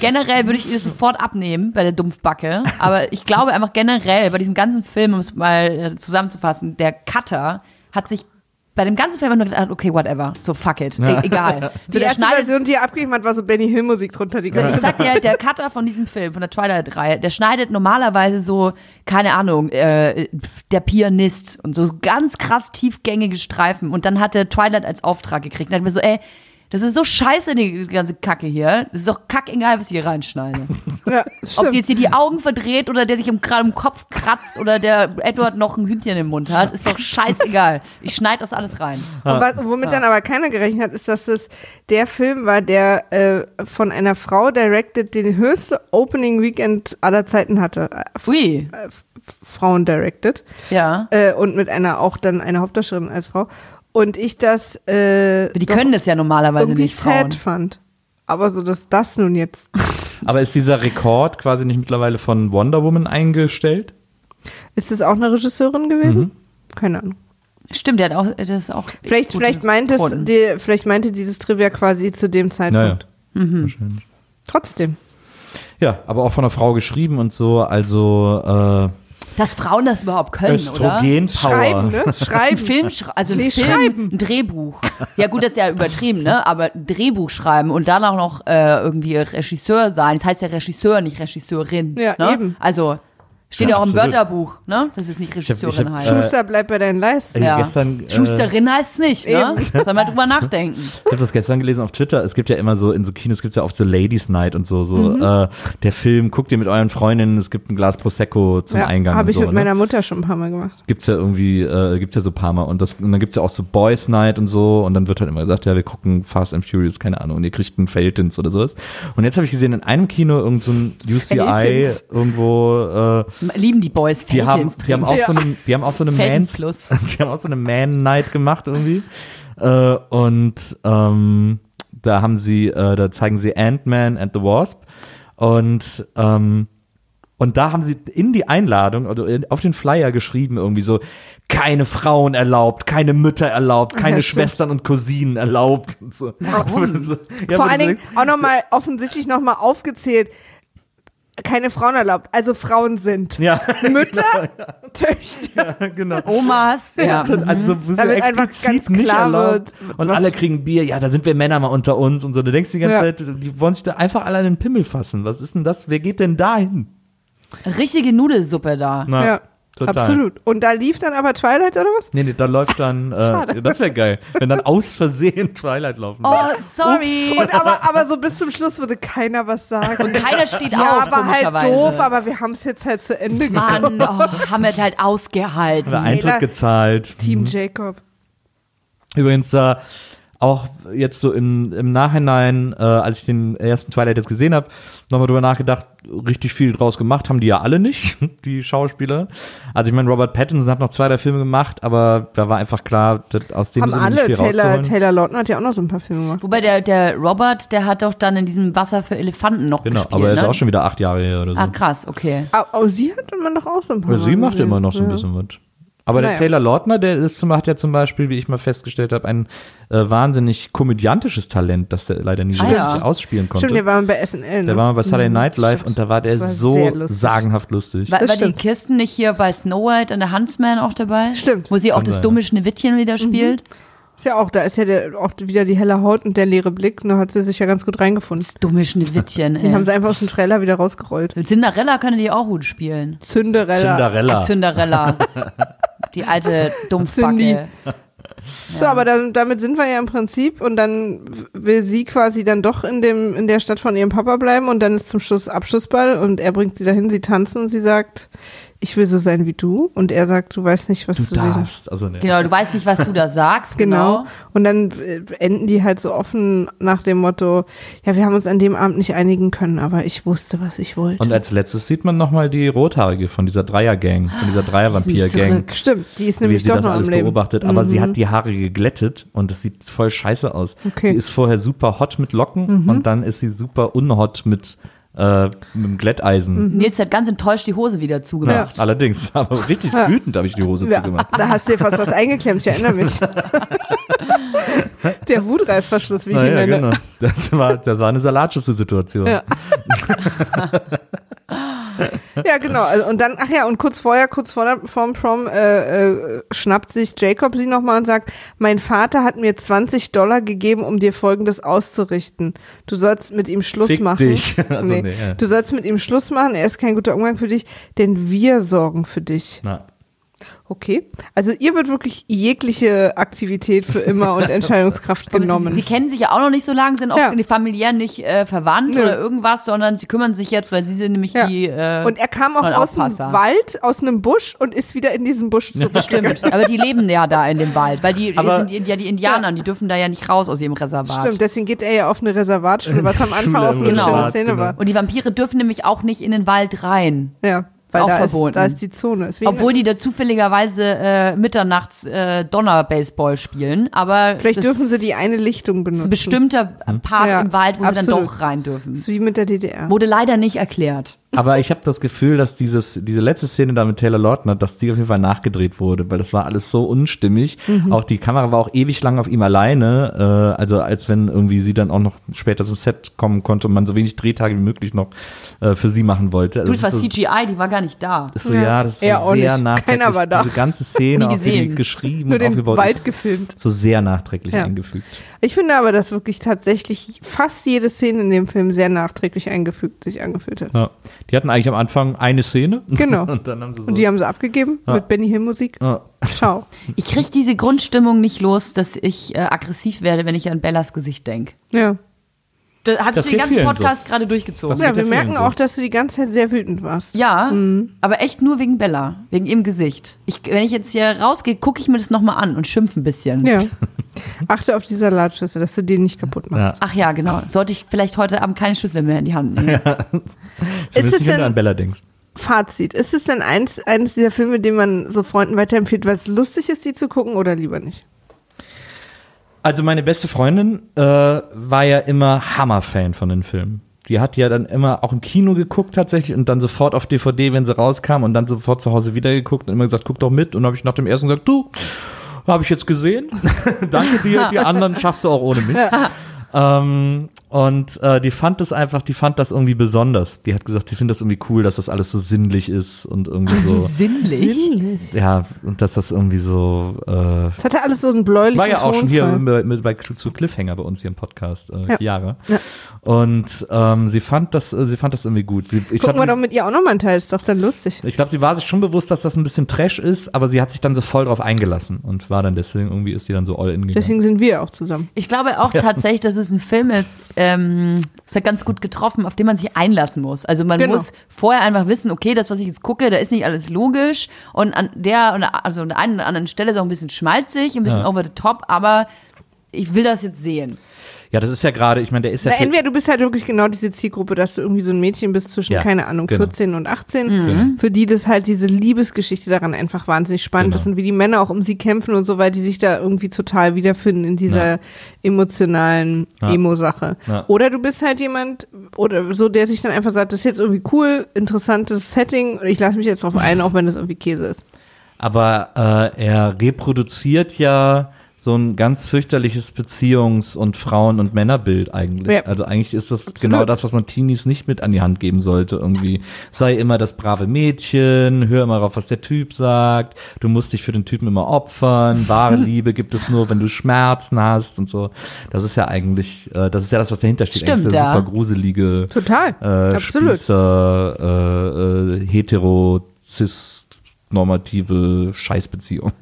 generell würde ich ihr das sofort abnehmen bei der Dumpfbacke. Aber ich glaube einfach generell bei diesem ganzen Film, um es mal äh, zusammenzufassen, der Cutter hat sich bei dem ganzen Film einfach nur gedacht, okay, whatever, so fuck it, e egal. So, Die der erste schneidet Version, die er abgegeben hat, war so Benny Hill Musik drunter. Die So, ich sag dir, der Cutter von diesem Film, von der Twilight-Reihe, der schneidet normalerweise so, keine Ahnung, äh, der Pianist und so ganz krass tiefgängige Streifen. Und dann hat er Twilight als Auftrag gekriegt. Und dann hat mir so, ey, das ist so scheiße, die ganze Kacke hier. Das ist doch kackegal, was ich hier reinschneide. ja, Ob die jetzt hier die Augen verdreht oder der sich im- gerade im Kopf kratzt oder der Edward noch ein Hündchen im Mund hat, ist doch scheißegal. Ich schneide das alles rein. Und was, womit dann aber keiner gerechnet hat, ist, dass das der Film war, der äh, von einer Frau directed den höchste Opening Weekend aller Zeiten hatte. Äh, Ui, äh, Frauen directed. ja. Äh, und mit einer auch dann einer Hauptdarstellerin als Frau. Und ich das äh, Die können das ja normalerweise irgendwie nicht, Frauen. sad fand. Aber so, dass das nun jetzt. Aber ist dieser Rekord quasi nicht mittlerweile von Wonder Woman eingestellt? Ist das auch eine Regisseurin gewesen? Mhm. Keine Ahnung. Stimmt, der hat auch, das ist auch. Vielleicht, vielleicht, meint es, die, vielleicht meinte dieses Trivia quasi zu dem Zeitpunkt. Naja. Wahrscheinlich. Trotzdem. Ja, aber auch von einer Frau geschrieben und so, also äh, Dass Frauen das überhaupt können, oder? Östrogenpower. Schreiben, ne? Ein Schreiben. Film, also ein Nee, Film, schreiben. ein Drehbuch. Ja gut, das ist ja übertrieben, ne? Aber ein Drehbuch schreiben und dann auch noch äh, irgendwie Regisseur sein. Das heißt ja Regisseur, nicht Regisseurin. Ja, ne? eben. Also steht ja auch im Absolut. Wörterbuch, ne? Dass es nicht hab- ich Regisseurin hab, heißt. äh, Schuster, bleib bei deinen Leisten. Ja. gestern, äh, Schusterin heißt es nicht, ne? Soll man drüber nachdenken. Ich habe das gestern gelesen auf Twitter. Es gibt ja immer so, in so Kinos gibt es ja oft so Ladies Night und so. so Mhm. äh, der Film, guckt ihr mit euren Freundinnen, es gibt ein Glas Prosecco zum Ja, Eingang. Habe und ich so, mit ne? meiner Mutter schon ein paar Mal gemacht. Gibt's ja irgendwie, äh, gibt's ja so ein paar Mal. Und, das, und dann gibt's ja auch so Boys Night und so. Und dann wird halt immer gesagt, ja, wir gucken Fast and Furious, keine Ahnung. Und ihr kriegt einen Feltins oder sowas. Und jetzt habe ich gesehen, in einem Kino irgend so ein UCI Feltins. irgendwo, äh, Lieben die Boys die haben, die haben auch so eine, die haben auch so eine Plus. die haben auch so eine Man Night gemacht irgendwie. Äh, und ähm, da haben sie, äh, da zeigen sie Ant-Man and the Wasp. Und ähm, und da haben sie in die Einladung oder in- auf den Flyer geschrieben irgendwie so, keine Frauen erlaubt, keine Mütter erlaubt, keine ja. Schwestern und Cousinen erlaubt. Und so. Warum? So, ja, Vor allen Dingen auch nochmal offensichtlich nochmal aufgezählt, keine Frauen erlaubt, also Frauen sind. Ja, Mütter, Töchter. genau. Omas, ja. Also so, Damit ja einfach ganz nicht klar erlaubt. wird, Und alle kriegen Bier. Ja, da sind wir Männer mal unter uns und so. Du denkst die ganze Ja. Zeit, die wollen sich da einfach alle an den Pimmel fassen. Was ist denn das? Wer geht denn da hin? Richtige Nudelsuppe da. Na, Ja, total. absolut. Und da lief dann aber Twilight oder was? Nee, nee, da läuft dann, äh, Schade. das wäre geil, wenn dann aus Versehen Twilight laufen Oh, würde. sorry. Und aber, aber so bis zum Schluss würde keiner was sagen. Und keiner steht ja, auf, aber halt doof, aber wir haben es jetzt halt zu Ende gebracht. Mann, oh, haben wir halt ausgehalten. Haben wir Eintritt gezahlt. Team Jacob. Übrigens, äh, auch jetzt so im, im Nachhinein, äh, als ich den ersten Twilight jetzt gesehen habe, nochmal drüber nachgedacht, richtig viel draus gemacht haben die ja alle nicht, die Schauspieler. Also ich meine, Robert Pattinson hat noch zwei, drei Filme gemacht, aber da war einfach klar, dass aus dem Haben ist alle. nicht viel Taylor. Taylor Lautner hat ja auch noch so ein paar Filme gemacht. Wobei der, der Robert, der hat doch dann in diesem Wasser für Elefanten noch Genau, gespielt. aber er ist ne? auch schon wieder acht Jahre her oder so. Ah, krass, okay. Ah, oh, sie hat man doch auch so ein paar Aber sie macht immer noch so ein Ja. bisschen was. Aber der Naja. Taylor Lautner, der ist hat ja zum Beispiel, wie ich mal festgestellt habe, ein äh, wahnsinnig komödiantisches Talent, das der leider nie so Ah, richtig ja. ausspielen konnte. Stimmt, der war mal bei SNL. Ne? Der war mal bei Saturday Night Live stimmt. und da war der war so lustig. sagenhaft lustig. War, war die. Kirsten nicht hier bei Snow White und der Huntsman auch dabei? Stimmt. Wo sie auch Kann das sein, dumme Schneewittchen wieder spielt? Ist ja auch, da ist ja der, auch wieder die helle Haut und der leere Blick. Und da hat sie sich ja ganz gut reingefunden. Das dumme Schneewittchen, Die haben ey. sie einfach aus dem Trailer wieder rausgerollt. Cinderella können die auch gut spielen. Cinderella. Cinderella. Cinderella. die alte. Dumpfbacke. So, aber dann, damit sind wir ja im Prinzip und dann will sie quasi dann doch in dem in der Stadt von ihrem Papa bleiben und dann ist zum Schluss Abschlussball und er bringt sie dahin, sie tanzen und sie sagt, ich will so sein wie du und er sagt, du weißt nicht, was Du du, willst. darfst. Also, ne. Genau, du weißt nicht, was du da sagst. Genau. Genau. Und dann äh, enden die halt so offen nach dem Motto, ja, wir haben uns an dem Abend nicht einigen können, aber ich wusste, was ich wollte. Und als letztes sieht man nochmal die Rothaarige von dieser Dreier-Gang, von dieser Dreier-Vampir-Gang. zurück. Stimmt, die ist Wie nämlich sie doch das noch am alles Leben. beobachtet, aber sie Mhm. hat die Haare geglättet und es sieht voll scheiße aus. Okay. Die ist vorher super hot mit Locken Mhm. und dann ist sie super unhot mit, äh, mit dem Glätteisen. Nils hat ganz enttäuscht die Hose wieder zugemacht. Ja, allerdings, aber richtig wütend habe ich die Hose Ja, zugemacht. da hast du dir fast was eingeklemmt, ich erinnere mich. Der Wutreißverschluss, wie ich ihn Naja, nenne. genau. Das war, das war eine Salatschüssel-Situation. Ja. Ja, genau. Also, und dann, ach ja, und kurz vorher, kurz vor der, vorm Prom, äh, äh, schnappt sich Jacob sie nochmal und sagt, mein Vater hat mir 20 Dollar gegeben, um dir Folgendes auszurichten. Du sollst mit ihm Schluss Fick machen. dich. Also, nee. nee, ja. Du sollst mit ihm Schluss machen, er ist kein guter Umgang für dich, denn wir sorgen für dich. Na, Okay. Also ihr wird wirklich jegliche Aktivität für immer und Entscheidungskraft genommen. Sie, sie kennen sich ja auch noch nicht so lange, sind auch Ja. familiär nicht äh, verwandt Nö. oder irgendwas, sondern sie kümmern sich jetzt, weil sie sind nämlich Ja. die. Äh, und er kam auch aus dem. Wald, aus einem Busch und ist wieder in diesem Busch zurückgegangen. Stimmt, aber die leben ja da in dem Wald, weil die, Aber- die sind ja die Indianer, die dürfen da ja nicht raus aus ihrem Reservat. Stimmt, deswegen geht er ja auf eine Reservatschule, was am Anfang auch so eine schöne Reservat, Szene genau. war. Und die Vampire dürfen nämlich auch nicht in den Wald rein. Ja, weil auch da verboten. Ist, da ist die Zone. Deswegen, Obwohl die da zufälligerweise äh, mitternachts äh, Donner-Baseball spielen, aber vielleicht dürfen sie die eine Lichtung benutzen. ein bestimmter Part Ja, im Wald, wo sie dann absolut. doch rein dürfen. Das ist wie mit der DDR. Wurde leider nicht erklärt. Aber ich habe das Gefühl, dass dieses, diese letzte Szene da mit Taylor Lautner, dass die auf jeden Fall nachgedreht wurde, weil das war alles so unstimmig. Mhm. Auch die Kamera war auch ewig lang auf ihm alleine, äh, also als wenn irgendwie sie dann auch noch später zum Set kommen konnte und man so wenig Drehtage wie möglich noch äh, für sie machen wollte. Du, Also das war so, CGI, die war gar nicht da. ist so, ja, das ist Er so auch sehr nachträglich. Keiner war da. Diese ganze Szene, auch wie die geschrieben Nur und aufgebaut Wald ist, gefilmt. so sehr nachträglich Ja. eingefügt. Ich finde aber, dass wirklich tatsächlich fast jede Szene in dem Film sehr nachträglich eingefügt sich angefühlt hat. Ja. Die hatten eigentlich am Anfang eine Szene. Genau. und dann haben sie so. Und die haben sie abgegeben Ja. mit Benny Hill Musik. ja. Ciao. Ich kriege diese Grundstimmung nicht los, dass ich äh, aggressiv werde, wenn ich an Bellas Gesicht denke. Ja. Das hat Das sich den ganzen Podcast gerade durchgezogen. Das Ja, wir ja merken so. auch, dass du die ganze Zeit sehr wütend warst. Ja, Mhm. aber echt nur wegen Bella, wegen ihrem Gesicht. Ich, wenn ich jetzt hier rausgehe, gucke ich mir das nochmal an und schimpfe ein bisschen. Ja. Achte auf die Salatschüssel, dass du die nicht kaputt machst. Ach ja, genau. Sollte ich vielleicht heute Abend keine Schlüssel mehr in die Hand nehmen. Zumindest es nicht, wenn du denn- an Bella denkst. Fazit. Ist es denn eins, eines dieser Filme, den man so Freunden weiterempfiehlt, weil es lustig ist, die zu gucken oder lieber nicht? Also meine beste Freundin äh, war ja immer Hammer-Fan von den Filmen. Die hat ja dann immer auch im Kino geguckt tatsächlich und dann sofort auf DVD, wenn sie rauskam und dann sofort zu Hause wieder geguckt und immer gesagt, guck doch mit. Und habe ich nach dem ersten gesagt, du, habe ich jetzt gesehen. Danke dir, die anderen schaffst du auch ohne mich. Ähm, und äh, die fand das einfach, die fand das irgendwie besonders. Die hat gesagt, sie findet das irgendwie cool, dass das alles so sinnlich ist und irgendwie so, Sinnlich. ja, und dass das irgendwie so, äh, Es hatte alles so einen bläulichen war ja auch schon hier Tonfall. mit, mit, bei zu Cliffhanger bei uns hier im Podcast, äh, Ja. Chiara. Ja. Und ähm, sie fand das, äh, sie fand das irgendwie gut. Sie, ich Gucken wir doch glaube, mit ihr auch nochmal einen Teil, ist doch dann lustig. ich glaub, sie war sich schon bewusst, dass das ein bisschen Trash ist, aber sie hat sich dann so voll drauf eingelassen und war dann deswegen irgendwie ist sie dann so all in gegangen. Deswegen sind wir auch zusammen. Ich glaube auch tatsächlich, dass es ein Film ist, ähm, ist ja ganz gut getroffen, auf den man sich einlassen muss. Also man Genau. muss vorher einfach wissen, okay, das, was ich jetzt gucke, da ist nicht alles logisch und an der, also an der einen oder anderen Stelle ist auch ein bisschen schmalzig, ein bisschen Ja. over the top, aber ich will das jetzt sehen. Ja, das ist ja gerade, ich meine, der ist ja Na, entweder du bist halt wirklich genau diese Zielgruppe, dass du irgendwie so ein Mädchen bist zwischen, Ja, keine Ahnung, genau. 14 und 18, für die das halt diese Liebesgeschichte daran einfach wahnsinnig spannend Genau. ist und wie die Männer auch um sie kämpfen und so, weil die sich da irgendwie total wiederfinden in dieser Ja. emotionalen Ja. Emo-Sache. Ja. Oder du bist halt jemand, oder so, der sich dann einfach sagt, das ist jetzt irgendwie cool, interessantes Setting und ich lasse mich jetzt drauf ein, auch wenn das irgendwie Käse ist. Aber äh, er reproduziert ja so ein ganz fürchterliches Beziehungs- und Frauen- und Männerbild eigentlich. Ja. Also eigentlich ist das genau das, was man Teenies nicht mit an die Hand geben sollte. Irgendwie sei immer das brave Mädchen, hör immer auf, was der Typ sagt. Du musst dich für den Typen immer opfern. Wahre Liebe gibt es nur, wenn du Schmerzen hast und so. Das ist ja eigentlich, äh, das ist ja das, was dahinter steht. Stimmt, der ja. super gruselige Total. äh, Absolut. Spießer, äh, äh, hetero, cis normative Scheißbeziehungen.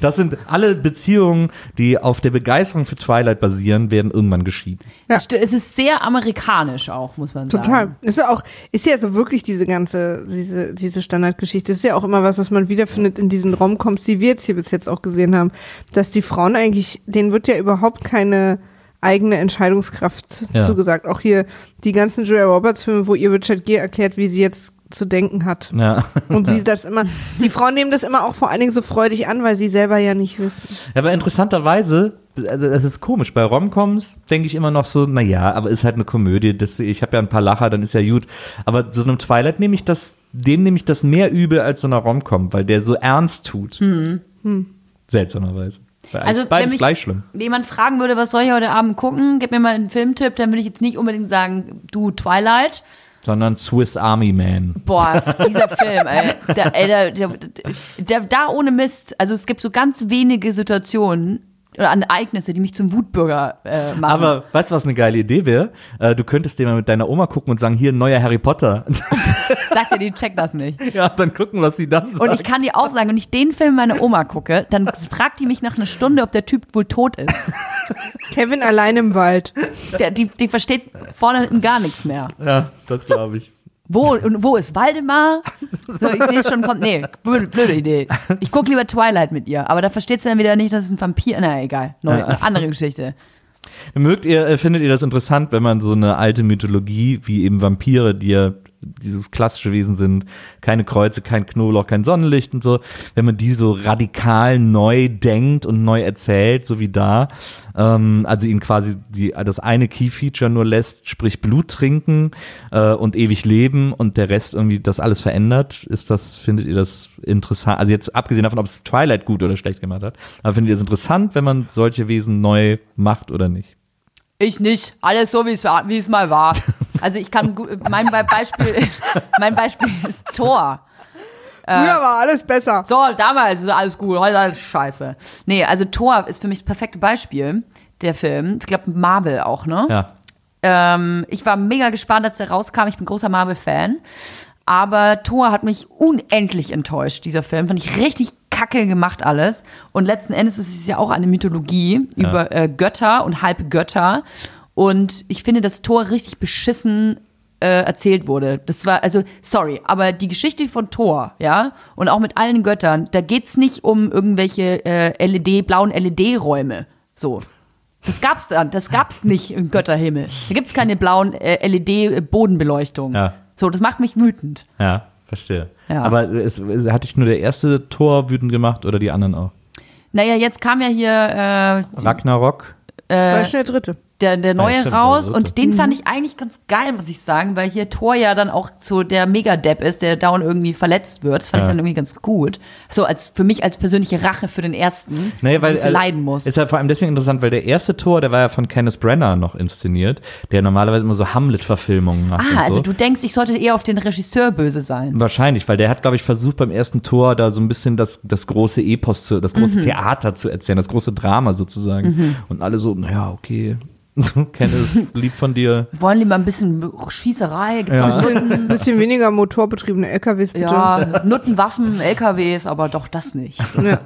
Das sind alle Beziehungen, die auf der Begeisterung für Twilight basieren, werden irgendwann geschieden. Ja. Es ist sehr amerikanisch auch, muss man sagen. Total. Ist ja auch, ist ja so wirklich diese ganze, diese, diese Standardgeschichte. Ist ja auch immer was, was man wiederfindet in diesen Romcoms, die wir jetzt hier bis jetzt auch gesehen haben. Dass die Frauen eigentlich, denen wird ja überhaupt keine eigene Entscheidungskraft Ja. zugesagt. Auch hier die ganzen Julia Roberts Filme, wo ihr Richard Gere erklärt, wie sie jetzt zu denken hat. Ja. Und sie das immer, die Frauen nehmen das immer auch vor allen Dingen so freudig an, weil sie selber ja nicht wissen. Aber interessanterweise, also das ist komisch, bei Romcoms denke ich immer noch so, naja, aber ist halt eine Komödie, das, ich habe ja ein paar Lacher, dann ist ja gut. Aber so einem Twilight nehme ich das, dem nehme ich das mehr übel als so einer Romcom, weil der so ernst tut. Seltsamerweise. Weil Also, eigentlich beides wenn mich gleich schlimm. jemand fragen würde, was soll ich heute Abend gucken, gib mir mal einen Filmtipp, dann würde ich jetzt nicht unbedingt sagen, du Twilight. Sondern Swiss Army Man. Boah, dieser Film, ey. Der, ey der, der, da ohne Mist. Also es gibt so ganz wenige Situationen oder Ereignisse, die mich zum Wutbürger äh, machen. Aber weißt du, was eine geile Idee wäre? Äh, du könntest dir mal mit deiner Oma gucken und sagen, hier ein neuer Harry Potter. Sagt dir, die checkt das nicht. ja, dann gucken, was sie dann sagt. Und ich kann dir auch sagen, wenn ich den Film meiner Oma gucke, dann fragt die mich nach einer Stunde, ob der Typ wohl tot ist. Kevin allein im Wald. Der, die, die versteht vorne hinten gar nichts mehr. ja, das glaube ich. Wo, und wo ist Waldemar? So, ich sehe es schon, kommt, nee, blöde, blöde Idee. Ich gucke lieber Twilight mit ihr, aber da versteht sie dann wieder nicht, dass es ein Vampir, na egal, neue, Ja. andere Geschichte. Mögt ihr, äh, findet ihr das interessant, wenn man so eine alte Mythologie wie eben Vampire, die ja dieses klassische Wesen sind, keine Kreuze, kein Knoblauch, kein Sonnenlicht und so, wenn man die so radikal neu denkt und neu erzählt, so wie da, ähm, also ihnen quasi die, das eine Key-Feature nur lässt, sprich Blut trinken äh, und ewig leben und der Rest irgendwie das alles verändert, ist das, findet ihr das interessant, also jetzt abgesehen davon, ob es Twilight gut oder schlecht gemacht hat, aber findet ihr das interessant, wenn man solche Wesen neu macht oder nicht? Ich nicht. Alles so, wie es mal war. Also ich kann, mein Be- Beispiel, mein Beispiel ist Thor. Früher war alles besser. So, damals ist alles gut, heute ist alles scheiße. Nee, also Thor ist für mich das perfekte Beispiel, der Film. Ich glaube, Marvel auch, ne? Ja. Ähm, ich war mega gespannt, als der rauskam. Ich bin großer Marvel-Fan. Aber Thor hat mich unendlich enttäuscht, dieser Film. Fand ich richtig kacke gemacht alles. Und letzten Endes ist es ja auch eine Mythologie Ja. über äh, Götter und Halbgötter. Und ich finde, dass Thor richtig beschissen äh, erzählt wurde. Das war, also, sorry, aber die Geschichte von Thor, ja, und auch mit allen Göttern, da geht's nicht um irgendwelche äh, LED, blauen LED-Räume. So. Das gab's dann, das gab's nicht im Götterhimmel. Da gibt's keine blauen äh, LED-Bodenbeleuchtung. Ja. So, das macht mich wütend. Ja, verstehe. Ja. Aber es, es, hatte ich nur der erste Tor wütend gemacht oder die anderen auch? Naja, jetzt kam ja hier äh, Ragnarok? Das war schon der dritte. Der, der neue stimmt, raus und den fand ich eigentlich ganz geil, muss ich sagen, weil hier Thor ja dann auch so der Megadepp ist, der dauernd irgendwie verletzt wird. Das fand Ja. ich dann irgendwie ganz gut. So als für mich als persönliche Rache für den ersten, dass weil äh, leiden muss. Ist ja vor allem deswegen interessant, weil der erste Tor, der war ja von Kenneth Brenner noch inszeniert, der normalerweise immer so Hamlet-Verfilmungen macht. und ah, so. also du denkst, ich sollte eher auf den Regisseur böse sein. Wahrscheinlich, weil der hat, glaube ich, versucht beim ersten Tor da so ein bisschen das, das große Epos, zu, das Mhm. große Theater zu erzählen, das große Drama sozusagen. Und alle so, naja, okay, Kenneth, lieb von dir. Wollen lieber ein bisschen Schießerei, gibt's Ja. Ein bisschen weniger motorbetriebene LKWs, bitte. ja, Nuttenwaffen, LKWs, aber doch das nicht. Ja.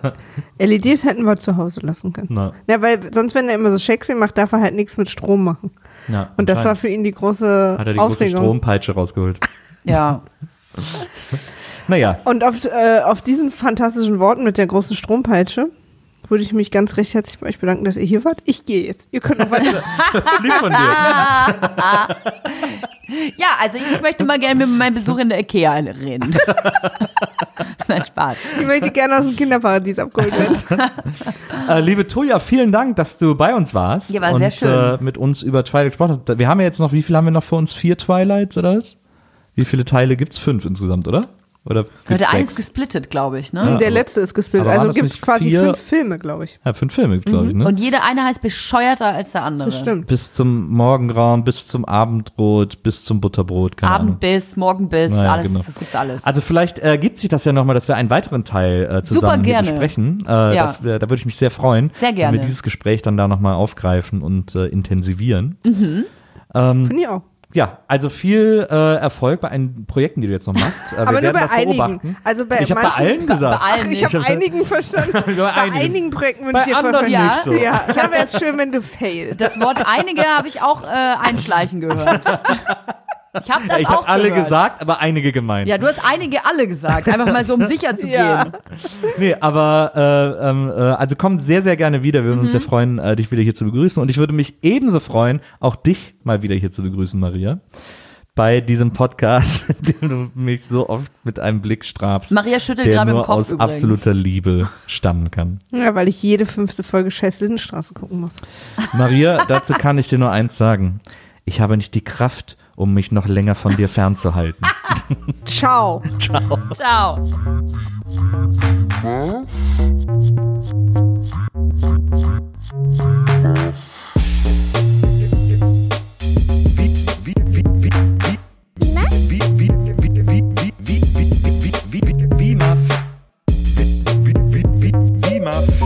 LEDs hätten wir zu Hause lassen können. Na, Ja, weil sonst, wenn er immer so Shakespeare macht, darf er halt nichts mit Strom machen. ja, Und das war für ihn die große hat er die große Aufregung. Strompeitsche rausgeholt. Ja. Naja, Und auf, äh, auf diesen fantastischen Worten mit der großen Strompeitsche würde ich mich ganz recht herzlich bei euch bedanken, dass ihr hier wart. Ich gehe jetzt. Ihr könnt noch weiter. Lieb von dir. Ja, also ich möchte mal gerne mit meinem Besuch in der Ikea reden. Nein, Spaß. ich möchte gerne aus dem Kinderparadies abgeholt werden. Äh, liebe Toja, vielen Dank, dass du bei uns warst. Ja, war und sehr schön. Äh, mit uns über Twilight gesprochen hast. Wir haben ja jetzt noch, wie viel haben wir noch vor uns? Vier Twilights oder was? Wie viele Teile gibt's? Fünf insgesamt, oder? Oder Heute eines sechs? gesplittet, glaube ich, ne? Ja. der letzte ist gesplittet. Also gibt es quasi vier? fünf Filme, glaube ich. Ja, fünf Filme, glaube ich, ne? Und jeder eine heißt bescheuerter als der andere. Das stimmt. bis zum Morgengrauen, bis zum Abendbrot, bis zum Butterbrot, keine Ahnung. Abendbiss, Morgenbiss, Naja, alles, genau. das gibt's alles. Also vielleicht äh, gibt sich das ja nochmal, dass wir einen weiteren Teil äh, zusammen Super hier gerne. besprechen. Äh, Ja. das wär, da würde ich mich sehr freuen, Sehr gerne. wenn wir dieses Gespräch dann da nochmal aufgreifen und äh, intensivieren. Finde ich auch. Ja, also viel äh, Erfolg bei einen Projekten, die du jetzt noch machst. Äh, wir Aber nur werden bei das einigen. beobachten. Also bei ich habe bei allen gesagt. bei allen Ach, ich habe einigen verstanden. bei einigen. einigen, Projekten wünsche Bei ich dir anderen voll ja. nicht so. Ja, ich habe es schön, wenn du failst. Das Wort einige habe ich auch äh, einschleichen gehört. Ich habe das ich auch habe alle gehört. gesagt, aber einige gemeint. Ja, du hast einige alle gesagt, einfach mal so um sicher zu Ja. gehen. Nee, aber äh, ähm, äh, also komm sehr, sehr gerne wieder. Wir würden uns sehr freuen, äh, dich wieder hier zu begrüßen. Und ich würde mich ebenso freuen, auch dich mal wieder hier zu begrüßen, Maria. Bei diesem Podcast, dem du mich so oft mit einem Blick strafst. Maria schüttelt der gerade nur im Kopf aus übrigens. absoluter Liebe stammen kann. Ja, weil ich jede fünfte Folge Scheiß Lindenstraße gucken muss. Maria, dazu kann ich dir nur eins sagen. Ich habe nicht die Kraft, um mich noch länger von dir fernzuhalten. Ciao. Ciao.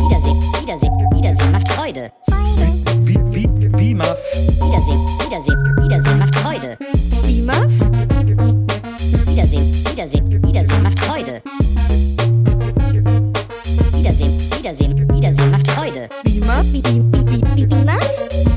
Wiedersehen, Wiedersehen, Wiedersehen macht Freude. Wiedersehen, Wiedersehen, Wiedersehen macht Freude. Wie Muff. Wiedersehen, Wiedersehen, Wiedersehen macht Freude. Wiedersehen, Wiedersehen, Wiedersehen macht Freude. Wie immer, wie, wie, wie, wie, wie, wie Muff.